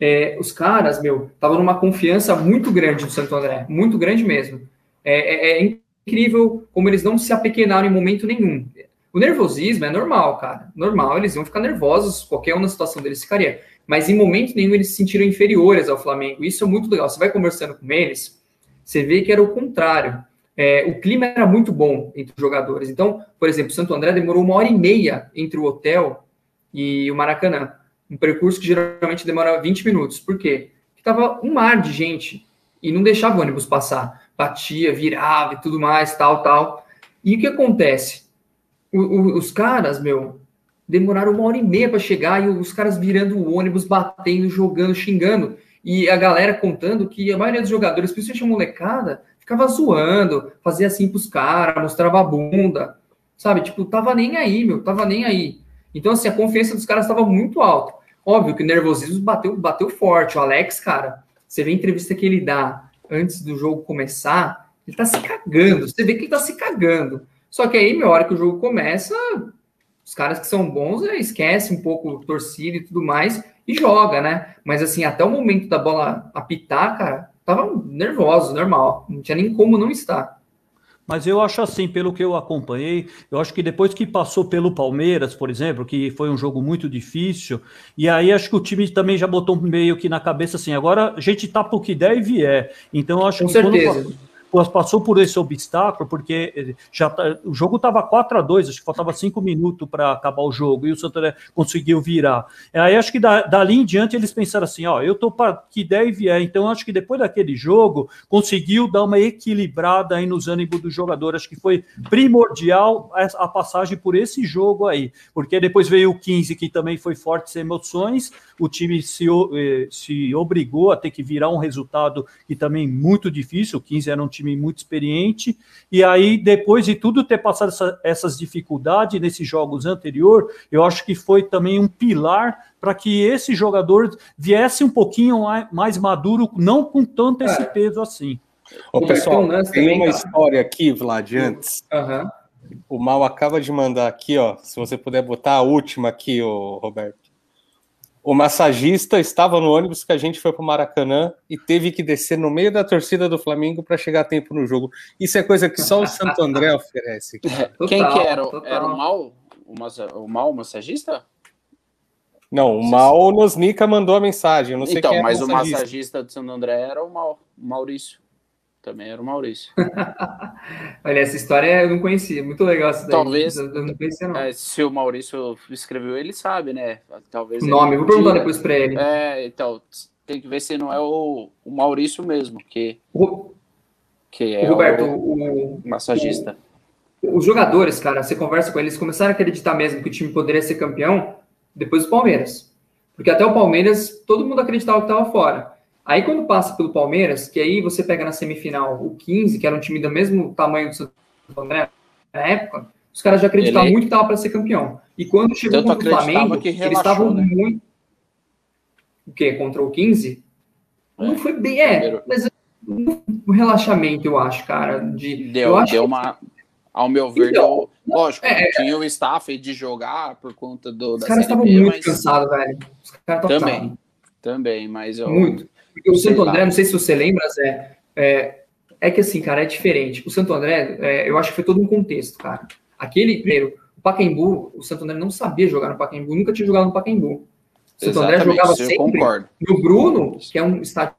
é, os caras, meu, estavam numa confiança muito grande no Santo André, muito grande mesmo. É, é, é, incrível como eles não se apequenaram em momento nenhum. O nervosismo é normal, cara. Normal, eles iam ficar nervosos, qualquer uma situação deles ficaria. Mas em momento nenhum eles se sentiram inferiores ao Flamengo. Isso é muito legal. Você vai conversando com eles, você vê que era o contrário. É, o clima era muito bom entre os jogadores. Então, por exemplo, Santo André demorou uma hora e meia entre o hotel e o Maracanã um percurso que geralmente demora 20 minutos. Por quê? Porque tava um mar de gente e não deixava o ônibus passar. Batia, virava e tudo mais, tal, tal. E o que acontece? O, o, os caras, meu, demoraram uma hora e meia para chegar e os caras virando o ônibus, batendo, jogando, xingando. E a galera contando que a maioria dos jogadores, principalmente a molecada, ficava zoando, fazia assim pros caras, mostrava a bunda, sabe? Tipo, tava nem aí, meu, tava nem aí. Então, assim, a confiança dos caras estava muito alta. Óbvio que o nervosismo bateu, bateu forte. O Alex, cara, você vê a entrevista que ele dá antes do jogo começar, ele tá se cagando. Você vê que ele tá se cagando. Só que aí, na hora que o jogo começa, os caras que são bons né, esquecem um pouco torcida e tudo mais e joga, né? Mas assim, até o momento da bola apitar, cara, tava nervoso, normal. Não tinha nem como não estar. Mas eu acho assim, pelo que eu acompanhei, eu acho que depois que passou pelo Palmeiras, por exemplo, que foi um jogo muito difícil, e aí acho que o time também já botou meio que na cabeça assim, agora a gente tá pro que der e vier. Então eu acho Com que certeza. Quando passou por esse obstáculo, porque eh, já tá, o jogo estava 4 a 2 acho que faltava 5 minutos para acabar o jogo, e o Santaré conseguiu virar. Aí acho que da, dali em diante eles pensaram assim: ó, eu tô para que der e vier. Então acho que depois daquele jogo conseguiu dar uma equilibrada aí nos ânimos do jogador. Acho que foi primordial a, a passagem por esse jogo aí, porque depois veio o 15, que também foi forte sem emoções, o time se, eh, se obrigou a ter que virar um resultado que também muito difícil. O 15 era um time time muito experiente, e aí, depois de tudo ter passado essa, essas dificuldades nesses jogos anteriores, eu acho que foi também um pilar para que esse jogador viesse um pouquinho mais maduro, não com tanto esse é. peso assim. Ô, pessoal, tem uma história aqui, Vlad, antes. Uhum. O Mal acaba de mandar aqui, ó. Se você puder botar a última aqui, ô, Roberto. O massagista estava no ônibus que a gente foi para o Maracanã e teve que descer no meio da torcida do Flamengo para chegar a tempo no jogo. Isso é coisa que só o Santo André oferece. Total, Quem que era? Total. Era o mal, o, massa, o mal massagista? Não, o Mal Nosnica mandou a mensagem. não sei então, é mas o massagista do Santo André era o Mal, o Maurício. Também era o Maurício. Olha, essa história eu não conhecia. Muito legal essa. Talvez. Eu não conhecia, não. É, se o Maurício escreveu, ele sabe, né? Talvez. O nome, vou perguntar depois para ele. É, então, tem que ver se não é o, o Maurício mesmo, que, o, que é Roberto, o, o massagista. O, os jogadores, cara, você conversa com eles, começaram a acreditar mesmo que o time poderia ser campeão depois do Palmeiras. Porque até o Palmeiras, todo mundo acreditava que estava fora. Aí quando passa pelo Palmeiras, que aí você pega na semifinal o 15, que era um time do mesmo tamanho do Santo André na época, os caras já acreditavam Ele... muito que estava para ser campeão. E quando chegou Tanto contra o Flamengo, relaxou, eles estavam né? muito. O quê? Contra o 15? É. Não foi bem, é, mas um relaxamento, eu acho, cara. De, deu eu acho deu que... uma. Ao meu ver, então, deu, lógico, é, é, tinha o staff de jogar por conta do. Os caras estavam muito mas... cansados, velho. Os caras também, também, mas eu. Muito. Porque o Santo André, não sei se você lembra, Zé, é, é que assim, cara, é diferente. O Santo André, é, eu acho que foi todo um contexto, cara. Aquele, primeiro, o Pacaembu, o Santo André não sabia jogar no Pacaembu, nunca tinha jogado no Pacaembu. O Santo André jogava sempre concordo. no Bruno, que é um estádio,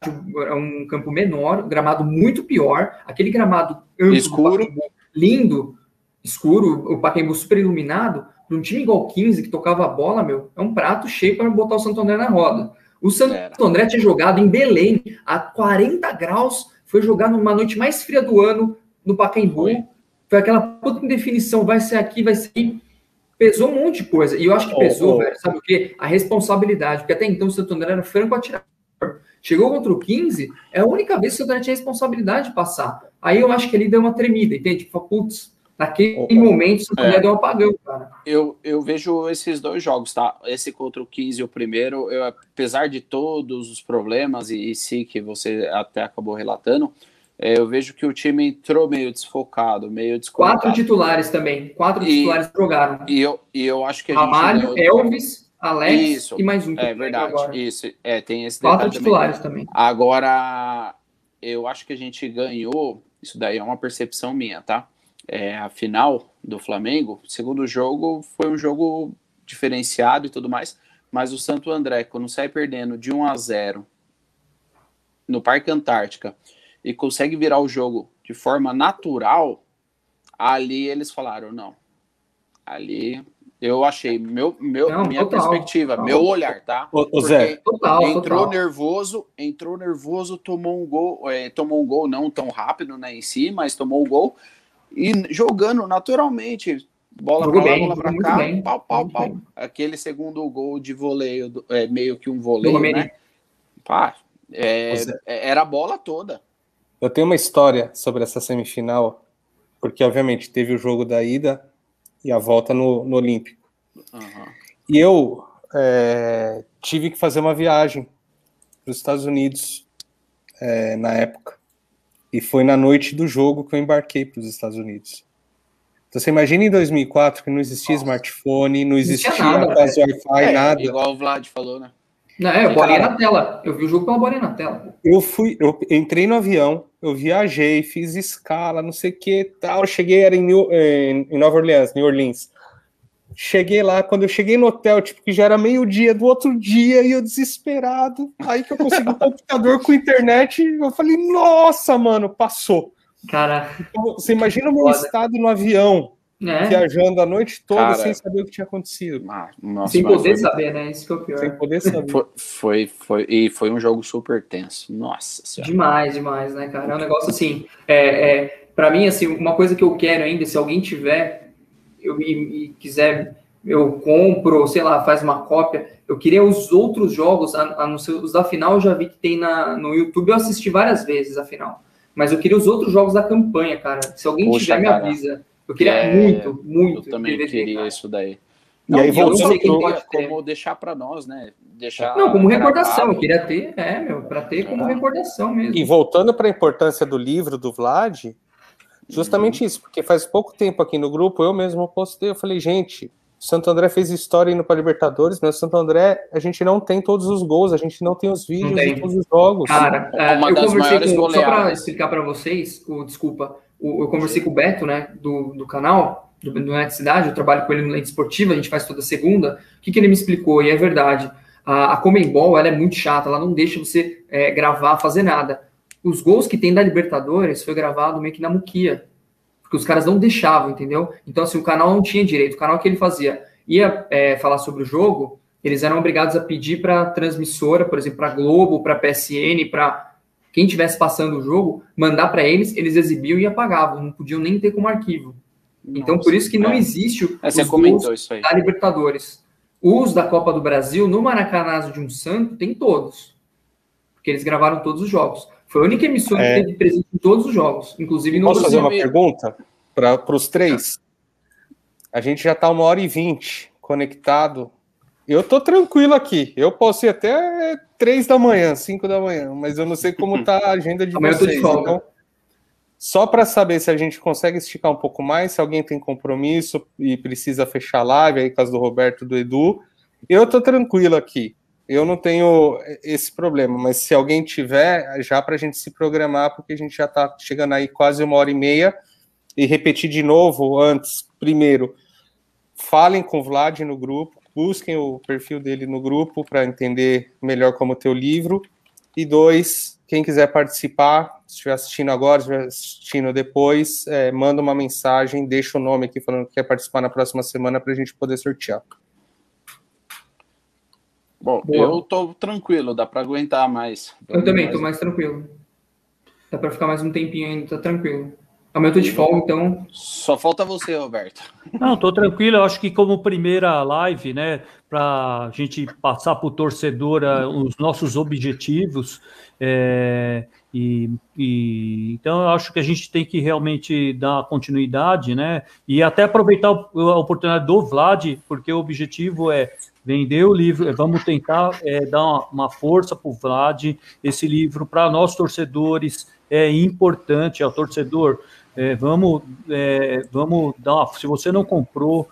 é um campo menor, gramado muito pior, aquele gramado amplo, escuro, lindo, escuro, o Pacaembu super iluminado, para um time igual 15 que tocava a bola, meu, é um prato cheio para botar o Santo André na roda. O Santo Era. André tinha jogado em Belém a 40 graus, foi jogar numa noite mais fria do ano no Pacaembu. Foi, foi aquela puta indefinição, vai ser aqui, vai ser aqui. Pesou um monte de coisa. E eu acho que pesou, oh, oh. velho, sabe o quê? A responsabilidade. Porque até então o Santo André era franco atirador. Chegou contra o 15, é a única vez que o Santo André tinha responsabilidade de passar. Aí eu acho que ele deu uma tremida, entende? Tipo, putz, Naquele oh, momento, o Santo André é, deu um apagão, cara. Eu, eu vejo esses dois jogos, tá? Esse contra o 15 o primeiro, eu, apesar de todos os problemas, e, e sim, que você até acabou relatando, é, eu vejo que o time entrou meio desfocado, meio desconectado. Quatro titulares também, quatro e, titulares jogaram. E eu, e eu acho que a Ramalho, gente... Elvis, Alex isso, e mais um. É verdade, agora. isso. É, tem esse Quatro titulares também. também. Agora, eu acho que a gente ganhou, isso daí é uma percepção minha, tá? É, a final do Flamengo, o segundo jogo foi um jogo diferenciado e tudo mais, mas o Santo André, quando sai perdendo de 1 a 0 no Parque Antártica e consegue virar o jogo de forma natural, ali eles falaram, não. Ali eu achei, meu, meu, não, minha total, perspectiva, total. meu olhar, tá? O, Zé, total, entrou nervoso, entrou nervoso, tomou um gol, é, tomou um gol não tão rápido né, em si, mas tomou o um gol e jogando naturalmente, bola para lá, bola para cá, bem, pau, pau, pau. Bem. Aquele segundo gol de voleio, é meio que um voleio, né? Pá, é, é, era a bola toda. Eu tenho uma história sobre essa semifinal, porque obviamente teve o jogo da ida e a volta no, no Olímpico. Uhum. E eu é, tive que fazer uma viagem para os Estados Unidos é, na época. E foi na noite do jogo que eu embarquei para os Estados Unidos. Então você imagina em 2004 que não existia Nossa. smartphone, não existia quase Wi-Fi, é, nada. Igual o Vlad falou, né? Não, é, eu bolinha na tela. Eu vi o jogo pela bolinha na tela. Eu fui, eu entrei no avião, eu viajei, fiz escala, não sei o que tal. Cheguei, era em, New, em, em Nova Orleans, New Orleans. Cheguei lá, quando eu cheguei no hotel, tipo, que já era meio-dia do outro dia, e eu desesperado. Aí que eu consegui um computador com internet, eu falei, nossa, mano, passou. Cara. Então, você imagina o meu foda. estado no avião, é. viajando a noite toda Cara, sem saber o que tinha acontecido. Ah, nossa, sem poder foi... saber, né? Isso que é o pior. Sem poder saber. Foi, foi, foi, e foi um jogo super tenso. Nossa senhora. Demais, demais, né, cara? É um negócio assim. É, é, para mim, assim, uma coisa que eu quero ainda, se alguém tiver eu, e, e quiser, eu compro, sei lá, faz uma cópia. Eu queria os outros jogos, a, a não ser os da final, eu já vi que tem na, no YouTube, eu assisti várias vezes a final. Mas eu queria os outros jogos da campanha, cara. Se alguém Poxa, tiver, cara, me avisa. Eu queria é, muito, muito. Eu também queria isso daí. Não, e aí voltando como, como deixar para nós, né? Deixar não, como recordação, eu queria ter, é, meu, para ter como é. recordação mesmo. E voltando para a importância do livro do Vlad, Justamente uhum. isso, porque faz pouco tempo aqui no grupo eu mesmo postei, eu falei, gente, Santo André fez história indo para Libertadores, mas o Santo André, a gente não tem todos os gols, a gente não tem os vídeos de todos os jogos. Cara, é, eu conversei com, só para explicar para vocês, o, desculpa, o, eu conversei com o Beto, né, do, do canal, do, do Net Cidade, eu trabalho com ele no Lente Esportiva, a gente faz toda segunda. O que, que ele me explicou? E é verdade. A, a Comembol, ela é muito chata, ela não deixa você é, gravar, fazer nada. Os gols que tem da Libertadores foi gravado meio que na Muquia porque os caras não deixavam, entendeu? Então, assim, o canal não tinha direito. O canal que ele fazia ia é, falar sobre o jogo, eles eram obrigados a pedir para a transmissora, por exemplo, para Globo, para PSN, para quem estivesse passando o jogo, mandar para eles, eles exibiam e apagavam, não podiam nem ter como arquivo. Nossa, então, por isso que não é. existe o é, você comentou isso aí. da Libertadores. Os da Copa do Brasil, no Maracanã de um Santo, tem todos. Porque eles gravaram todos os jogos. Foi a única emissora é... que teve presente em todos os jogos, inclusive no Posso fazer uma pergunta para os três? A gente já está uma hora e vinte conectado. Eu tô tranquilo aqui. Eu posso ir até três da manhã, cinco da manhã, mas eu não sei como tá a agenda de Amanhã vocês. Então, só para saber se a gente consegue esticar um pouco mais, se alguém tem compromisso e precisa fechar a live, aí caso do Roberto do Edu, eu tô tranquilo aqui eu não tenho esse problema, mas se alguém tiver, já para a gente se programar, porque a gente já está chegando aí quase uma hora e meia, e repetir de novo antes, primeiro, falem com o Vlad no grupo, busquem o perfil dele no grupo para entender melhor como é o livro, e dois, quem quiser participar, se estiver assistindo agora, se estiver assistindo depois, é, manda uma mensagem, deixa o nome aqui falando que quer participar na próxima semana para a gente poder sortear. Bom, Boa. eu tô tranquilo, dá para aguentar mais. Eu também mais... tô mais tranquilo. Dá para ficar mais um tempinho ainda, tá tranquilo. Amanhã eu tô de folga, então. Só falta você, Roberto. Não, tô tranquilo. Eu acho que como primeira live, né, para a gente passar para o torcedor uh, os nossos objetivos, é, e, e, então eu acho que a gente tem que realmente dar continuidade, né? E até aproveitar a oportunidade do Vlad, porque o objetivo é vender o livro, vamos tentar é, dar uma, uma força para o Vlad, esse livro para nós torcedores é importante, ao torcedor, é, vamos, é, vamos dar uma, se você não comprou,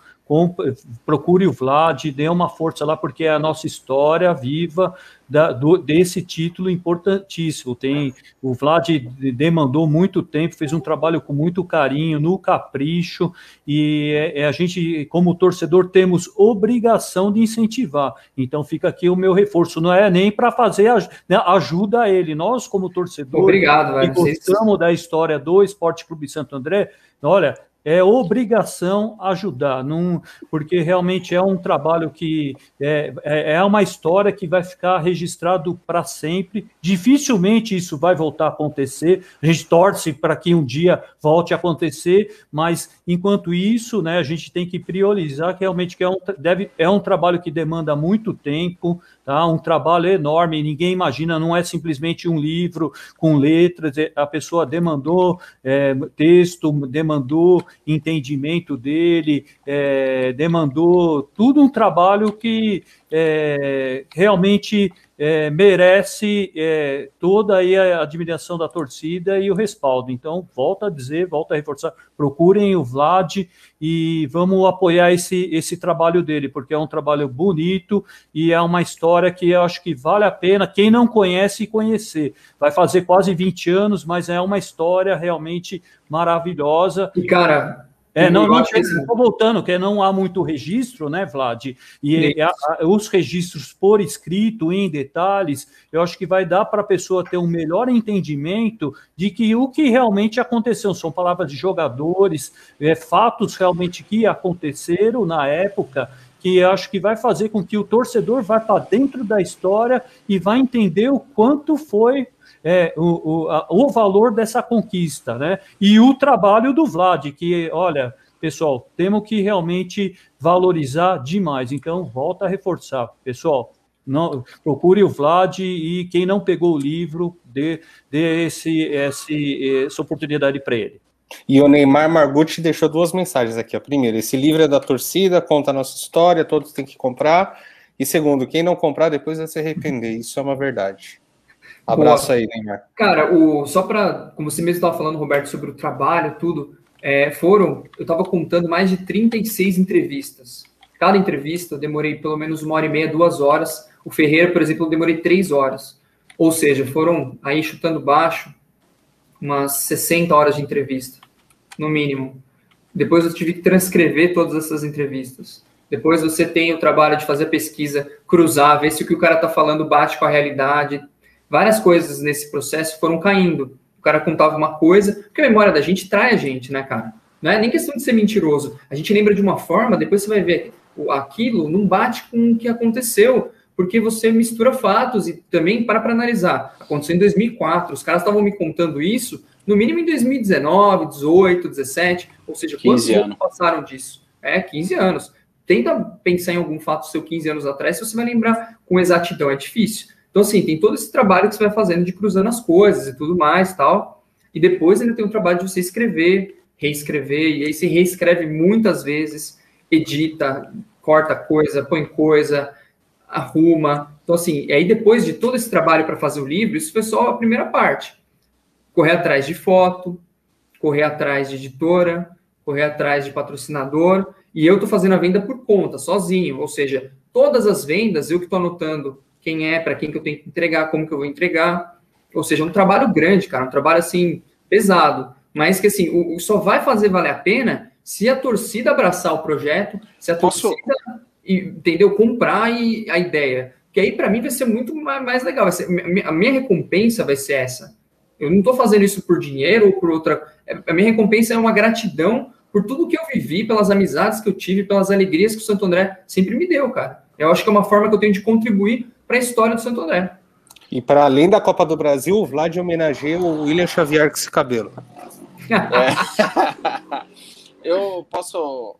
procure o Vlad, dê uma força lá, porque é a nossa história viva da, do, desse título importantíssimo. Tem O Vlad demandou muito tempo, fez um trabalho com muito carinho, no capricho, e é, é, a gente, como torcedor, temos obrigação de incentivar. Então fica aqui o meu reforço, não é nem para fazer né, ajuda a ele. Nós, como torcedor, Obrigado, que gostamos da história do Esporte Clube Santo André, olha, é obrigação ajudar, não, porque realmente é um trabalho que é, é, é uma história que vai ficar registrado para sempre. Dificilmente isso vai voltar a acontecer. A gente torce para que um dia volte a acontecer, mas enquanto isso, né, a gente tem que priorizar que realmente que é um, deve, é um trabalho que demanda muito tempo, tá? Um trabalho enorme. Ninguém imagina, não é simplesmente um livro com letras. É, a pessoa demandou é, texto, demandou entendimento dele, é, demandou tudo um trabalho que é, realmente é, merece é, toda a admiração da torcida e o respaldo. Então, volta a dizer, volta a reforçar, procurem o Vlad e vamos apoiar esse, esse trabalho dele, porque é um trabalho bonito e é uma história que eu acho que vale a pena quem não conhece conhecer. Vai fazer quase 20 anos, mas é uma história realmente maravilhosa. E, cara, é, não, não, estou voltando, que não há muito registro, né, Vlad? E a, a, os registros por escrito, em detalhes, eu acho que vai dar para a pessoa ter um melhor entendimento de que o que realmente aconteceu. São palavras de jogadores, é, fatos realmente que aconteceram na época, que eu acho que vai fazer com que o torcedor vá para dentro da história e vai entender o quanto foi é, o, o, a, o valor dessa conquista, né? E o trabalho do Vlad, que, olha, pessoal, temos que realmente valorizar demais. Então, volta a reforçar, pessoal. Não, procure o Vlad e quem não pegou o livro, dê, dê esse, esse, essa oportunidade para ele. E o Neymar Margucci deixou duas mensagens aqui. Ó. Primeiro, esse livro é da torcida, conta a nossa história, todos têm que comprar. E segundo, quem não comprar depois vai se arrepender. Isso é uma verdade. Abraço Boa. aí, Neymar. Cara, o, só para, como você mesmo estava falando, Roberto, sobre o trabalho, tudo, é, foram, eu estava contando mais de 36 entrevistas. Cada entrevista eu demorei pelo menos uma hora e meia, duas horas. O Ferreira, por exemplo, eu demorei três horas. Ou seja, foram aí chutando baixo umas 60 horas de entrevista, no mínimo. Depois eu tive que transcrever todas essas entrevistas. Depois você tem o trabalho de fazer a pesquisa, cruzar, ver se o que o cara está falando bate com a realidade. Várias coisas nesse processo foram caindo. O cara contava uma coisa, porque a memória da gente trai a gente, né, cara? Não é nem questão de ser mentiroso. A gente lembra de uma forma, depois você vai ver aquilo não bate com o que aconteceu, porque você mistura fatos e também para para analisar. Aconteceu em 2004, os caras estavam me contando isso no mínimo em 2019, 18, 17, ou seja, quantos anos passaram disso? É, 15 anos. Tenta pensar em algum fato seu 15 anos atrás, se você vai lembrar com exatidão, é difícil. Então, assim, tem todo esse trabalho que você vai fazendo de cruzando as coisas e tudo mais tal. E depois ainda tem o trabalho de você escrever, reescrever, e aí você reescreve muitas vezes, edita, corta coisa, põe coisa, arruma. Então, assim, aí depois de todo esse trabalho para fazer o livro, isso foi só a primeira parte. Correr atrás de foto, correr atrás de editora, correr atrás de patrocinador, e eu estou fazendo a venda por conta, sozinho, ou seja, todas as vendas, eu que estou anotando quem é, para quem que eu tenho que entregar, como que eu vou entregar, ou seja, é um trabalho grande, cara, um trabalho, assim, pesado mas que assim, o, o, só vai fazer valer a pena se a torcida abraçar o projeto, se a Posso... torcida, entendeu, comprar e, a ideia. Que aí, para mim, vai ser muito mais, legal. Ser, a minha recompensa vai ser essa. Eu não estou fazendo isso por dinheiro ou por outra. É, a minha recompensa é uma gratidão por tudo que eu vivi, pelas amizades que eu tive, pelas alegrias que o Santo André sempre me deu, cara. Eu acho que é uma forma que eu tenho de contribuir para a história do Santo André. E para além da Copa do Brasil, o Vlad homenageia o William Xavier com esse cabelo. É. eu posso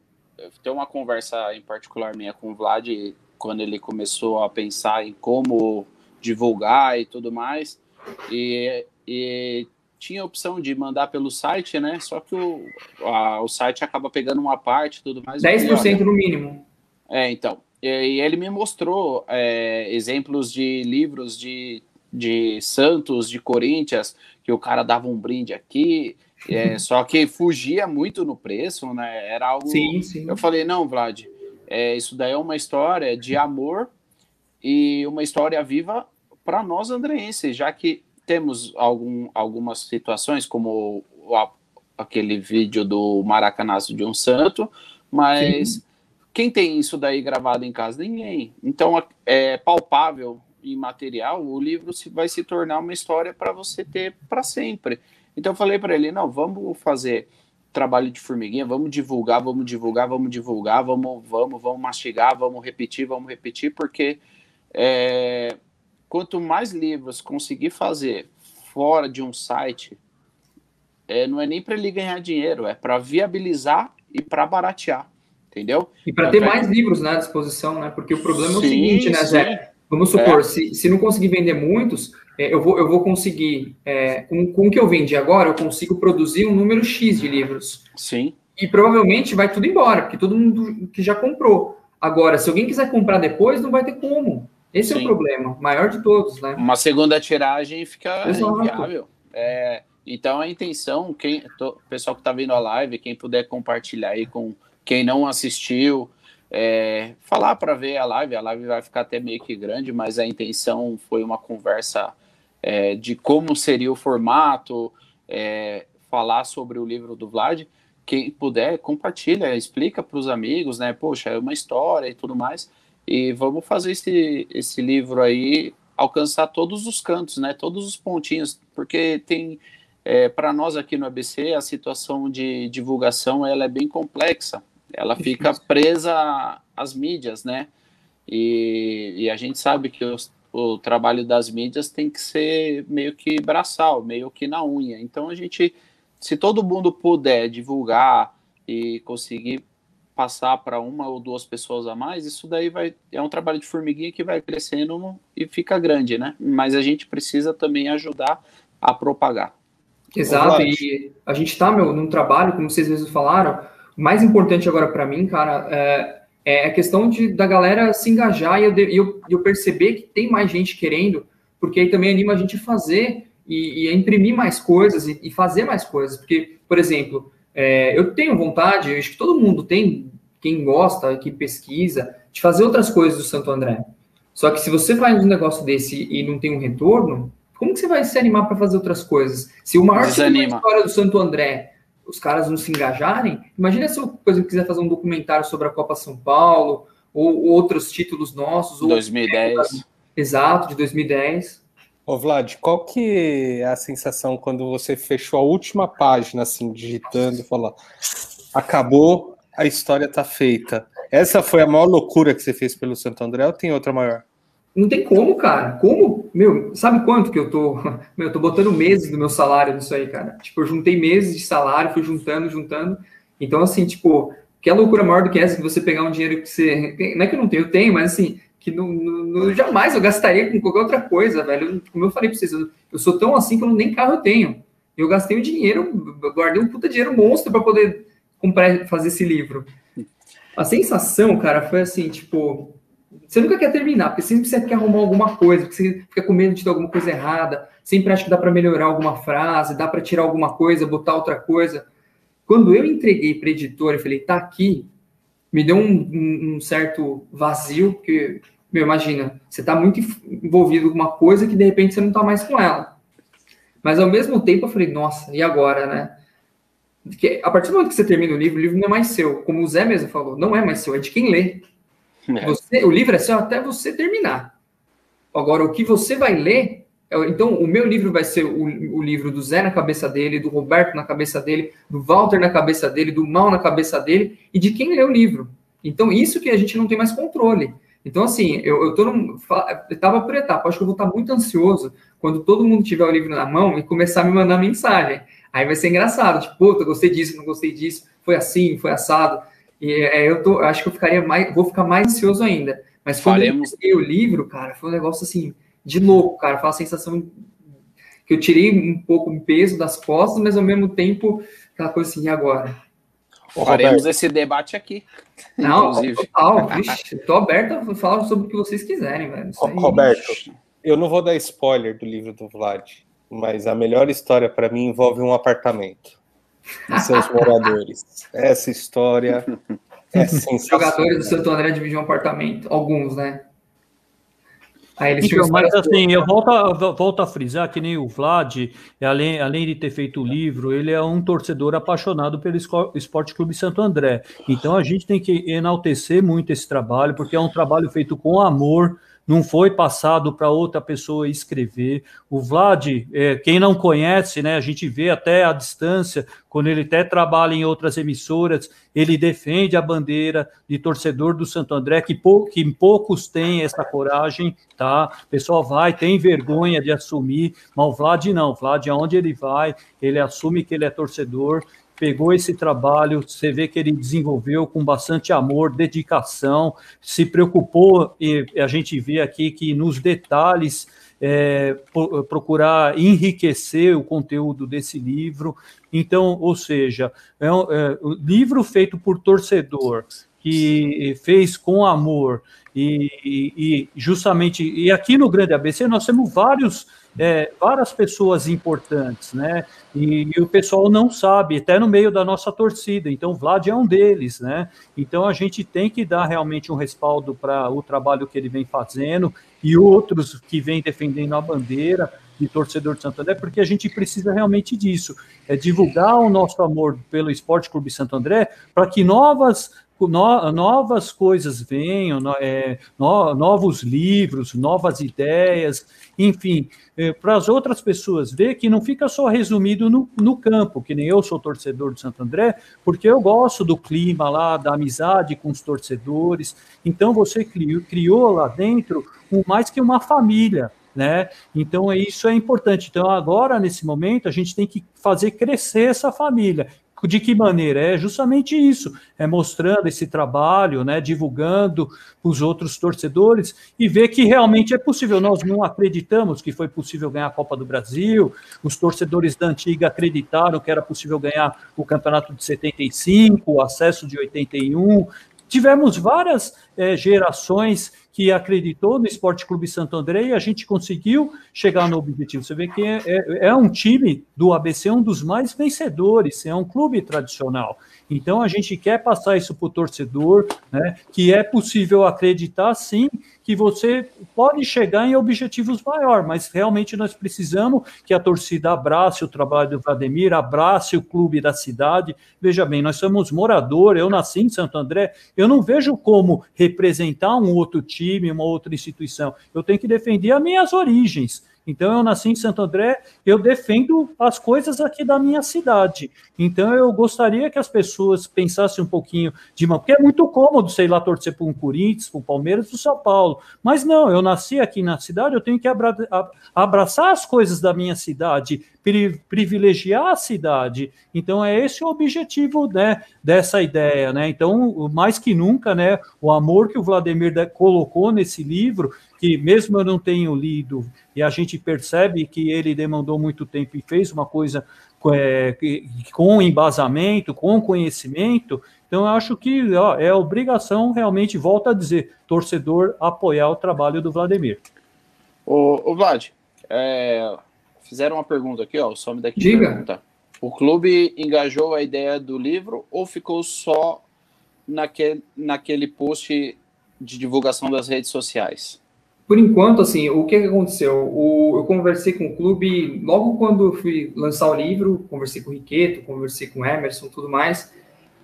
ter uma conversa em particular minha com o Vlad quando ele começou a pensar em como divulgar e tudo mais. E, e tinha a opção de mandar pelo site, né? Só que o, a, o site acaba pegando uma parte e tudo mais. 10% no mínimo. É, então. E, e ele me mostrou é, exemplos de livros de, de Santos, de Corinthians, que o cara dava um brinde aqui, é, só que fugia muito no preço, né? Era algo. Sim, sim. Eu falei, não, Vlad, é, isso daí é uma história de amor e uma história viva para nós andreenses, já que temos algum, algumas situações, como o, aquele vídeo do Maracanazo de um Santo, mas sim. Quem tem isso daí gravado em casa? Ninguém. Então é palpável e material, o livro vai se tornar uma história para você ter para sempre. Então eu falei para ele, não, vamos fazer trabalho de formiguinha, vamos divulgar, vamos divulgar, vamos divulgar, vamos, vamos, vamos mastigar, vamos repetir, vamos repetir, porque é, quanto mais livros conseguir fazer fora de um site, é, não é nem para ele ganhar dinheiro, é para viabilizar e para baratear, entendeu? E para ter mais livros né, à disposição, né? Porque o problema sim, é o seguinte, né, Zé? Vamos supor, é. se, se não conseguir vender muitos, é, eu, vou, eu vou conseguir, é, com, com o que eu vendi agora, eu consigo produzir um número X de livros. Sim. E provavelmente vai tudo embora, porque todo mundo que já comprou. Agora, se alguém quiser comprar depois, não vai ter como. Esse Sim. é o problema, maior de todos, né? Uma segunda tiragem fica Exato. inviável. É, então a intenção, quem, o pessoal que está vendo a live, quem puder compartilhar aí com quem não assistiu, é, falar para ver a live, a live vai ficar até meio que grande, mas a intenção foi uma conversa é, de como seria o formato, é, falar sobre o livro do Vlad. Quem puder, compartilha, explica para os amigos, né? Poxa, é uma história e tudo mais. E vamos fazer esse, esse livro aí alcançar todos os cantos, né? Todos os pontinhos, porque tem é, para nós aqui no ABC a situação de divulgação ela é bem complexa. Ela fica presa às mídias, né? E, e a gente sabe que os, o trabalho das mídias tem que ser meio que braçal, meio que na unha. Então a gente, se todo mundo puder divulgar e conseguir passar para uma ou duas pessoas a mais, isso daí vai é um trabalho de formiguinha que vai crescendo e fica grande, né? Mas a gente precisa também ajudar a propagar. Exato, e a gente está meu num trabalho, como vocês mesmos falaram, mais importante agora para mim, cara, é é a questão de, da galera se engajar e eu, eu, eu perceber que tem mais gente querendo, porque aí também anima a gente a fazer e, e a imprimir mais coisas e, e, fazer mais coisas. Porque, por exemplo, é, eu tenho vontade, acho que todo mundo tem, quem gosta, que pesquisa, de fazer outras coisas do Santo André. Só que se você faz um negócio desse e não tem um retorno, como que você vai se animar para fazer outras coisas? Se o maior história do Santo André, os caras não se engajarem, imagina se eu, por exemplo, quiser fazer um documentário sobre a Copa São Paulo, ou outros títulos nossos. 2010. Ou... Exato, de 2010. Ô Vlad, qual que é a sensação quando você fechou a última página, assim, digitando e falou, acabou, a história tá feita. Essa foi a maior loucura que você fez pelo Santo André ou tem outra maior? Não tem como, cara. Como? Meu, sabe quanto que eu tô? Meu, eu tô botando meses do meu salário nisso aí, cara. Tipo, eu juntei meses de salário, fui juntando, juntando. Então, assim, tipo, que é loucura maior do que essa, que você pegar um dinheiro que você. Não é que eu não tenho, eu tenho, mas assim, que não, não, jamais eu gastaria com qualquer outra coisa, velho. Como eu falei pra vocês, eu, eu sou tão assim que eu nem carro eu tenho. Eu gastei o dinheiro, guardei um puta dinheiro monstro para poder comprar, fazer esse livro. A sensação, cara, foi assim, tipo, você nunca quer terminar, porque sempre você quer arrumar alguma coisa, porque você fica com medo de ter alguma coisa errada, sempre acha que dá para melhorar alguma frase, dá para tirar alguma coisa, botar outra coisa. Quando eu entreguei para editor e falei, tá aqui, me deu um, um, certo vazio, porque, meu, imagina, você tá muito envolvido com uma coisa que de repente você não tá mais com ela. Mas ao mesmo tempo eu falei, nossa, e agora, né? Porque a partir do momento que você termina o livro, o livro não é mais seu. Como o Zé mesmo falou, não é mais seu, é de quem lê. É. Você, o livro é seu até você terminar. Agora, o que você vai ler então, o meu livro vai ser o, o, livro do Zé na cabeça dele, do Roberto na cabeça dele, do Walter na cabeça dele, do Mal na cabeça dele e de quem lê o livro. Então, isso que a gente não tem mais controle. Então, assim, eu, etapa por etapa. Acho que eu vou estar muito ansioso quando todo mundo tiver o livro na mão e começar a me mandar mensagem. Aí vai ser engraçado, tipo, puta, gostei disso, não gostei disso, foi assim, foi assado. E é, eu tô, acho que eu ficaria mais, vou ficar mais ansioso ainda. Mas quando Faremos. eu o livro, cara, foi um negócio assim de louco, cara. Foi uma sensação que eu tirei um pouco o peso das costas, mas ao mesmo tempo, aquela coisa assim, e agora? Faremos esse debate aqui. Não, inclusive. total. Vixe, tô aberto a falar sobre o que vocês quiserem, velho. Aí, Roberto, eu não vou dar spoiler do livro do Vlad, mas a melhor história para mim envolve um apartamento e seus moradores. Essa história é sensacional. Jogadores do Santo André dividiam um apartamento, alguns, né? Aí eles então, mas assim, eu volto a, volto a frisar que nem o Vlad, além, além de ter feito o livro, ele é um torcedor apaixonado pelo Esporte Clube Santo André. Então a gente tem que enaltecer muito esse trabalho, porque é um trabalho feito com amor, não foi passado para outra pessoa escrever. O Vlad, é, quem não conhece, né, a gente vê até a distância, quando ele até trabalha em outras emissoras, ele defende a bandeira de torcedor do Santo André, que, pou, que poucos têm essa coragem, tá? O pessoal vai, tem vergonha de assumir, mas o Vlad não. O Vlad, aonde ele vai, ele assume que ele é torcedor pegou esse trabalho, você vê que ele desenvolveu com bastante amor, dedicação, se preocupou, e a gente vê aqui que nos detalhes é, procurar enriquecer o conteúdo desse livro. Então, ou seja, é um, é um livro feito por torcedor, que fez com amor e, e, e, justamente e aqui no Grande ABC nós temos vários é, várias pessoas importantes, né? E, e, o pessoal não sabe, até no meio da nossa torcida. Então, o Vlad é um deles, né? Então, a gente tem que dar realmente um respaldo para o trabalho que ele vem fazendo e outros que vêm defendendo a bandeira de torcedor de Santo André, porque a gente precisa realmente disso, é divulgar o nosso amor pelo Esporte Clube Santo André para que novas no, novas coisas venham, no, é, no, novos livros, novas ideias, enfim, é, para as outras pessoas ver que não fica só resumido no, no campo, que nem eu sou torcedor do Santo André, porque eu gosto do clima lá, da amizade com os torcedores. Então você criou, criou lá dentro um, mais que uma família. Né? Então isso é importante. Então agora nesse momento a gente tem que fazer crescer essa família. De que maneira? É justamente isso, é mostrando esse trabalho, né, divulgando os outros torcedores e ver que realmente é possível. Nós não acreditamos que foi possível ganhar a Copa do Brasil, os torcedores da antiga acreditaram que era possível ganhar o campeonato de 75, o acesso de 81. Tivemos várias é, gerações que acreditou no Esporte Clube Santo André e a gente conseguiu chegar no objetivo. Você vê que é, é, é um time do ABC, um dos mais vencedores, é um clube tradicional. Então a gente quer passar isso para o torcedor, né, que é possível acreditar sim que você pode chegar em objetivos maiores, mas realmente nós precisamos que a torcida abrace o trabalho do Vladimir, abrace o clube da cidade. Veja bem, nós somos morador, eu nasci em Santo André, eu não vejo como representar um outro time, uma outra instituição. Eu tenho que defender as minhas origens. Então, eu nasci em Santo André, eu defendo as coisas aqui da minha cidade. Então, eu gostaria que as pessoas pensassem um pouquinho de uma. Porque é muito cômodo, sei lá, torcer para um Corinthians, para o Palmeiras, para o São Paulo. Mas não, eu nasci aqui na cidade, eu tenho que abra... abraçar as coisas da minha cidade, privilegiar a cidade. Então, é esse o objetivo né, dessa ideia. Né? Então, mais que nunca, né, o amor que o Vladimir colocou nesse livro que mesmo eu não tenho lido, e a gente percebe que ele demandou muito tempo e fez uma coisa é, com embasamento, com conhecimento, então eu acho que ó, é obrigação realmente, volta a dizer, torcedor apoiar o trabalho do Vladimir. O, o Vlad, é, fizeram uma pergunta aqui, ó, o some daqui Diga. pergunta. O clube engajou a ideia do livro ou ficou só naquele, naquele post de divulgação das redes sociais? Por enquanto, assim, o que, que aconteceu? O, eu conversei com o clube logo quando eu fui lançar o livro, conversei com o Riqueto, conversei com o Emerson, tudo mais.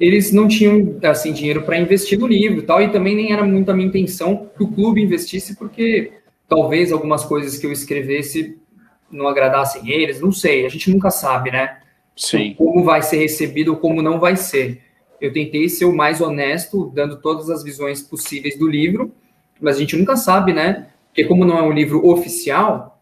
Eles não tinham assim dinheiro para investir no livro, tal, e também nem era muito a minha intenção que o clube investisse, porque talvez algumas coisas que eu escrevesse não agradassem eles, não sei, a gente nunca sabe, né? Sim. Como vai ser recebido ou como não vai ser. Eu tentei ser o mais honesto, dando todas as visões possíveis do livro, mas a gente nunca sabe, né? Porque como não é um livro oficial,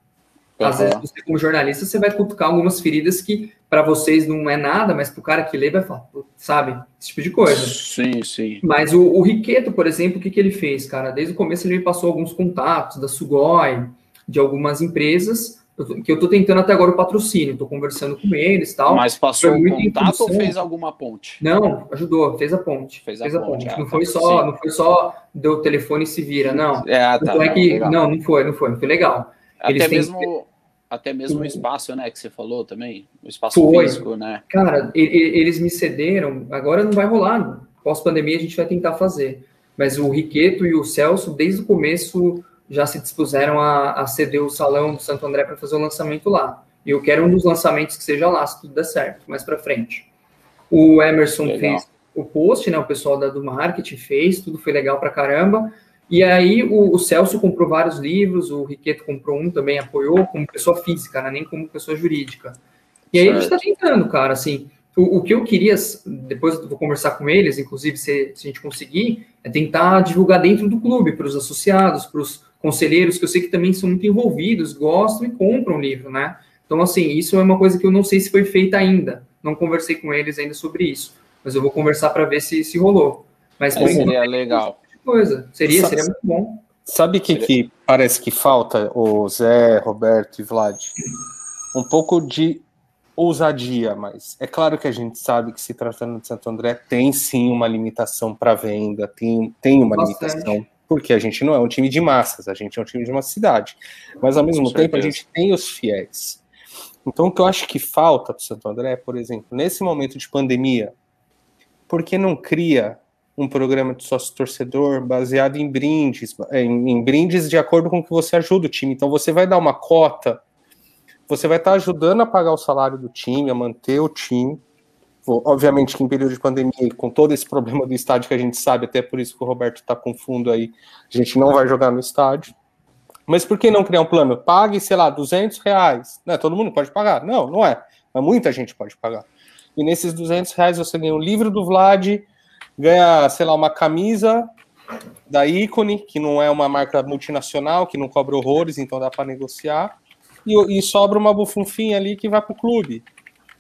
uhum. às vezes você como jornalista você vai cutucar algumas feridas que para vocês não é nada, mas para o cara que lê vai falar, sabe? Esse tipo de coisa. Sim, sim. Mas o, o Riqueto, por exemplo, o que, que ele fez, cara? Desde o começo ele me passou alguns contatos da Sugoi, de algumas empresas, que eu estou tentando até agora o patrocínio, estou conversando com eles tal. Mas passou o contato ou fez alguma ponte? Não, ajudou, fez a ponte. Fez a, fez a ponte. ponte. Ah, não, tá. foi só, não foi só deu o telefone e se vira, não. É, tá, é que, não, não foi, não foi, não foi legal. Até mesmo, até mesmo o espaço, né, que você falou também, o espaço foi. físico, né? Cara, eles me cederam, agora não vai rolar, pós-pandemia a gente vai tentar fazer. Mas o Riqueto e o Celso, desde o começo já se dispuseram a, a ceder o salão do Santo André para fazer o lançamento lá. E eu quero um dos lançamentos que seja lá, se tudo der certo, mais para frente. O Emerson legal. fez o post, né? O pessoal da, do marketing fez, tudo foi legal para caramba. E aí o, o, Celso comprou vários livros, o Riqueto comprou um também, apoiou como pessoa física, né? nem como pessoa jurídica. E aí certo. a gente está tentando, cara, assim, o, o, que eu queria, depois eu vou conversar com eles, inclusive se, se a gente conseguir, é tentar divulgar dentro do clube, para os associados, para os conselheiros, que eu sei que também são muito envolvidos, gostam e compram o livro, né? Então, assim, isso é uma coisa que eu não sei se foi feita ainda. Não conversei com eles ainda sobre isso. Mas eu vou conversar para ver se, se rolou. Mas é, seria legal. Coisa. Seria, sabe, seria muito bom. Sabe o que, que parece que falta, o Zé, Roberto e Vlad? Um pouco de ousadia, mas é claro que a gente sabe que se tratando de Santo André tem sim uma limitação para venda, tem, tem uma Bastante. limitação porque a gente não é um time de massas, a gente é um time de uma cidade. Mas ao mesmo Com tempo certeza. a gente tem os fiéis. Então o que eu acho que falta para o Santo André, por exemplo, nesse momento de pandemia, por que não cria um programa de sócio torcedor baseado em brindes, em, em brindes de acordo com que você ajuda o time. Então você vai dar uma cota, você vai estar ajudando a pagar o salário do time, a manter o time Obviamente que em período de pandemia, com todo esse problema do estádio que a gente sabe, até por isso que o Roberto está com fundo aí, a gente não vai jogar no estádio. Mas por que não criar um plano? Pague, sei lá, 200 reais. Não, todo mundo pode pagar. Não, não é. Mas muita gente pode pagar. E nesses 200 reais você ganha um livro do Vlad, ganha, sei lá, uma camisa da Icone, que não é uma marca multinacional, que não cobra horrores, então dá para negociar. E, e sobra uma bufunfinha ali que vai para o clube,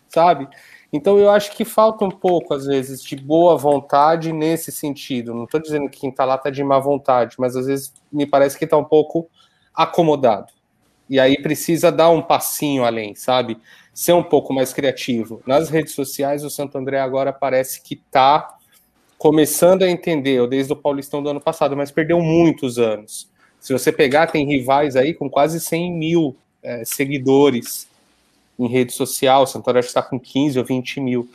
sabe? Então eu acho que falta um pouco, às vezes, de boa vontade nesse sentido. Não estou dizendo que quem está lá está de má vontade, mas às vezes me parece que está um pouco acomodado. E aí precisa dar um passinho além, sabe? Ser um pouco mais criativo. Nas redes sociais, o Santo André agora parece que está começando a entender, desde o Paulistão do ano passado, mas perdeu muitos anos. Se você pegar, tem rivais aí com quase 100 mil é, seguidores em rede social, o Santo está com 15 ou 20 mil.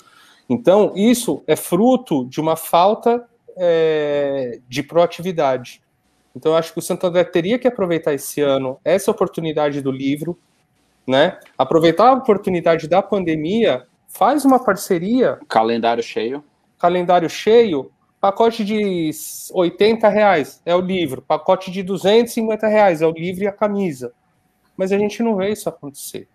Então, isso é fruto de uma falta é, de proatividade. Então, eu acho que o Santo André teria que aproveitar esse ano essa oportunidade do livro, né? Aproveitar a oportunidade da pandemia, faz uma parceria. Calendário cheio. Calendário cheio, pacote de 80 reais é o livro, pacote de 250 reais é o livro e a camisa. Mas a gente não vê isso acontecer.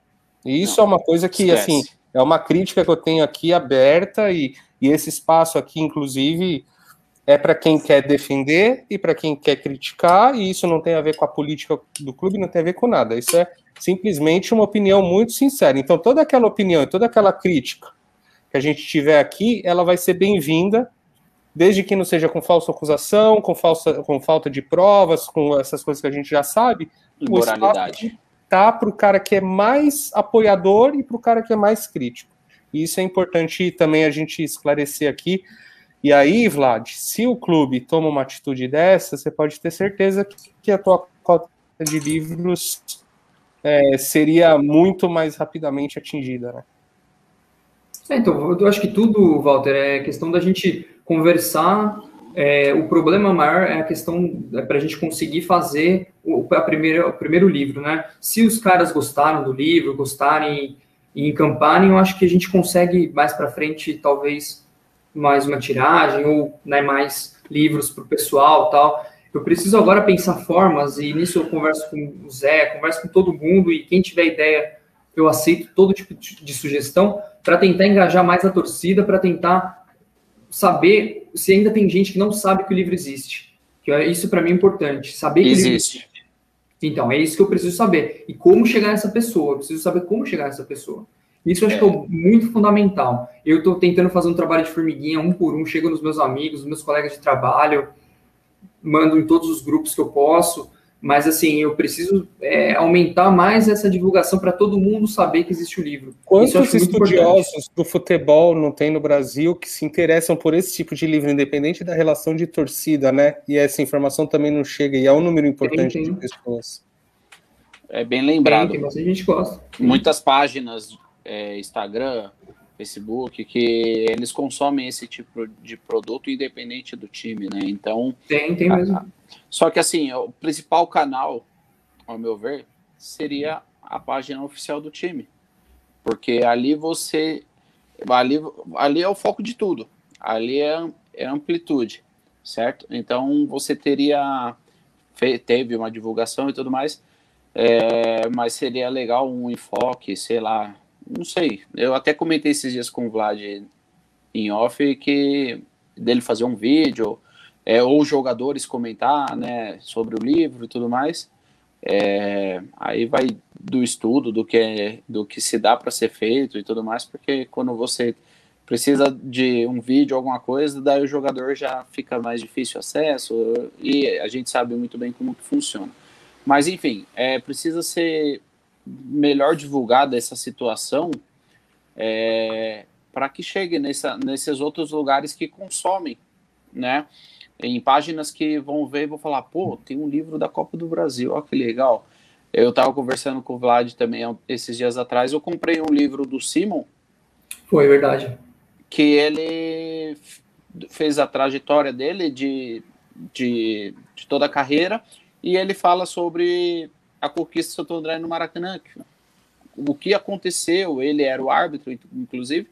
E isso não, é uma coisa que, esquece. assim, é uma crítica que eu tenho aqui aberta e, e esse espaço aqui, inclusive, é para quem quer defender e para quem quer criticar, e isso não tem a ver com a política do clube, não tem a ver com nada. Isso é simplesmente uma opinião muito sincera. Então, toda aquela opinião e toda aquela crítica que a gente tiver aqui, ela vai ser bem-vinda, desde que não seja com falsa acusação, com, falsa, com falta de provas, com essas coisas que a gente já sabe. Moralidade. Para o cara que é mais apoiador e para o cara que é mais crítico. E isso é importante também a gente esclarecer aqui e aí, Vlad, se o clube toma uma atitude dessa, você pode ter certeza que a tua cota de livros é, seria muito mais rapidamente atingida, né? É, então, eu acho que tudo, Walter, é questão da gente conversar. É, o problema maior é a questão é para a gente conseguir fazer o, a primeira, o primeiro livro, né? Se os caras gostaram do livro, gostarem e encamparem, eu acho que a gente consegue mais para frente, talvez mais uma tiragem ou né, mais livros para o pessoal tal. Eu preciso agora pensar formas, e nisso eu converso com o Zé, converso com todo mundo, e quem tiver ideia, eu aceito todo tipo de sugestão, para tentar engajar mais a torcida, para tentar saber se ainda tem gente que não sabe que o livro existe. Que é, isso para mim é importante, saber que existe. existe. Então, é isso que eu preciso saber. E como chegar nessa pessoa, eu preciso saber como chegar nessa pessoa. Isso eu acho é. que é muito fundamental. Eu estou tentando fazer um trabalho de formiguinha, um por um, chego nos meus amigos, nos meus colegas de trabalho, mando em todos os grupos que eu posso, mas assim, eu preciso é, aumentar mais essa divulgação para todo mundo saber que existe o livro. Quantos estudiosos do futebol não tem no Brasil que se interessam por esse tipo de livro, independente da relação de torcida, né? E essa informação também não chega, e é um número importante tem, tem. de pessoas. É bem lembrado. Tem, tem gente gosta. Muitas páginas é, Instagram, Facebook, que eles consomem esse tipo de produto independente do time, né? Então. Tem, tem mesmo. A, só que assim, o principal canal, ao meu ver, seria a página oficial do time. Porque ali você. Ali, ali é o foco de tudo. Ali é, é amplitude, certo? Então você teria. Teve uma divulgação e tudo mais. É, mas seria legal um enfoque, sei lá, não sei. Eu até comentei esses dias com o Vlad em off que dele fazer um vídeo, é, ou jogadores comentar né, sobre o livro e tudo mais. É, aí vai do estudo, do que, do que se dá para ser feito e tudo mais, porque quando você precisa de um vídeo, alguma coisa, daí o jogador já fica mais difícil acesso e a gente sabe muito bem como que funciona. Mas enfim, é, precisa ser melhor divulgada essa situação é, para que chegue nessa, nesses outros lugares que consomem, né? Em páginas que vão ver e vão falar, pô, tem um livro da Copa do Brasil, olha que legal. Eu estava conversando com o Vlad também esses dias atrás, eu comprei um livro do Simon. Foi verdade. Que ele fez a trajetória dele de, de, de toda a carreira e ele fala sobre a conquista de Santo André no Maracanã. O que aconteceu, ele era o árbitro, inclusive,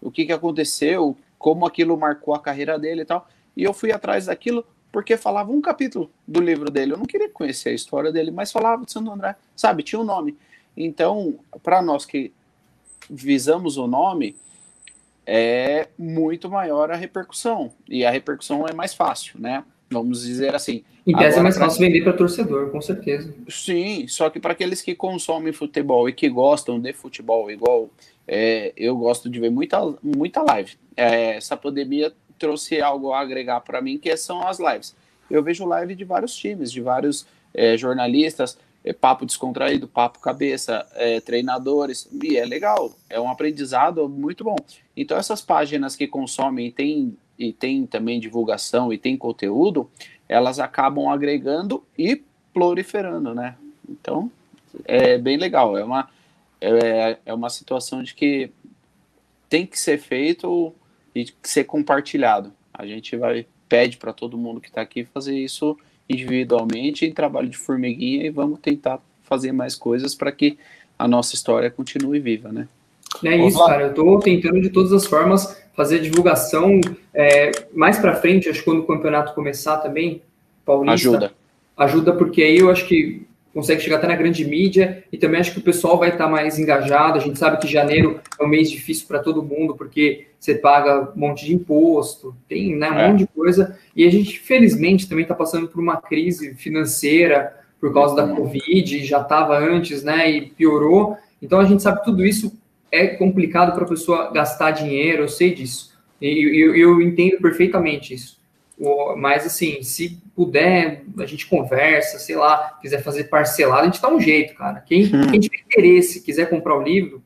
o que, que aconteceu, como aquilo marcou a carreira dele e tal. E eu fui atrás daquilo porque falava um capítulo do livro dele. Eu não queria conhecer a história dele, mas falava de Santo André, sabe? Tinha um nome. Então, para nós que visamos o nome, é muito maior a repercussão. E a repercussão é mais fácil, né? Vamos dizer assim. Em tese é mais fácil vender para torcedor, com certeza. Sim, só que para aqueles que consomem futebol e que gostam de futebol, igual é, eu gosto de ver muita, muita live. É, essa pandemia trouxe algo a agregar para mim, que são as lives. Eu vejo live de vários times, de vários é, jornalistas, é, papo descontraído, papo cabeça, é, treinadores, e é legal, é um aprendizado muito bom. Então essas páginas que consomem, tem e tem também divulgação e tem conteúdo, elas acabam agregando e proliferando, né? Então, é bem legal. É uma, é, é uma situação de que tem que ser feito e ser compartilhado. A gente vai pede para todo mundo que está aqui fazer isso individualmente em trabalho de formiguinha e vamos tentar fazer mais coisas para que a nossa história continue viva, né? É isso, cara. Eu estou tentando de todas as formas fazer divulgação é, mais para frente, acho que quando o campeonato começar também, Paulista. Ajuda. Ajuda, porque aí eu acho que consegue chegar até na grande mídia e também acho que o pessoal vai estar mais engajado. A gente sabe que janeiro é um mês difícil para todo mundo, porque você paga um monte de imposto, tem né, um é. monte de coisa. E a gente, felizmente, também está passando por uma crise financeira por causa da uhum. Covid, já estava antes, né? E piorou. Então a gente sabe que tudo isso é complicado para a pessoa gastar dinheiro, eu sei disso. E eu, eu, entendo perfeitamente isso. Mas, assim, se puder, a gente conversa, sei lá, quiser fazer parcelado, a gente dá um jeito, cara. Quem, hum. quem tiver interesse, quiser comprar o livro,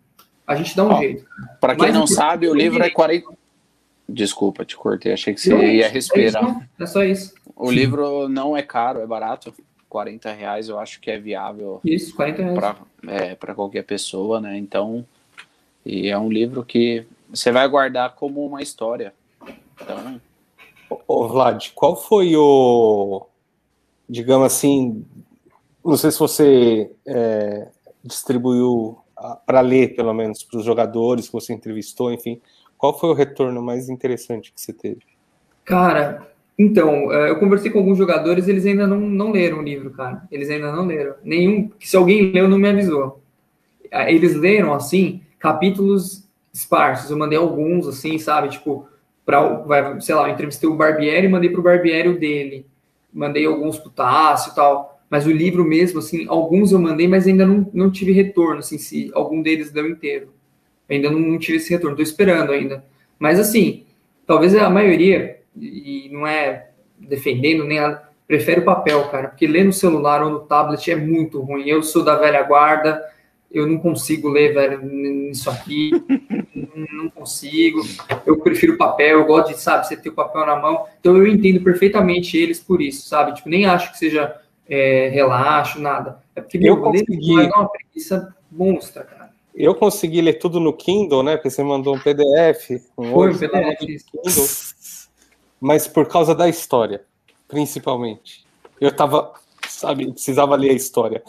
a gente dá um Ó, jeito. Para quem Mas, não sabe, o livro é 40. Desculpa, te cortei, achei que você não, ia respirar. É, isso, é só isso. O Sim. livro não é caro, é barato. 40 reais eu acho que é viável. Isso, 40 reais. Para é, qualquer pessoa, né? Então, e é um livro que você vai guardar como uma história. Então. Ô, Vlad, qual foi o. Digamos assim. Não sei se você é, distribuiu para ler, pelo menos, para os jogadores que você entrevistou, enfim. Qual foi o retorno mais interessante que você teve? Cara, então, é, eu conversei com alguns jogadores, eles ainda não, não leram o livro, cara. Eles ainda não leram. Nenhum. Se alguém leu, não me avisou. Eles leram assim, capítulos esparsos. Eu mandei alguns, assim, sabe? Tipo, para, sei lá, eu entrevistei o Barbieri e mandei para o Barbieri o dele. Mandei alguns pro e tal. Mas o livro mesmo, assim, alguns eu mandei, mas ainda não, não tive retorno, assim, se algum deles deu inteiro. Ainda não, não tive esse retorno, tô esperando ainda. Mas, assim, talvez a maioria, e não é defendendo nem nada, prefere o papel, cara, porque ler no celular ou no tablet é muito ruim. Eu sou da velha guarda, eu não consigo ler, velho, isso aqui, não consigo. Eu prefiro papel, eu gosto de, sabe, você ter o papel na mão. Então eu entendo perfeitamente eles por isso, sabe? Tipo, nem acho que seja é, relaxo, nada. É porque eu consegui... vai dar uma preguiça monstra, cara. Eu consegui ler tudo no Kindle, né? Porque você mandou um PDF. Um Foi, um PDF. Kindle, mas por causa da história, principalmente. Eu tava, sabe, precisava ler a história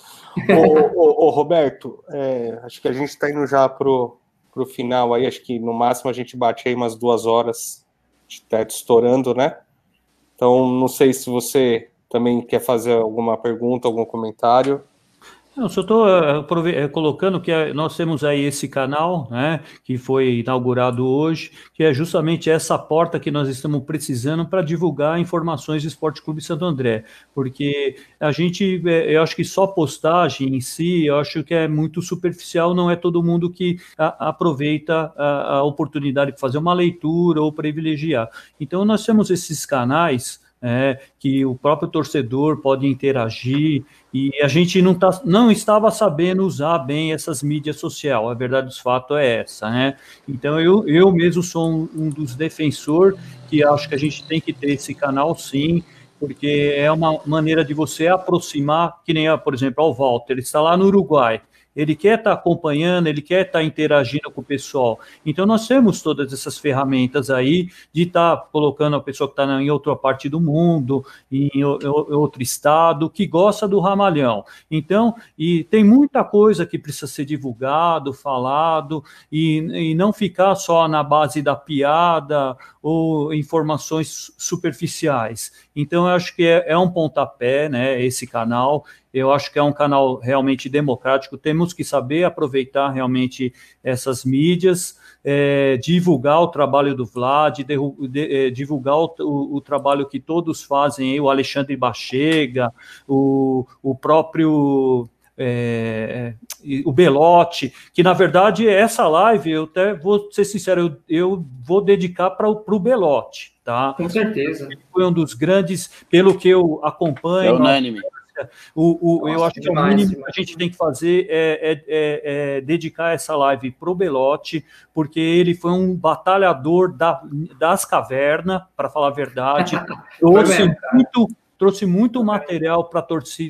ô, ô, ô, Roberto, é, acho que a gente está indo já pro, pro final aí, acho que no máximo a gente bate aí umas duas horas de teto estourando, né? Então, não sei se você também quer fazer alguma pergunta, algum comentário. Não, só estou uh, eh, colocando que uh, nós temos aí esse canal, né, que foi inaugurado hoje, que é justamente essa porta que nós estamos precisando para divulgar informações do Esporte Clube Santo André, porque a gente, eh, eu acho que só postagem em si, eu acho que é muito superficial, não é todo mundo que aproveita a, a oportunidade de fazer uma leitura ou privilegiar. Então, nós temos esses canais é, que o próprio torcedor pode interagir, e a gente não, tá, não estava sabendo usar bem essas mídias sociais, a verdade dos fatos é essa, né? Então eu, eu mesmo sou um, um dos defensores que acho que a gente tem que ter esse canal sim, porque é uma maneira de você aproximar, que nem, por exemplo, o Walter, ele está lá no Uruguai, ele quer estar tá acompanhando, ele quer estar tá interagindo com o pessoal. Então, nós temos todas essas ferramentas aí de estar tá colocando a pessoa que está em outra parte do mundo, em, outro estado, que gosta do ramalhão. Então, e tem muita coisa que precisa ser divulgado, falado, e, e não ficar só na base da piada ou informações superficiais. Então, eu acho que é, é um pontapé, né, esse canal, eu acho que é um canal realmente democrático. Temos que saber aproveitar realmente essas mídias, é, divulgar o trabalho do Vlad, de, de, é, divulgar o, o, o, trabalho que todos fazem, aí, o Alexandre Bachega, o, o próprio. É, o Belote, que na verdade essa live, eu até vou ser sincero, eu, eu vou dedicar para o Belote, tá? Com certeza. Ele foi um dos grandes, pelo que eu acompanho. É unânime O, o, eu acho que o mínimo que a gente tem que fazer é, é, é, é dedicar essa live para o Belotti, porque ele foi um batalhador da, das cavernas, para falar a verdade. Trouxe muito trouxe muito material para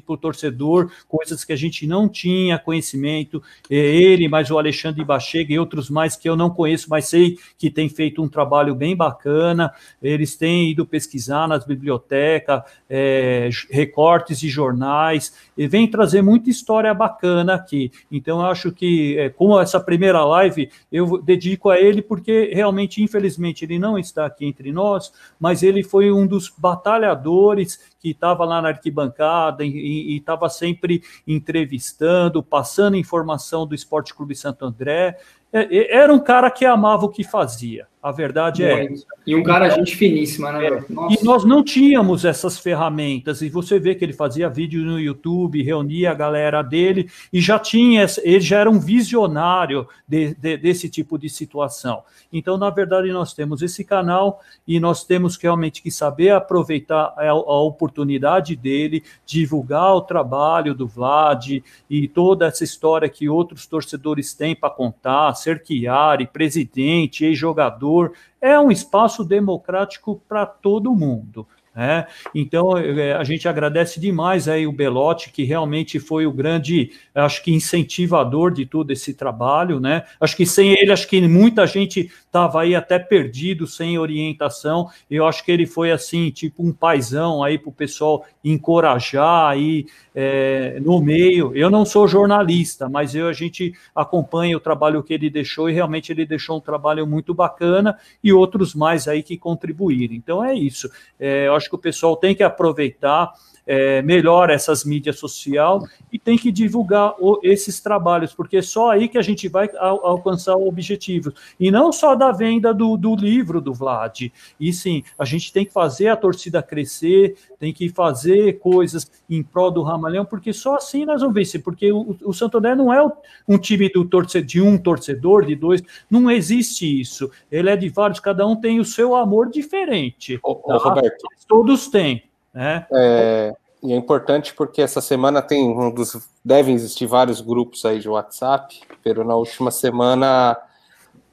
o torcedor, coisas que a gente não tinha conhecimento. Ele, mais o Alexandre Bachega e outros mais que eu não conheço, mas sei que tem feito um trabalho bem bacana. Eles têm ido pesquisar nas bibliotecas, é, recortes de jornais, e vem trazer muita história bacana aqui. Então, eu acho que, é, como essa primeira live, eu dedico a ele, porque realmente, infelizmente, ele não está aqui entre nós, mas ele foi um dos batalhadores que estava lá na arquibancada e estava sempre entrevistando, passando informação do Esporte Clube Santo André. É, era um cara que amava o que fazia. A verdade é. E um cara, gente finíssima, né? É, e nós não tínhamos essas ferramentas. E você vê que ele fazia vídeo no YouTube, reunia a galera dele, e já tinha, ele já era um visionário de, de, desse tipo de situação. Então, na verdade, nós temos esse canal e nós temos realmente que saber aproveitar a, a oportunidade dele, divulgar o trabalho do Vlad e toda essa história que outros torcedores têm para contar, ser Chiari, presidente, ex-jogador é um espaço democrático para todo mundo. É, então é, a gente agradece demais aí o Belotti, que realmente foi o grande, acho que incentivador de todo esse trabalho, né? Acho que sem ele, acho que muita gente estava aí até perdido, sem orientação. Eu acho que ele foi assim, tipo um paizão aí para o pessoal encorajar aí é, no meio. Eu não sou jornalista, mas eu, a gente acompanha o trabalho que ele deixou e realmente ele deixou um trabalho muito bacana e outros mais aí que contribuíram. Então é isso. É, eu acho que o pessoal tem que aproveitar é, melhor essas mídias sociais e tem que divulgar o, esses trabalhos, porque é só aí que a gente vai al, alcançar o objetivo. E não só da venda do, do livro do Vlad. E sim, a gente tem que fazer a torcida crescer, tem que fazer coisas em prol do Ramalhão, porque só assim nós vamos vencer. Porque o, o Santo André não é um time do torcedor, de um torcedor, de dois, não existe isso. Ele é de vários, cada um tem o seu amor diferente. Ô, tá? Roberto. Todos têm. Né? É, e é importante porque essa semana tem um dos. Devem existir vários grupos aí de WhatsApp, pero na última semana,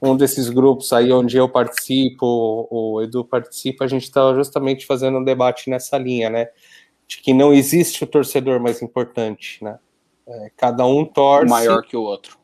um desses grupos aí onde eu participo, o Edu participa, a gente estava justamente fazendo um debate nessa linha, né? De que não existe o torcedor mais importante, né? É, cada um torce. Maior que o outro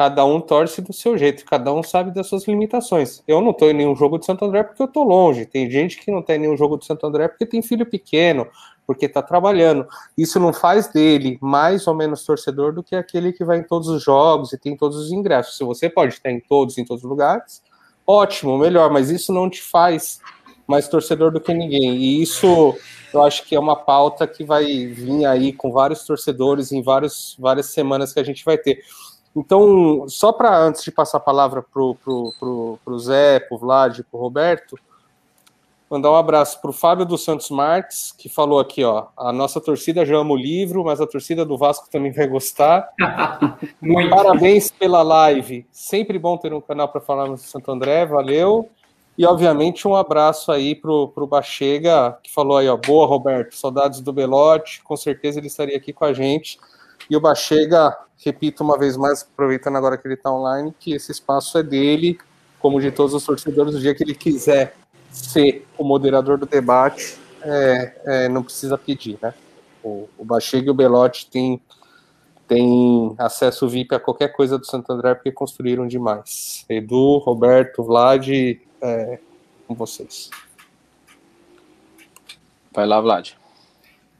cada um torce do seu jeito, cada um sabe das suas limitações. Eu não estou em nenhum jogo de Santo André porque eu estou longe. Tem gente que não tem nenhum jogo de Santo André porque tem filho pequeno, porque está trabalhando. Isso não faz dele mais ou menos torcedor do que aquele que vai em todos os jogos e tem todos os ingressos. Se você pode estar em todos, em todos os lugares, ótimo, melhor, mas isso não te faz mais torcedor do que ninguém. E isso eu acho que é uma pauta que vai vir aí com vários torcedores em vários, várias semanas que a gente vai ter. Então, só para antes de passar a palavra para o pro, pro, pro Zé, para o Vlad, para o Roberto, mandar um abraço para o Fábio dos Santos Marques, que falou aqui, ó, a nossa torcida já ama o livro, mas a torcida do Vasco também vai gostar. Parabéns pela live, sempre bom ter um canal para falar no Santo André, valeu. E, obviamente, um abraço aí para o Bachega, que falou aí, ó, boa, Roberto, saudades do Belote, com certeza ele estaria aqui com a gente. E o Bachega, repito uma vez mais, aproveitando agora que ele está online, que esse espaço é dele, como de todos os torcedores, o dia que ele quiser ser o moderador do debate, é, é, não precisa pedir, né? O, o Bachega e o Belotti têm, têm acesso VIP a qualquer coisa do Santo André porque construíram demais. Edu, Roberto, Vlad, é, com vocês. Vai lá, Vlad.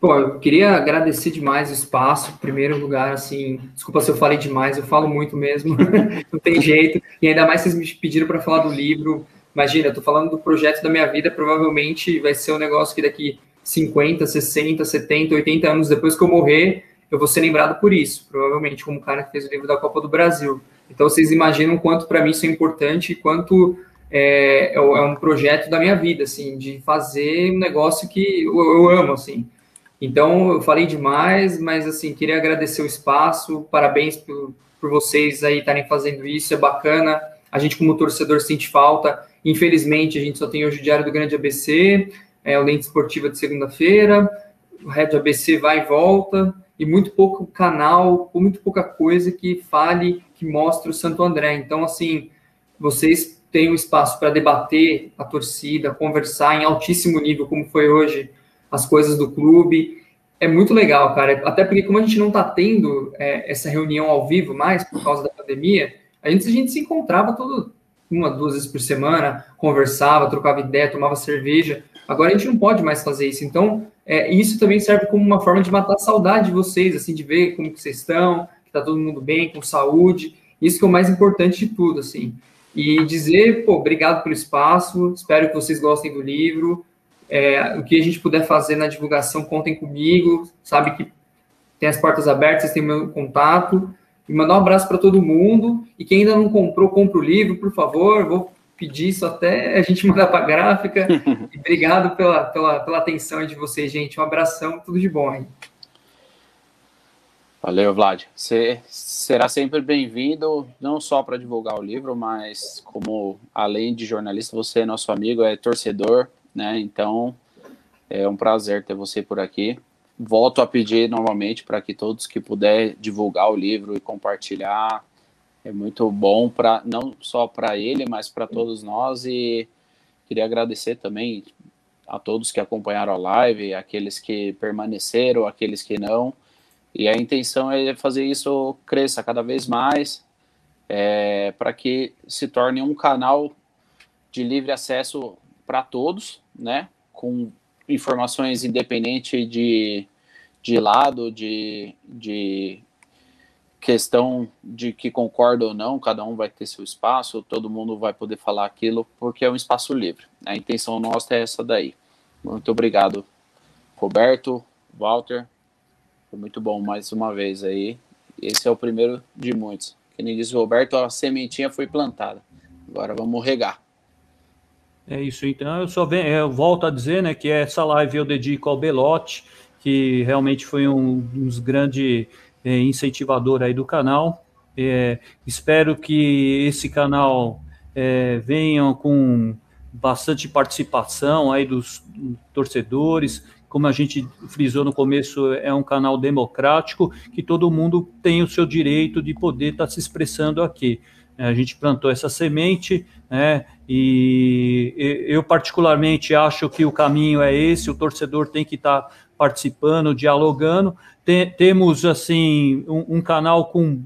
Pô, eu queria agradecer demais o espaço. Em primeiro lugar, assim, desculpa se eu falei demais, eu falo muito mesmo, não tem jeito. E ainda mais vocês me pediram para falar do livro. Imagina, eu tô falando do projeto da minha vida, provavelmente vai ser um negócio que daqui 50, 60, 70, 80 anos depois que eu morrer, eu vou ser lembrado por isso, provavelmente como o cara que fez o livro da Copa do Brasil. Então vocês imaginam quanto para mim isso é importante e quanto é, é um projeto da minha vida, assim, de fazer um negócio que eu, eu amo, assim. Então, eu falei demais, mas assim, queria agradecer o espaço, parabéns por, por vocês aí estarem fazendo isso, é bacana. A gente, como torcedor, sente falta. Infelizmente, a gente só tem hoje o Diário do Grande ABC, é, o Lente Esportiva de segunda-feira. o Red ABC vai e volta, e muito pouco canal, muito pouca coisa que fale, que mostre o Santo André. Então, assim, vocês têm um espaço para debater a torcida, conversar em altíssimo nível, como foi hoje, as coisas do clube. É muito legal, cara. Até porque, como a gente não está tendo é, essa reunião ao vivo mais, por causa da pandemia, a gente, a gente se encontrava todo, uma, duas vezes por semana, conversava, trocava ideia, tomava cerveja. Agora a gente não pode mais fazer isso. Então, é, isso também serve como uma forma de matar a saudade de vocês, assim, de ver como que vocês estão, que tá todo mundo bem, com saúde. Isso que é o mais importante de tudo, assim. E dizer, pô, obrigado pelo espaço, espero que vocês gostem do livro. É, o que a gente puder fazer na divulgação, contem comigo, sabe que tem as portas abertas, vocês têm meu contato. E mandar um abraço para todo mundo. E quem ainda não comprou, compra o livro, por favor. Vou pedir isso até a gente mandar para a gráfica. E obrigado pela, pela, pela atenção de vocês, gente. Um abração, tudo de bom aí. Valeu, Vlad. Você será sempre bem-vindo, não só para divulgar o livro, mas como, além de jornalista, você é nosso amigo, é torcedor, né? Então, é um prazer ter você por aqui. Volto a pedir novamente para que todos que puder divulgar o livro e compartilhar, é muito bom para não só para ele, mas para todos nós e queria agradecer também a todos que acompanharam a live, aqueles que permaneceram, aqueles que não. E a intenção é fazer isso cresça cada vez mais, é, para que se torne um canal de livre acesso para todos, né? Com informações independente de, de lado, de, de questão de que concorda ou não, cada um vai ter seu espaço, todo mundo vai poder falar aquilo, porque é um espaço livre. A intenção nossa é essa daí. Muito obrigado, Roberto, Walter. Foi muito bom mais uma vez aí. Esse é o primeiro de muitos. Que nem diz Roberto, a sementinha foi plantada. Agora vamos regar. É isso, então eu só venho, eu volto a dizer, né, que essa live eu dedico ao Belote, que realmente foi um, um dos grandes é, incentivador aí do canal. É, espero que esse canal é, venha com bastante participação aí dos torcedores. Como a gente frisou no começo, é um canal democrático que todo mundo tem o seu direito de poder estar tá se expressando aqui. A gente plantou essa semente, né? E eu particularmente acho que o caminho é esse. O torcedor tem que estar tá participando, dialogando. Tem, temos assim um, um, canal com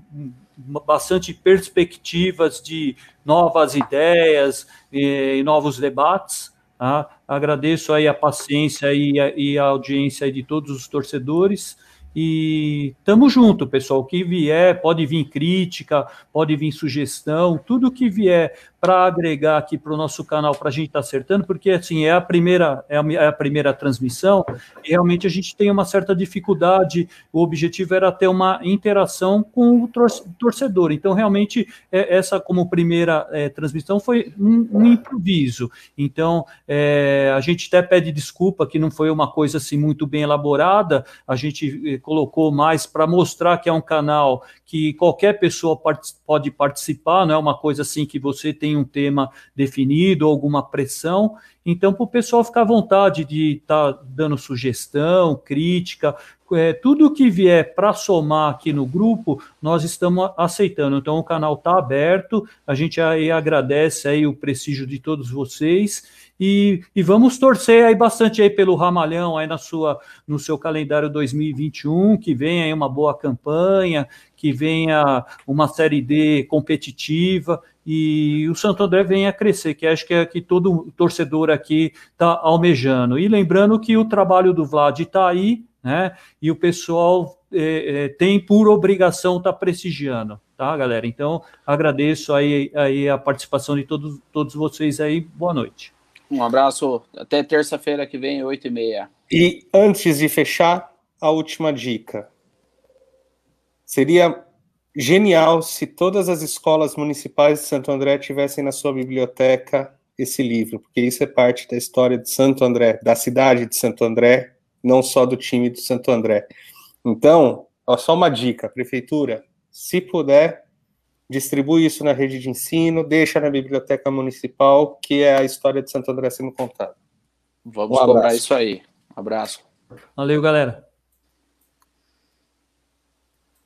bastante perspectivas de novas ideias e, e novos debates. Tá? Agradeço aí a paciência e a, e a audiência de todos os torcedores. E tamo junto, pessoal. O que vier, pode vir crítica, pode vir sugestão, tudo que vier para agregar aqui para o nosso canal para a gente estar tá acertando, porque assim é a primeira é a, é a, primeira transmissão e realmente a gente tem uma certa dificuldade. O objetivo era ter uma interação com o torcedor. Então realmente é, essa como primeira é, transmissão foi um, um improviso. Então é, a gente até pede desculpa que não foi uma coisa assim muito bem elaborada. A gente eh, colocou mais para mostrar que é um canal que qualquer pessoa part pode participar, não é uma coisa assim que você tem um tema definido, alguma pressão. Então, para o pessoal ficar à vontade de estar tá dando sugestão, crítica, é, tudo que vier para somar aqui no grupo, nós estamos aceitando. Então, o canal está aberto, a gente aí agradece aí o prestígio de todos vocês e, e, vamos torcer aí bastante aí pelo Ramalhão aí na sua no seu calendário 2021, que venha aí uma boa campanha, que venha uma série D competitiva e o Santo André venha a crescer, que acho que é que todo torcedor aqui está almejando. E lembrando que o trabalho do Vlad está aí, né? E o pessoal é, é, tem por obrigação estar tá prestigiando, tá, galera? Então agradeço aí, aí a participação de todos, todos vocês aí. Boa noite. Um abraço. Até terça-feira que vem, 8 e meia. E antes de fechar, a última dica. Seria genial se todas as escolas municipais de Santo André tivessem na sua biblioteca esse livro, porque isso é parte da história de Santo André, da cidade de Santo André, não só do time de Santo André. Então, ó, só uma dica, prefeitura, se puder, distribui isso na rede de ensino, deixa na biblioteca municipal, que é a história de Santo André sendo contada. Vamos um cobrar isso aí. Um abraço. Valeu, galera.